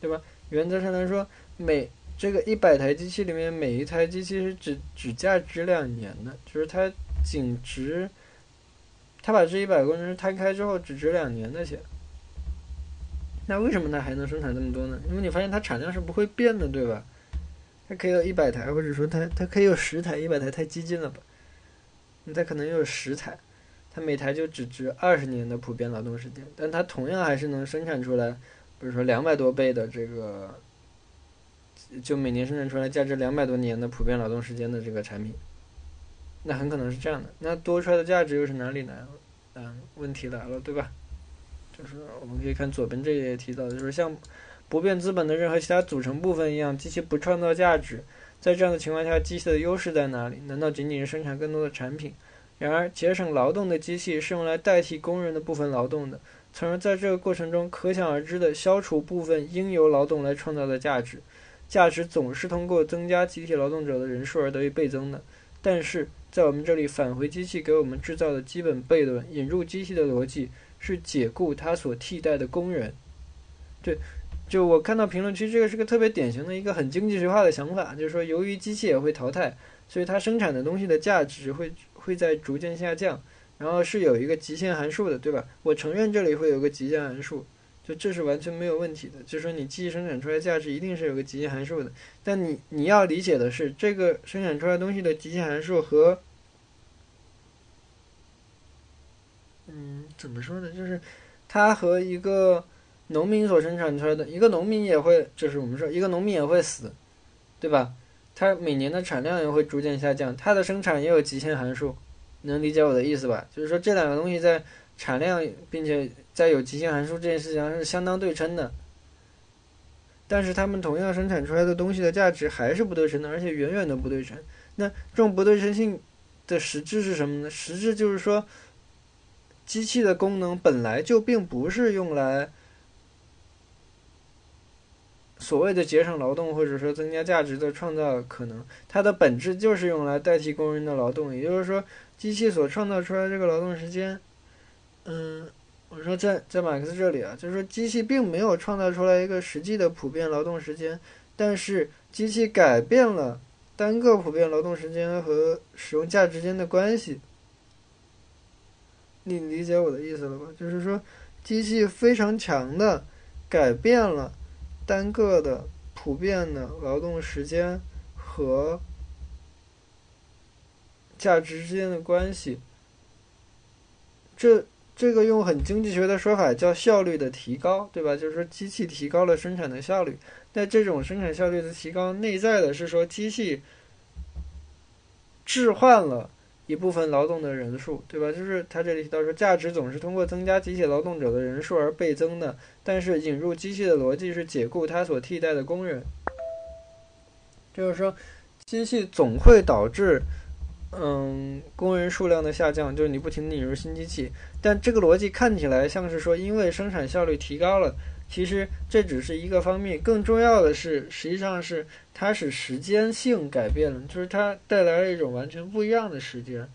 对吧？原则上来说，每这个一百台机器里面，每一台机器是只只价值两年的，就是它仅值，它把这一百个工程师摊开之后，只值两年的钱。那为什么它还能生产这么多呢？因为你发现它产量是不会变的，对吧？它可以有一百台，或者说它它可以有十台，一百台太激进了吧？它可能有十台，它每台就只值二十年的普遍劳动时间，但它同样还是能生产出来，比如说两百多倍的这个，就每年生产出来价值两百多年的普遍劳动时间的这个产品。那很可能是这样的，那多出来的价值又是哪里来？嗯，问题来了，对吧？就是我们可以看左边这一页提到的，就是像不变资本的任何其他组成部分一样，机器不创造价值。在这样的情况下，机器的优势在哪里？难道仅仅是生产更多的产品？然而，节省劳动的机器是用来代替工人的部分劳动的，从而在这个过程中可想而知的消除部分应由劳动来创造的价值。价值总是通过增加集体劳动者的人数而得以倍增的。但是在我们这里，返回机器给我们制造的基本悖论，引入机器的逻辑。是解雇它所替代的工人，对，就我看到评论区，这个是个特别典型的一个很经济学化的想法，就是说，由于机器也会淘汰，所以它生产的东西的价值会会在逐渐下降，然后是有一个极限函数的，对吧？我承认这里会有个极限函数，就这是完全没有问题的，就是说你机器生产出来价值一定是有个极限函数的，但你你要理解的是，这个生产出来东西的极限函数和嗯，怎么说呢？就是它和一个农民所生产出来的，一个农民也会，就是我们说一个农民也会死，对吧？它每年的产量也会逐渐下降，它的生产也有极限函数，能理解我的意思吧？就是说这两个东西在产量并且在有极限函数这件事情上是相当对称的，但是它们同样生产出来的东西的价值还是不对称的，而且远远的不对称。那这种不对称性的实质是什么呢？实质就是说。机器的功能本来就并不是用来所谓的节省劳动或者说增加价值的创造可能，它的本质就是用来代替工人的劳动。也就是说，机器所创造出来这个劳动时间，嗯，我说在在马克思这里啊，就是说机器并没有创造出来一个实际的普遍劳动时间，但是机器改变了单个普遍劳动时间和使用价值间的关系。你理解我的意思了吧？就是说，机器非常强的改变了单个的普遍的劳动时间和价值之间的关系。这这个用很经济学的说法叫效率的提高，对吧？就是说，机器提高了生产的效率。那这种生产效率的提高，内在的是说，机器置换了。一部分劳动的人数，对吧？就是他这里提到说，价值总是通过增加机器劳动者的人数而倍增的。但是引入机器的逻辑是解雇他所替代的工人，就是说，机器总会导致，嗯，工人数量的下降。就是你不停的引入新机器，但这个逻辑看起来像是说，因为生产效率提高了。其实这只是一个方面，更重要的是，实际上是它使时间性改变了，就是它带来了一种完全不一样的时间。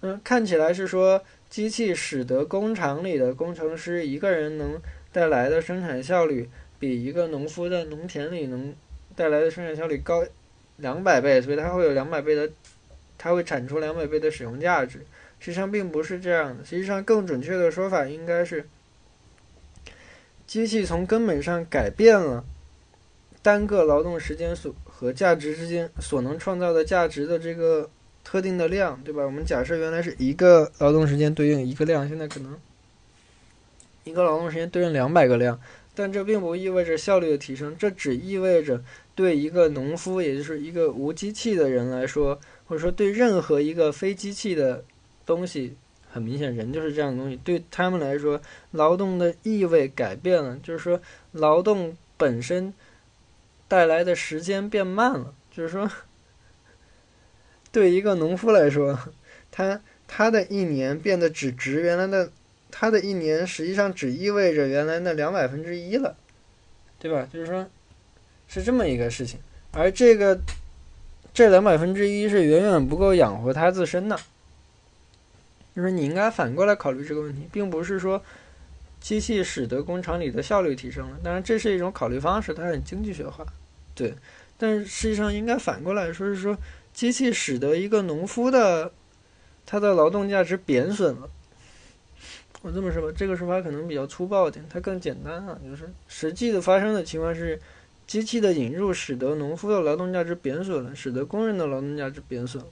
嗯，看起来是说机器使得工厂里的工程师一个人能带来的生产效率比一个农夫在农田里能带来的生产效率高两百倍，所以它会有两百倍的，它会产出两百倍的使用价值。实际上并不是这样的，实际上更准确的说法应该是，机器从根本上改变了单个劳动时间所和价值之间所能创造的价值的这个特定的量，对吧？我们假设原来是一个劳动时间对应一个量，现在可能一个劳动时间对应两百个量，但这并不意味着效率的提升，这只意味着对一个农夫，也就是一个无机器的人来说，或者说对任何一个非机器的。东西很明显，人就是这样的东西。对他们来说，劳动的意味改变了，就是说，劳动本身带来的时间变慢了。就是说，对一个农夫来说，他他的一年变得只值原来的，他的一年实际上只意味着原来那两百分之一了，对吧？就是说，是这么一个事情。而这个这两百分之一是远远不够养活他自身的。就是你应该反过来考虑这个问题，并不是说机器使得工厂里的效率提升了，当然这是一种考虑方式，它很经济学化，对。但是实际上应该反过来说，是说机器使得一个农夫的他的劳动价值贬损了。我这么说吧，这个说法可能比较粗暴一点，它更简单啊，就是实际的发生的情况是，机器的引入使得农夫的劳动价值贬损了，使得工人的劳动价值贬损了。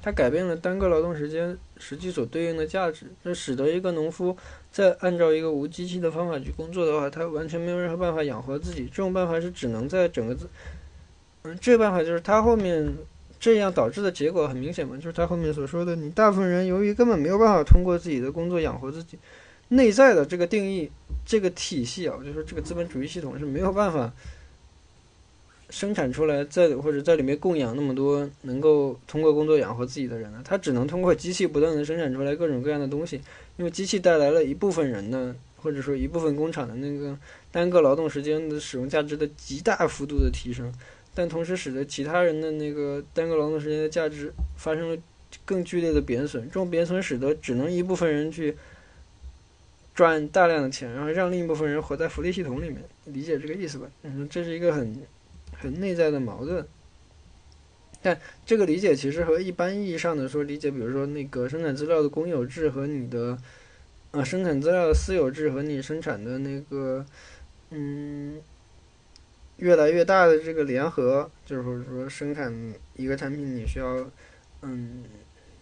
它改变了单个劳动时间实际所对应的价值，这使得一个农夫在按照一个无机器的方法去工作的话，他完全没有任何办法养活自己。这种办法是只能在整个，嗯，这办法就是他后面这样导致的结果很明显嘛，就是他后面所说的，你大部分人由于根本没有办法通过自己的工作养活自己，内在的这个定义这个体系啊，就是这个资本主义系统是没有办法。生产出来，在或者在里面供养那么多能够通过工作养活自己的人呢？他只能通过机器不断的生产出来各种各样的东西，因为机器带来了一部分人的或者说一部分工厂的那个单个劳动时间的使用价值的极大幅度的提升，但同时使得其他人的那个单个劳动时间的价值发生了更剧烈的贬损。这种贬损使得只能一部分人去赚大量的钱，然后让另一部分人活在福利系统里面。理解这个意思吧？嗯，这是一个很。很内在的矛盾，但这个理解其实和一般意义上的说理解，比如说那个生产资料的公有制和你的，呃，生产资料的私有制和你生产的那个，嗯，越来越大的这个联合，就是说生产一个产品你需要，嗯，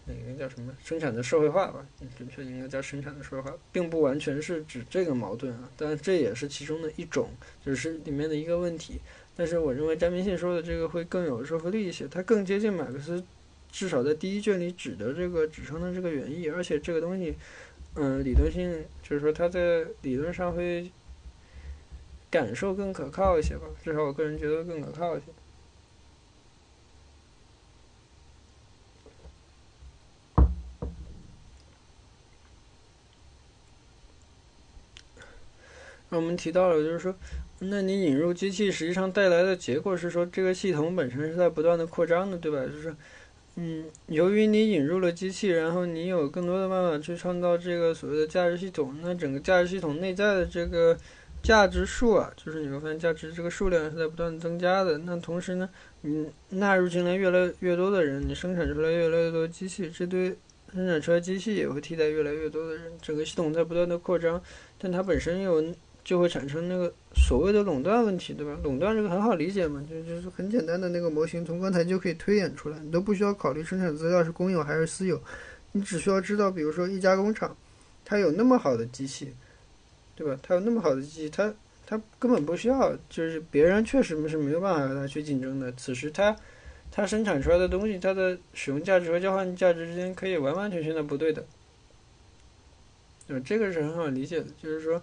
那个叫什么？生产的社会化吧，准确应该叫生产的社会化，并不完全是指这个矛盾啊，但这也是其中的一种，就是里面的一个问题。但是我认为詹明信说的这个会更有说服力一些，它更接近马克思，至少在第一卷里指的这个指称的这个原意，而且这个东西，嗯，理论性就是说它在理论上会感受更可靠一些吧，至少我个人觉得更可靠一些。那我们提到了，就是说。那你引入机器，实际上带来的结果是说，这个系统本身是在不断的扩张的，对吧？就是，嗯，由于你引入了机器，然后你有更多的办法去创造这个所谓的价值系统，那整个价值系统内在的这个价值数啊，就是你会发现价值这个数量是在不断增加的。那同时呢，你纳入进来越来越多的人，你生产出来越来越多机器，这对生产出来机器也会替代越来越多的人，整个系统在不断的扩张，但它本身又。就会产生那个所谓的垄断问题，对吧？垄断这个很好理解嘛，就就是很简单的那个模型，从刚才就可以推演出来，你都不需要考虑生产资料是公有还是私有，你只需要知道，比如说一家工厂，它有那么好的机器，对吧？它有那么好的机器，它它根本不需要，就是别人确实是没有办法和它去竞争的。此时它它生产出来的东西，它的使用价值和交换价值之间可以完完全全的不对等，对吧？这个是很好理解的，就是说。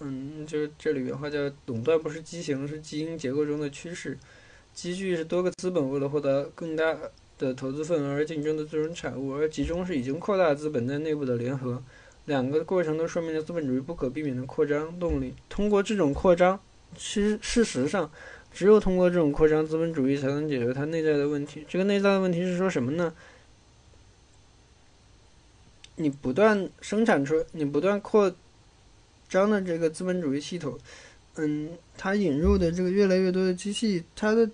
嗯，就是这里原话叫“垄断不是畸形，是基因结构中的趋势。积聚是多个资本为了获得更大的投资份额而竞争的最终产物，而集中是已经扩大资本在内部的联合。两个过程都说明了资本主义不可避免的扩张动力。通过这种扩张，其实事实上，只有通过这种扩张，资本主义才能解决它内在的问题。这个内在的问题是说什么呢？你不断生产出，你不断扩。张的这个资本主义系统，嗯，它引入的这个越来越多的机器，它的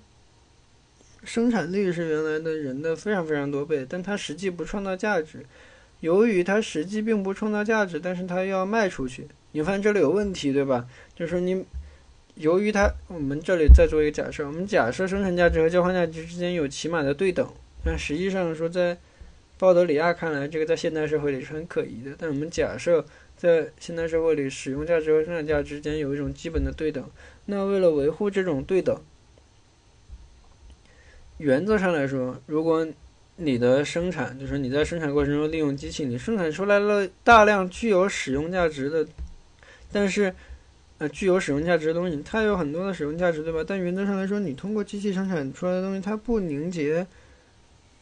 生产率是原来的人的非常非常多倍，但它实际不创造价值。由于它实际并不创造价值，但是它要卖出去，你发现这里有问题，对吧？就是说你，由于它，我们这里再做一个假设，我们假设生产价值和交换价值之间有起码的对等，但实际上说在鲍德里亚看来，这个在现代社会里是很可疑的。但我们假设在现代社会里，使用价值和生产价值之间有一种基本的对等，那为了维护这种对等，原则上来说，如果你的生产就是你在生产过程中利用机器，你生产出来了大量具有使用价值的，但是，呃，具有使用价值的东西，它有很多的使用价值，对吧？但原则上来说，你通过机器生产出来的东西，它不凝结，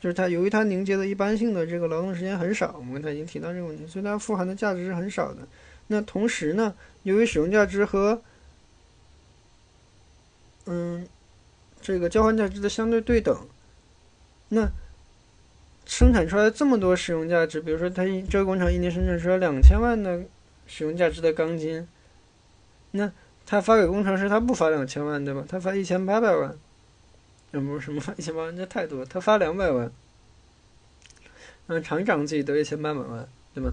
就是它由于它凝结的一般性的这个劳动时间很少，我们刚才已经提到这个问题，所以它富含的价值是很少的。那同时呢，由于使用价值和，嗯，这个交换价值的相对对等，那。生产出来这么多使用价值，比如说，它这个工厂一年生产出来两千万的使用价值的钢筋，那他发给工程师，他不发两千万，对吧？他发一千八百万，那不是什么发一千八万，这太多，他发两百万，嗯，厂长自己得一千八百万，对吧？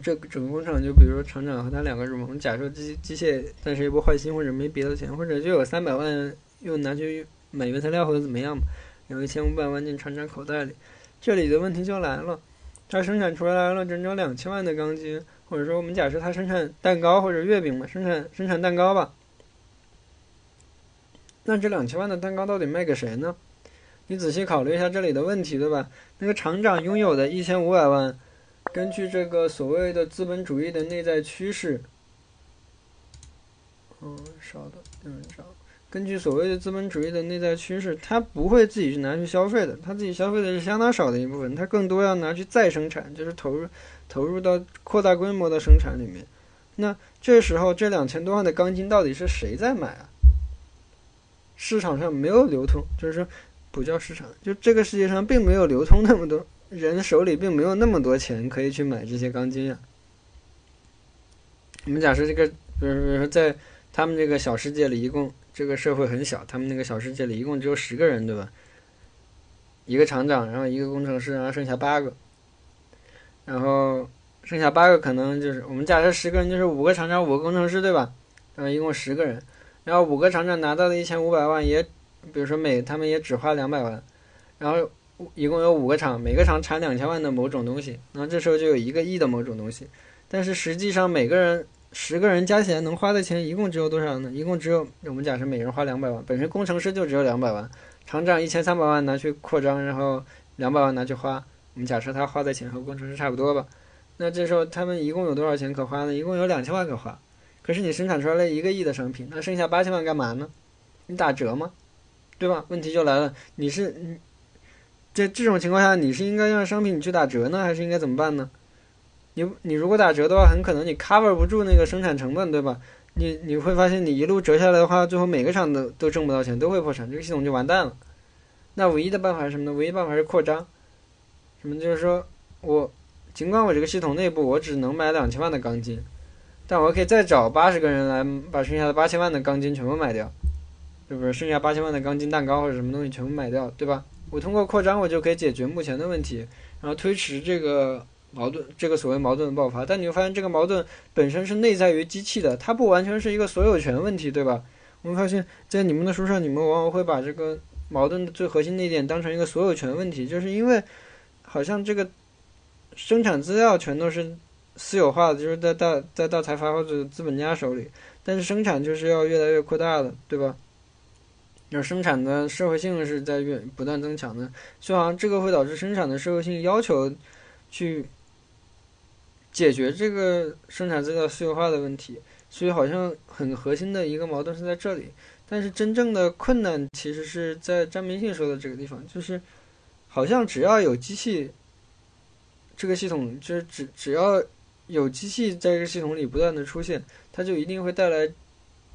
这个整个工厂就比如说厂长和他两个人，我们假设机机械暂时也不换新，或者没别的钱，或者就有三百万又拿去买原材料或者怎么样吧。有一千五百万进厂长口袋里，这里的问题就来了，他生产出来了整整两千万的钢筋，或者说我们假设他生产蛋糕或者月饼吧，生产生产蛋糕吧，那这两千万的蛋糕到底卖给谁呢？你仔细考虑一下这里的问题，对吧？那个厂长拥有的一千五百万，根据这个所谓的资本主义的内在趋势，嗯，稍等，有人找。根据所谓的资本主义的内在趋势，他不会自己去拿去消费的，他自己消费的是相当少的一部分，他更多要拿去再生产，就是投入投入到扩大规模的生产里面。那这时候这两千多万的钢筋到底是谁在买啊？市场上没有流通，就是说不叫市场，就这个世界上并没有流通那么多人手里并没有那么多钱可以去买这些钢筋啊。我们假设这个，比如说在他们这个小世界里，一共。这个社会很小，他们那个小世界里一共只有十个人，对吧？一个厂长，然后一个工程师，然后剩下八个，然后剩下八个可能就是我们假设十个人就是五个厂长，五个工程师，对吧？然后一共十个人，然后五个厂长拿到的一千五百万，也比如说每他们也只花两百万，然后一共有五个厂，每个厂产两千万的某种东西，然后这时候就有一个亿的某种东西，但是实际上每个人。十个人加起来能花的钱一共只有多少呢？一共只有我们假设每人花两百万，本身工程师就只有两百万，厂长一千三百万拿去扩张，然后两百万拿去花。我们假设他花的钱和工程师差不多吧，那这时候他们一共有多少钱可花呢？一共有两千万可花。可是你生产出来了一个亿的商品，那剩下八千万干嘛呢？你打折吗？对吧？问题就来了，你是你在这种情况下，你是应该让商品你去打折呢，还是应该怎么办呢？你你如果打折的话，很可能你 cover 不住那个生产成本，对吧？你你会发现，你一路折下来的话，最后每个厂都都挣不到钱，都会破产，这个系统就完蛋了。那唯一的办法是什么呢？唯一办法是扩张。什么？就是说我尽管我这个系统内部我只能买两千万的钢筋，但我可以再找八十个人来把剩下的八千万的钢筋全部买掉，是不是？剩下八千万的钢筋蛋糕或者什么东西全部买掉，对吧？我通过扩张，我就可以解决目前的问题，然后推迟这个。矛盾，这个所谓矛盾的爆发，但你会发现这个矛盾本身是内在于机器的，它不完全是一个所有权问题，对吧？我们发现，在你们的书上，你们往往会把这个矛盾的最核心那一点当成一个所有权问题，就是因为好像这个生产资料全都是私有化的，就是在大在大财阀或者资本家手里，但是生产就是要越来越扩大的，对吧？那生产的社会性是在越不断增强的，就好像这个会导致生产的社会性要求去。解决这个生产资料私有化的问题，所以好像很核心的一个矛盾是在这里。但是真正的困难其实是在张明信说的这个地方，就是好像只要有机器，这个系统就是只只要有机器在这个系统里不断的出现，它就一定会带来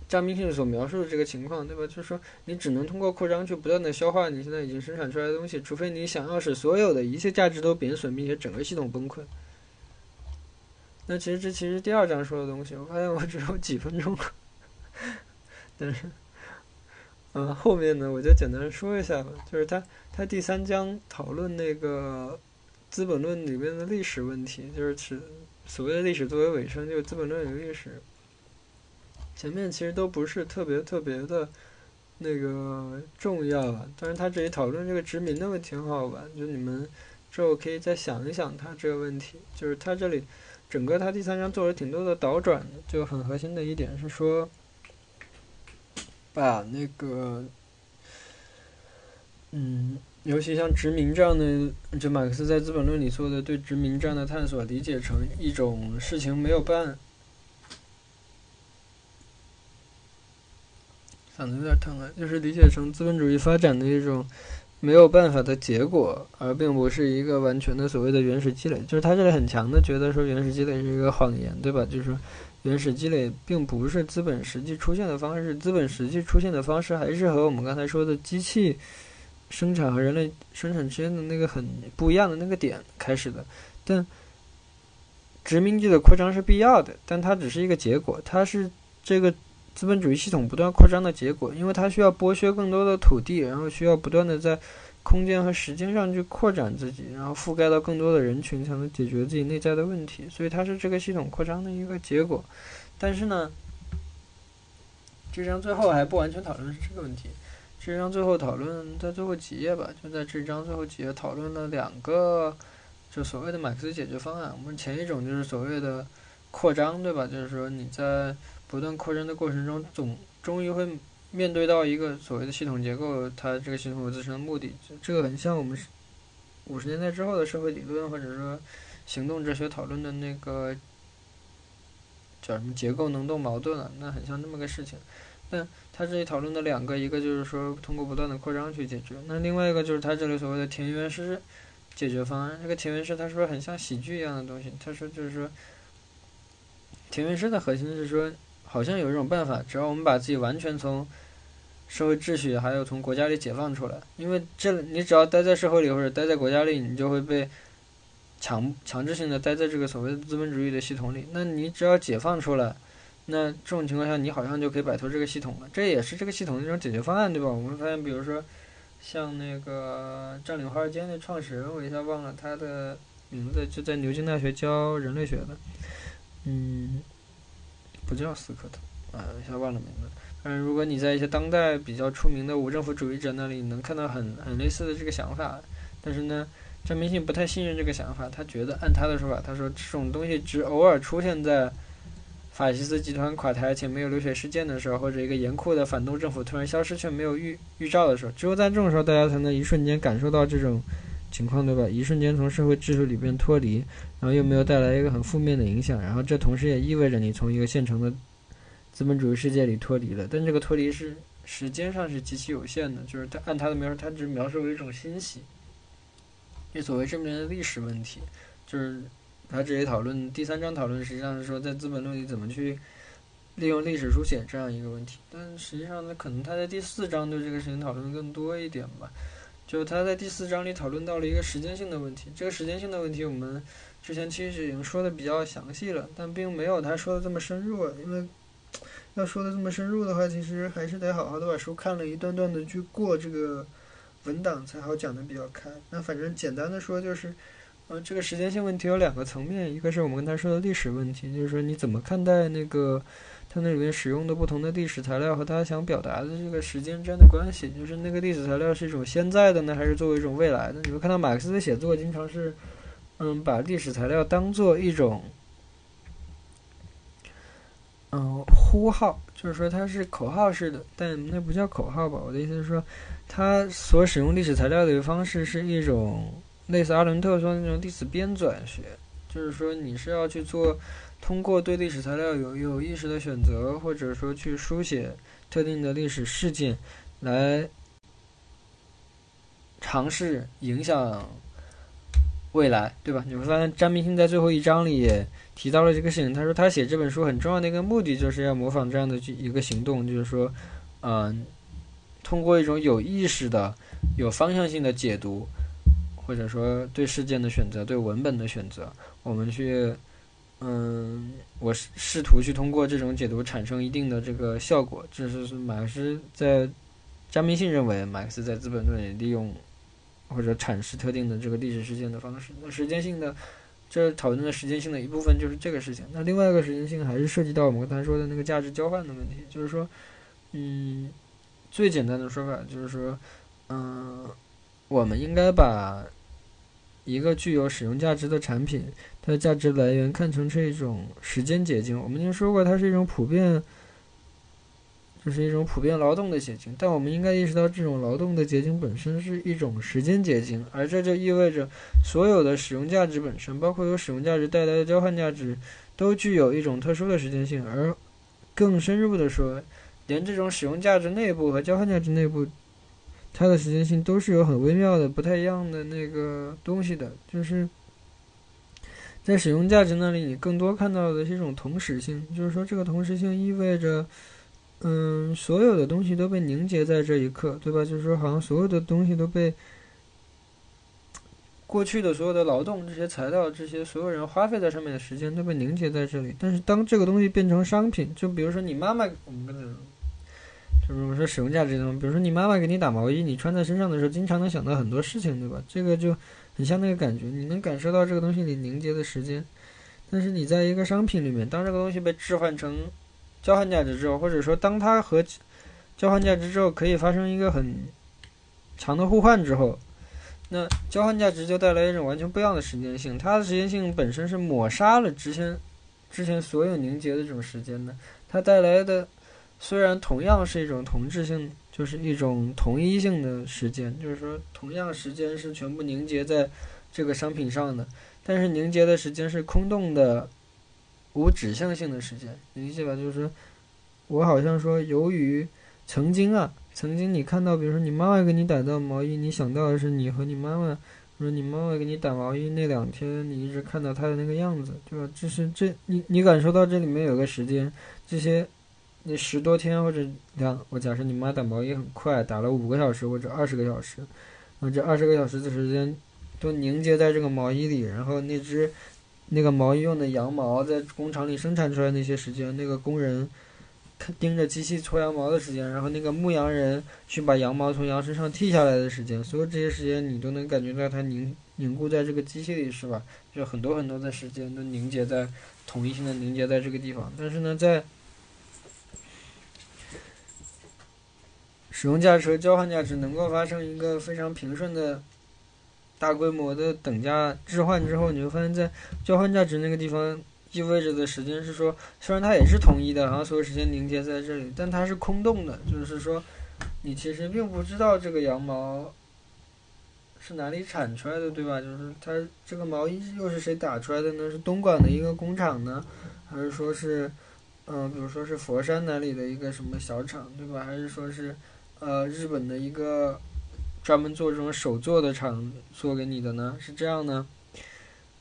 张明信所描述的这个情况，对吧？就是说你只能通过扩张去不断的消化你现在已经生产出来的东西，除非你想要使所有的一切价值都贬损，并且整个系统崩溃。那其实这其实第二章说的东西，我发现我只有几分钟，但是，嗯，后面呢我就简单说一下吧。就是他他第三章讨论那个《资本论》里面的历史问题，就是指所谓的历史作为尾声，就是《资本论》与历史。前面其实都不是特别特别的那个重要啊，但是他这里讨论这个殖民的问题挺好玩，就你们之后可以再想一想他这个问题，就是他这里整个他第三章做了挺多的倒转，就很核心的一点是说，把那个，嗯，尤其像殖民这样的，就马克思在《资本论》里做的对殖民这样的探索，理解成一种事情没有办。嗓子有点疼了，就是理解成资本主义发展的一种没有办法的结果，而并不是一个完全的所谓的原始积累。就是他这里很强的觉得说原始积累是一个谎言，对吧？就是说原始积累并不是资本实际出现的方式，资本实际出现的方式还是和我们刚才说的机器生产和人类生产之间的那个很不一样的那个点开始的。但殖民地的扩张是必要的，但它只是一个结果，它是这个。资本主义系统不断扩张的结果，因为它需要剥削更多的土地，然后需要不断的在空间和时间上去扩展自己，然后覆盖到更多的人群，才能解决自己内在的问题。所以它是这个系统扩张的一个结果。但是呢，这章最后还不完全讨论是这个问题。这章最后讨论在最后几页吧，就在这章最后几页讨论了两个，就所谓的马克思解决方案。我们前一种就是所谓的扩张，对吧？就是说你在不断扩张的过程中，总终于会面对到一个所谓的系统结构，它这个系统有自身的目的。这个很像我们五十年代之后的社会理论，或者说行动哲学讨论的那个叫什么结构能动矛盾啊，那很像这么个事情。但他这里讨论的两个，一个就是说通过不断的扩张去解决，那另外一个就是他这里所谓的田园诗解决方案。这个田园式他说很像喜剧一样的东西，他说就是说田园诗的核心是说。好像有一种办法，只要我们把自己完全从社会秩序还有从国家里解放出来，因为这你只要待在社会里或者待在国家里，你就会被强强制性的待在这个所谓的资本主义的系统里。那你只要解放出来，那这种情况下你好像就可以摆脱这个系统了。这也是这个系统的一种解决方案，对吧？我们发现，比如说像那个占领华尔街的创始人，我一下忘了他的名字，就在牛津大学教人类学的，嗯。不叫斯科特，啊，一下忘了名字。嗯，如果你在一些当代比较出名的无政府主义者那里能看到很很类似的这个想法，但是呢，张明信不太信任这个想法，他觉得按他的说法，他说这种东西只偶尔出现在法西斯集团垮台且没有流血事件的时候，或者一个严酷的反动政府突然消失却没有预预兆的时候，只有在这种时候，大家才能一瞬间感受到这种情况，对吧？一瞬间从社会秩序里边脱离。然后又没有带来一个很负面的影响，然后这同时也意味着你从一个现成的资本主义世界里脱离了，但这个脱离是时间上是极其有限的，就是他按他的描述，他只描述为一种欣喜。这所谓这里面的历史问题，就是他这里讨论第三章讨论实际上是说在《资本论》里怎么去利用历史书写这样一个问题，但实际上呢，可能他在第四章对这个事情讨论更多一点吧。就他在第四章里讨论到了一个时间性的问题，这个时间性的问题我们。之前其实已经说的比较详细了，但并没有他说的这么深入。因为 [TSK] 要说的这么深入的话，其实还是得好好的把书看了一段段的去过这个文档，才好讲的比较开。那反正简单的说就是，呃，这个时间性问题有两个层面，一个是我们跟他说的历史问题，就是说你怎么看待那个他那里面使用的不同的历史材料和他想表达的这个时间之间的关系，就是那个历史材料是一种现在的呢，还是作为一种未来的？你会看到马克思的写作经常是。嗯，把历史材料当做一种，嗯，呼号，就是说它是口号式的，但那不叫口号吧？我的意思是说，他所使用历史材料的一个方式是一种类似阿伦特说的那种历史编纂学，就是说你是要去做，通过对历史材料有有意识的选择，或者说去书写特定的历史事件，来尝试影响。未来，对吧？你会发现，张明星在最后一章里也提到了这个事情。他说，他写这本书很重要的一个目的，就是要模仿这样的一个行动，就是说，嗯，通过一种有意识的、有方向性的解读，或者说对事件的选择、对文本的选择，我们去嗯，我试试图去通过这种解读产生一定的这个效果。这是马克思在张明信认为马克思在《资本论》里利用或者阐释特定的这个历史事件的方式。那时间性的这讨论的时间性的一部分就是这个事情。那另外一个时间性还是涉及到我们刚才说的那个价值交换的问题，就是说，嗯，最简单的说法就是说，嗯，我们应该把一个具有使用价值的产品。它的价值来源看成是一种时间结晶，我们已经说过，它是一种普遍，就是一种普遍劳动的结晶。但我们应该意识到，这种劳动的结晶本身是一种时间结晶，而这就意味着，所有的使用价值本身，包括由使用价值带来的交换价值，都具有一种特殊的时间性。而更深入的说，连这种使用价值内部和交换价值内部，它的时间性都是有很微妙的、不太一样的那个东西的，就是。在使用价值那里，你更多看到的是一种同时性，就是说，这个同时性意味着，嗯，所有的东西都被凝结在这一刻，对吧？就是说，好像所有的东西都被过去的所有的劳动、这些材料、这些所有人花费在上面的时间都被凝结在这里。但是，当这个东西变成商品，就比如说你妈妈，我们刚才就是我说使用价值的，比如说你妈妈给你打毛衣，你穿在身上的时候，经常能想到很多事情，对吧？这个就。很像那个感觉，你能感受到这个东西里凝结的时间，但是你在一个商品里面，当这个东西被置换成交换价值之后，或者说当它和交换价值之后可以发生一个很强的互换之后，那交换价值就带来一种完全不一样的时间性。它的时间性本身是抹杀了之前之前所有凝结的这种时间的，它带来的虽然同样是一种同质性。就是一种同一性的时间，就是说，同样时间是全部凝结在这个商品上的，但是凝结的时间是空洞的、无指向性的时间，你理解吧？就是说，我好像说，由于曾经啊，曾经你看到，比如说你妈妈给你打到毛衣，你想到的是你和你妈妈，说你妈妈给你打毛衣那两天，你一直看到她的那个样子，对吧？这是这你你感受到这里面有个时间，这些。那十多天或者两，我假设你妈打毛衣很快，打了五个小时或者二十个小时，那这二十个小时的时间都凝结在这个毛衣里，然后那只那个毛衣用的羊毛在工厂里生产出来那些时间，那个工人盯着机器搓羊毛的时间，然后那个牧羊人去把羊毛从羊身上剃下来的时间，所有这些时间你都能感觉到它凝凝固在这个机器里，是吧？就很多很多的时间都凝结在统一性的凝结在这个地方，但是呢，在使用价值和交换价值能够发生一个非常平顺的大规模的等价置换之后，你会发现在交换价值那个地方意味着的时间是说，虽然它也是统一的，然后所有时间凝结在这里，但它是空洞的，就是说，你其实并不知道这个羊毛是哪里产出来的，对吧？就是它这个毛衣又是谁打出来的呢？是东莞的一个工厂呢，还是说是，嗯，比如说是佛山哪里的一个什么小厂，对吧？还是说是？呃，日本的一个专门做这种手做的厂做给你的呢，是这样呢。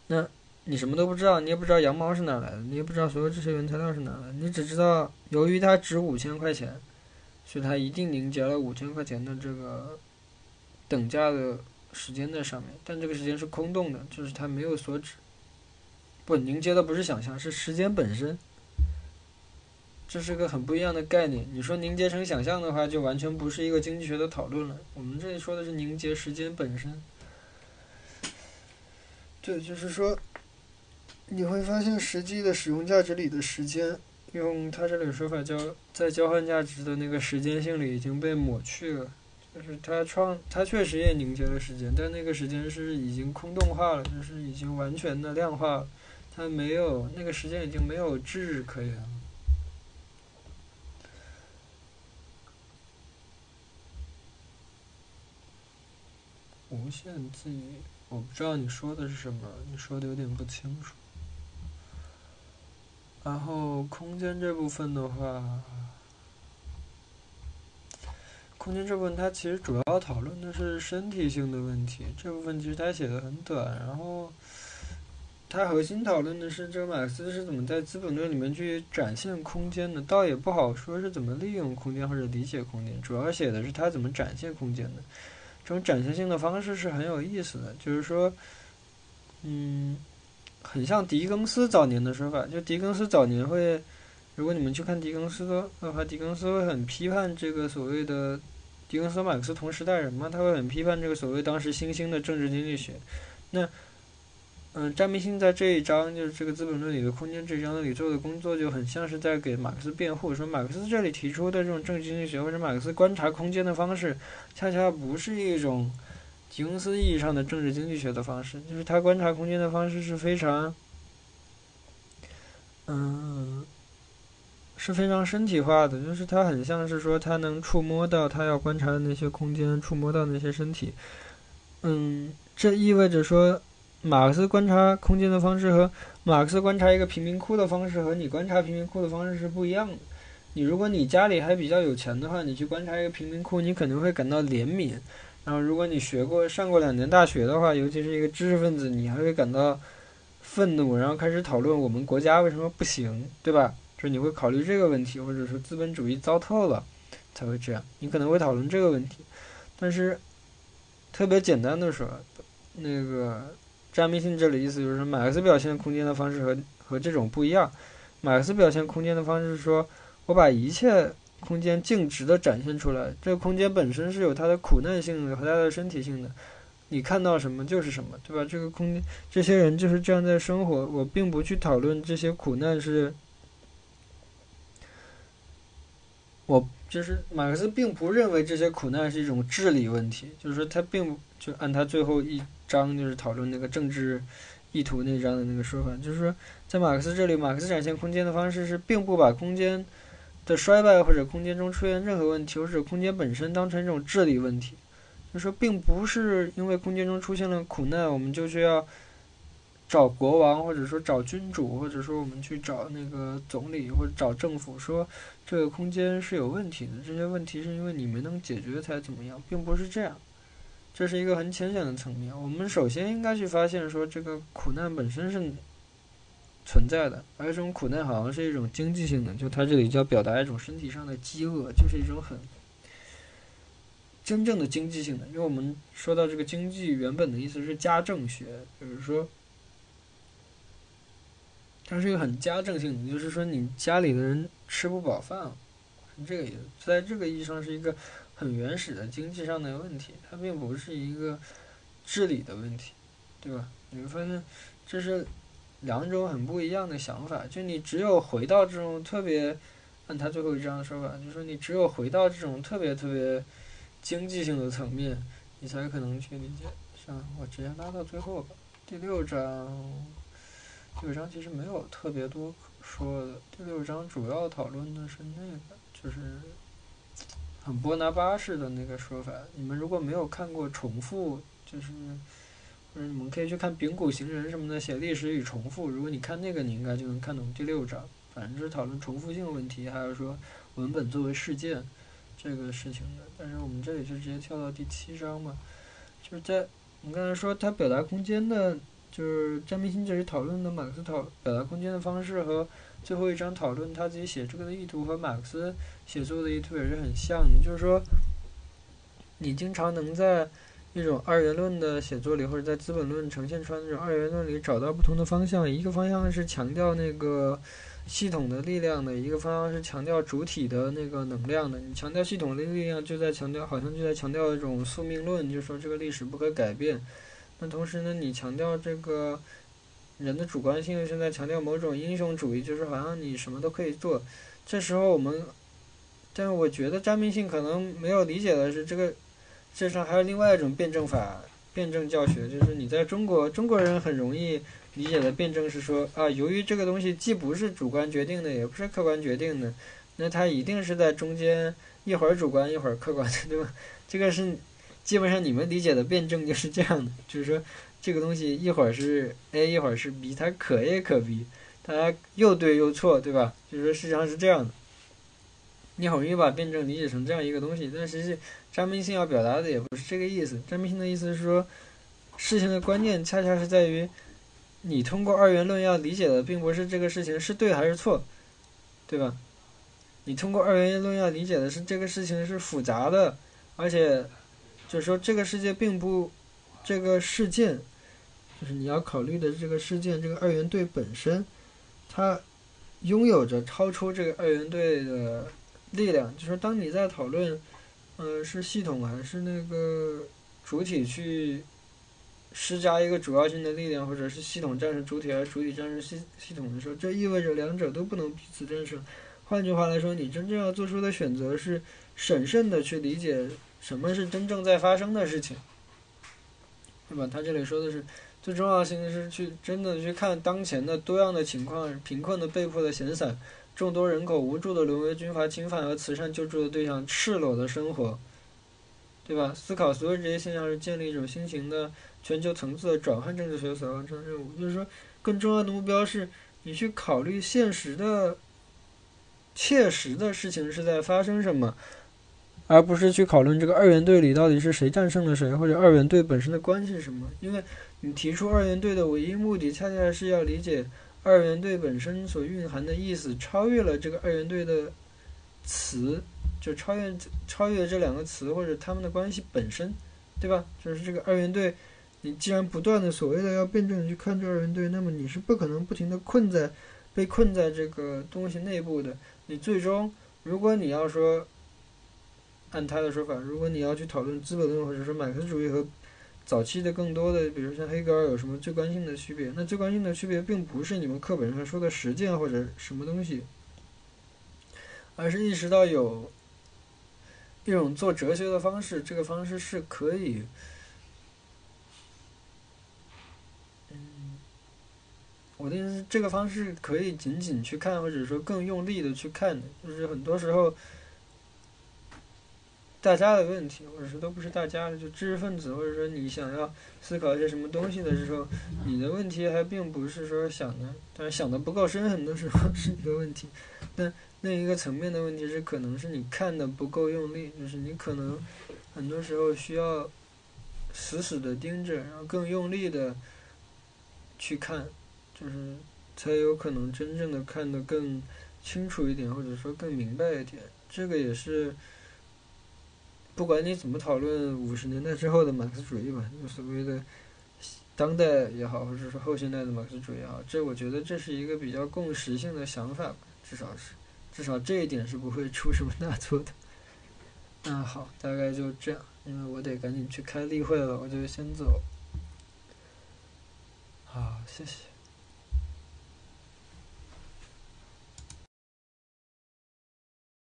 那你什么都不知道，你也不知道羊毛是哪来的，你也不知道所有这些原材料是哪来的，你只知道由于它值五千块钱，所以它一定凝结了五千块钱的这个等价的时间在上面，但这个时间是空洞的，就是它没有所指。不，凝结的不是想象，是时间本身。这是个很不一样的概念。你说凝结成想象的话，就完全不是一个经济学的讨论了。我们这里说的是凝结时间本身。对，就是说，你会发现实际的使用价值里的时间，用他这里说法叫在交换价值的那个时间性里已经被抹去了。就是它创，它确实也凝结了时间，但那个时间是已经空洞化了，就是已经完全的量化了。它没有那个时间已经没有质可言了。无限记忆，我不知道你说的是什么，你说的有点不清楚。然后空间这部分的话，空间这部分它其实主要讨论的是身体性的问题，这部分其实它写的很短。然后，它核心讨论的是这个马克思是怎么在《资本论》里面去展现空间的，倒也不好说是怎么利用空间或者理解空间，主要写的是他怎么展现空间的。这种展现性的方式是很有意思的，就是说，嗯，很像狄更斯早年的说法，就狄更斯早年会，如果你们去看狄更斯的的话，狄更斯会很批判这个所谓的狄更斯马克思同时代人嘛，他会很批判这个所谓当时新兴的政治经济学。那，嗯，詹明星在这一章就是这个《资本论里的空间》这一章里做的工作，就很像是在给马克思辩护，说马克思这里提出的这种政治经济学或者马克思观察空间的方式，恰恰不是一种。狄更斯意义上的政治经济学的方式，就是他观察空间的方式是非常，嗯，是非常身体化的，就是他很像是说他能触摸到他要观察的那些空间，触摸到那些身体。嗯，这意味着说，马克思观察空间的方式和马克思观察一个贫民窟的方式和你观察贫民窟的方式是不一样的。你如果你家里还比较有钱的话，你去观察一个贫民窟，你可能会感到怜悯。然后，如果你学过、上过两年大学的话，尤其是一个知识分子，你还会感到愤怒，然后开始讨论我们国家为什么不行，对吧？就是你会考虑这个问题，或者说资本主义糟透了才会这样。你可能会讨论这个问题，但是特别简单的说，那个詹密性这里意思就是说，马克思表现空间的方式和和这种不一样。马克思表现空间的方式是说，我把一切。空间径直的展现出来，这个空间本身是有它的苦难性和它的身体性的，你看到什么就是什么，对吧？这个空间，这些人就是这样在生活。我并不去讨论这些苦难是，我就是马克思并不认为这些苦难是一种治理问题，就是说他并不就按他最后一章就是讨论那个政治意图那章的那个说法，就是说在马克思这里，马克思展现空间的方式是并不把空间。的衰败或者空间中出现任何问题，或者空间本身当成一种治理问题，就说并不是因为空间中出现了苦难，我们就需要找国王，或者说找君主，或者说我们去找那个总理或者找政府，说这个空间是有问题的，这些问题是因为你没能解决才怎么样，并不是这样，这是一个很浅显的层面。我们首先应该去发现说这个苦难本身是。存在的，而这种苦难好像是一种经济性的，就他这里就要表达一种身体上的饥饿，就是一种很真正的经济性的。因为我们说到这个经济原本的意思是家政学，就是说它是一个很家政性的，就是说你家里的人吃不饱饭，是这个意思。在这个意义上是一个很原始的经济上的问题，它并不是一个治理的问题，对吧？你会发现这是。两种很不一样的想法，就你只有回到这种特别，按他最后一章的说法，就说你只有回到这种特别特别经济性的层面，你才可能去理解。像我直接拉到最后吧，第六章，第六章其实没有特别多说的。第六章主要讨论的是那个，就是很波拿巴式的那个说法。你们如果没有看过《重复》，就是或者。你们可以去看《丙骨行人》什么的，写历史与重复。如果你看那个，你应该就能看懂第六章。反正就是讨论重复性问题，还有说文本作为事件这个事情的。但是我们这里就直接跳到第七章嘛，就是在我们刚才说他表达空间的，就是詹明星这里讨论的马克思讨表达空间的方式和最后一章讨论他自己写这个的意图和马克思写作的意图也是很像的。就是说，你经常能在。一种二元论的写作里，或者在《资本论》呈现出来那种二元论里，找到不同的方向。一个方向是强调那个系统的力量的，一个方向是强调主体的那个能量的。你强调系统的力量，就在强调，好像就在强调一种宿命论，就说这个历史不可改变。那同时呢，你强调这个人的主观性，是在强调某种英雄主义，就是好像你什么都可以做。这时候我们，但是我觉得张明信可能没有理解的是这个。这上还有另外一种辩证法，辩证教学，就是你在中国，中国人很容易理解的辩证是说啊，由于这个东西既不是主观决定的，也不是客观决定的，那它一定是在中间，一会儿主观，一会儿客观的，对吧？这个是基本上你们理解的辩证就是这样的，就是说这个东西一会儿是 A，一会儿是 B，它可 A 可 B，它又对又错，对吧？就是说事实上是这样的。你很容易把辩证理解成这样一个东西，但实际张明信要表达的也不是这个意思。张明信的意思是说，事情的关键恰恰是在于，你通过二元论要理解的，并不是这个事情是对还是错，对吧？你通过二元论要理解的是这个事情是复杂的，而且就是说这个世界并不，这个事件就是你要考虑的这个事件，这个二元对本身，它拥有着超出这个二元对的力量。就是当你在讨论，呃，是系统还是那个主体去施加一个主要性的力量，或者是系统战胜主体，还是主体战胜系系统的时候，这意味着两者都不能彼此战胜。换句话来说，你真正要做出的选择是审慎的去理解什么是真正在发生的事情，对吧？他这里说的是。最重要性是去真的去看当前的多样的情况：贫困的、被迫的、闲散，众多人口无助的沦为军阀侵犯和慈善救助的对象，赤裸的生活，对吧？思考所有这些现象是建立一种新型的全球层次的转换政治学所完成任务。就是说，更重要的目标是你去考虑现实的、切实的事情是在发生什么，而不是去讨论这个二元对里到底是谁战胜了谁，或者二元对本身的关系是什么，因为。你提出二元对的唯一目的，恰恰是要理解二元对本身所蕴含的意思，超越了这个二元对的词，就超越超越这两个词或者他们的关系本身，对吧？就是这个二元对，你既然不断的所谓的要辩证的去看这二元对，那么你是不可能不停的困在被困在这个东西内部的。你最终，如果你要说按他的说法，如果你要去讨论资本论或者说马克思主义和早期的更多的，比如像黑格尔有什么最关心的区别？那最关心的区别并不是你们课本上说的实践或者什么东西，而是意识到有一种做哲学的方式，这个方式是可以，嗯，我的意思是这个方式可以仅仅去看，或者说更用力的去看，就是很多时候。大家的问题，或者是都不是大家的，就知识分子，或者说你想要思考一些什么东西的时候，你的问题还并不是说想的，但是想的不够深，很多时候 [LAUGHS] 是一个问题。那另一个层面的问题是，可能是你看的不够用力，就是你可能很多时候需要死死的盯着，然后更用力的去看，就是才有可能真正的看得更清楚一点，或者说更明白一点。这个也是。不管你怎么讨论五十年代之后的马克思主义吧，就所谓的当代也好，或者说后现代的马克思主义也好，这我觉得这是一个比较共识性的想法吧，至少是，至少这一点是不会出什么大错的。那好，大概就这样，因为我得赶紧去开例会了，我就先走。好，谢谢。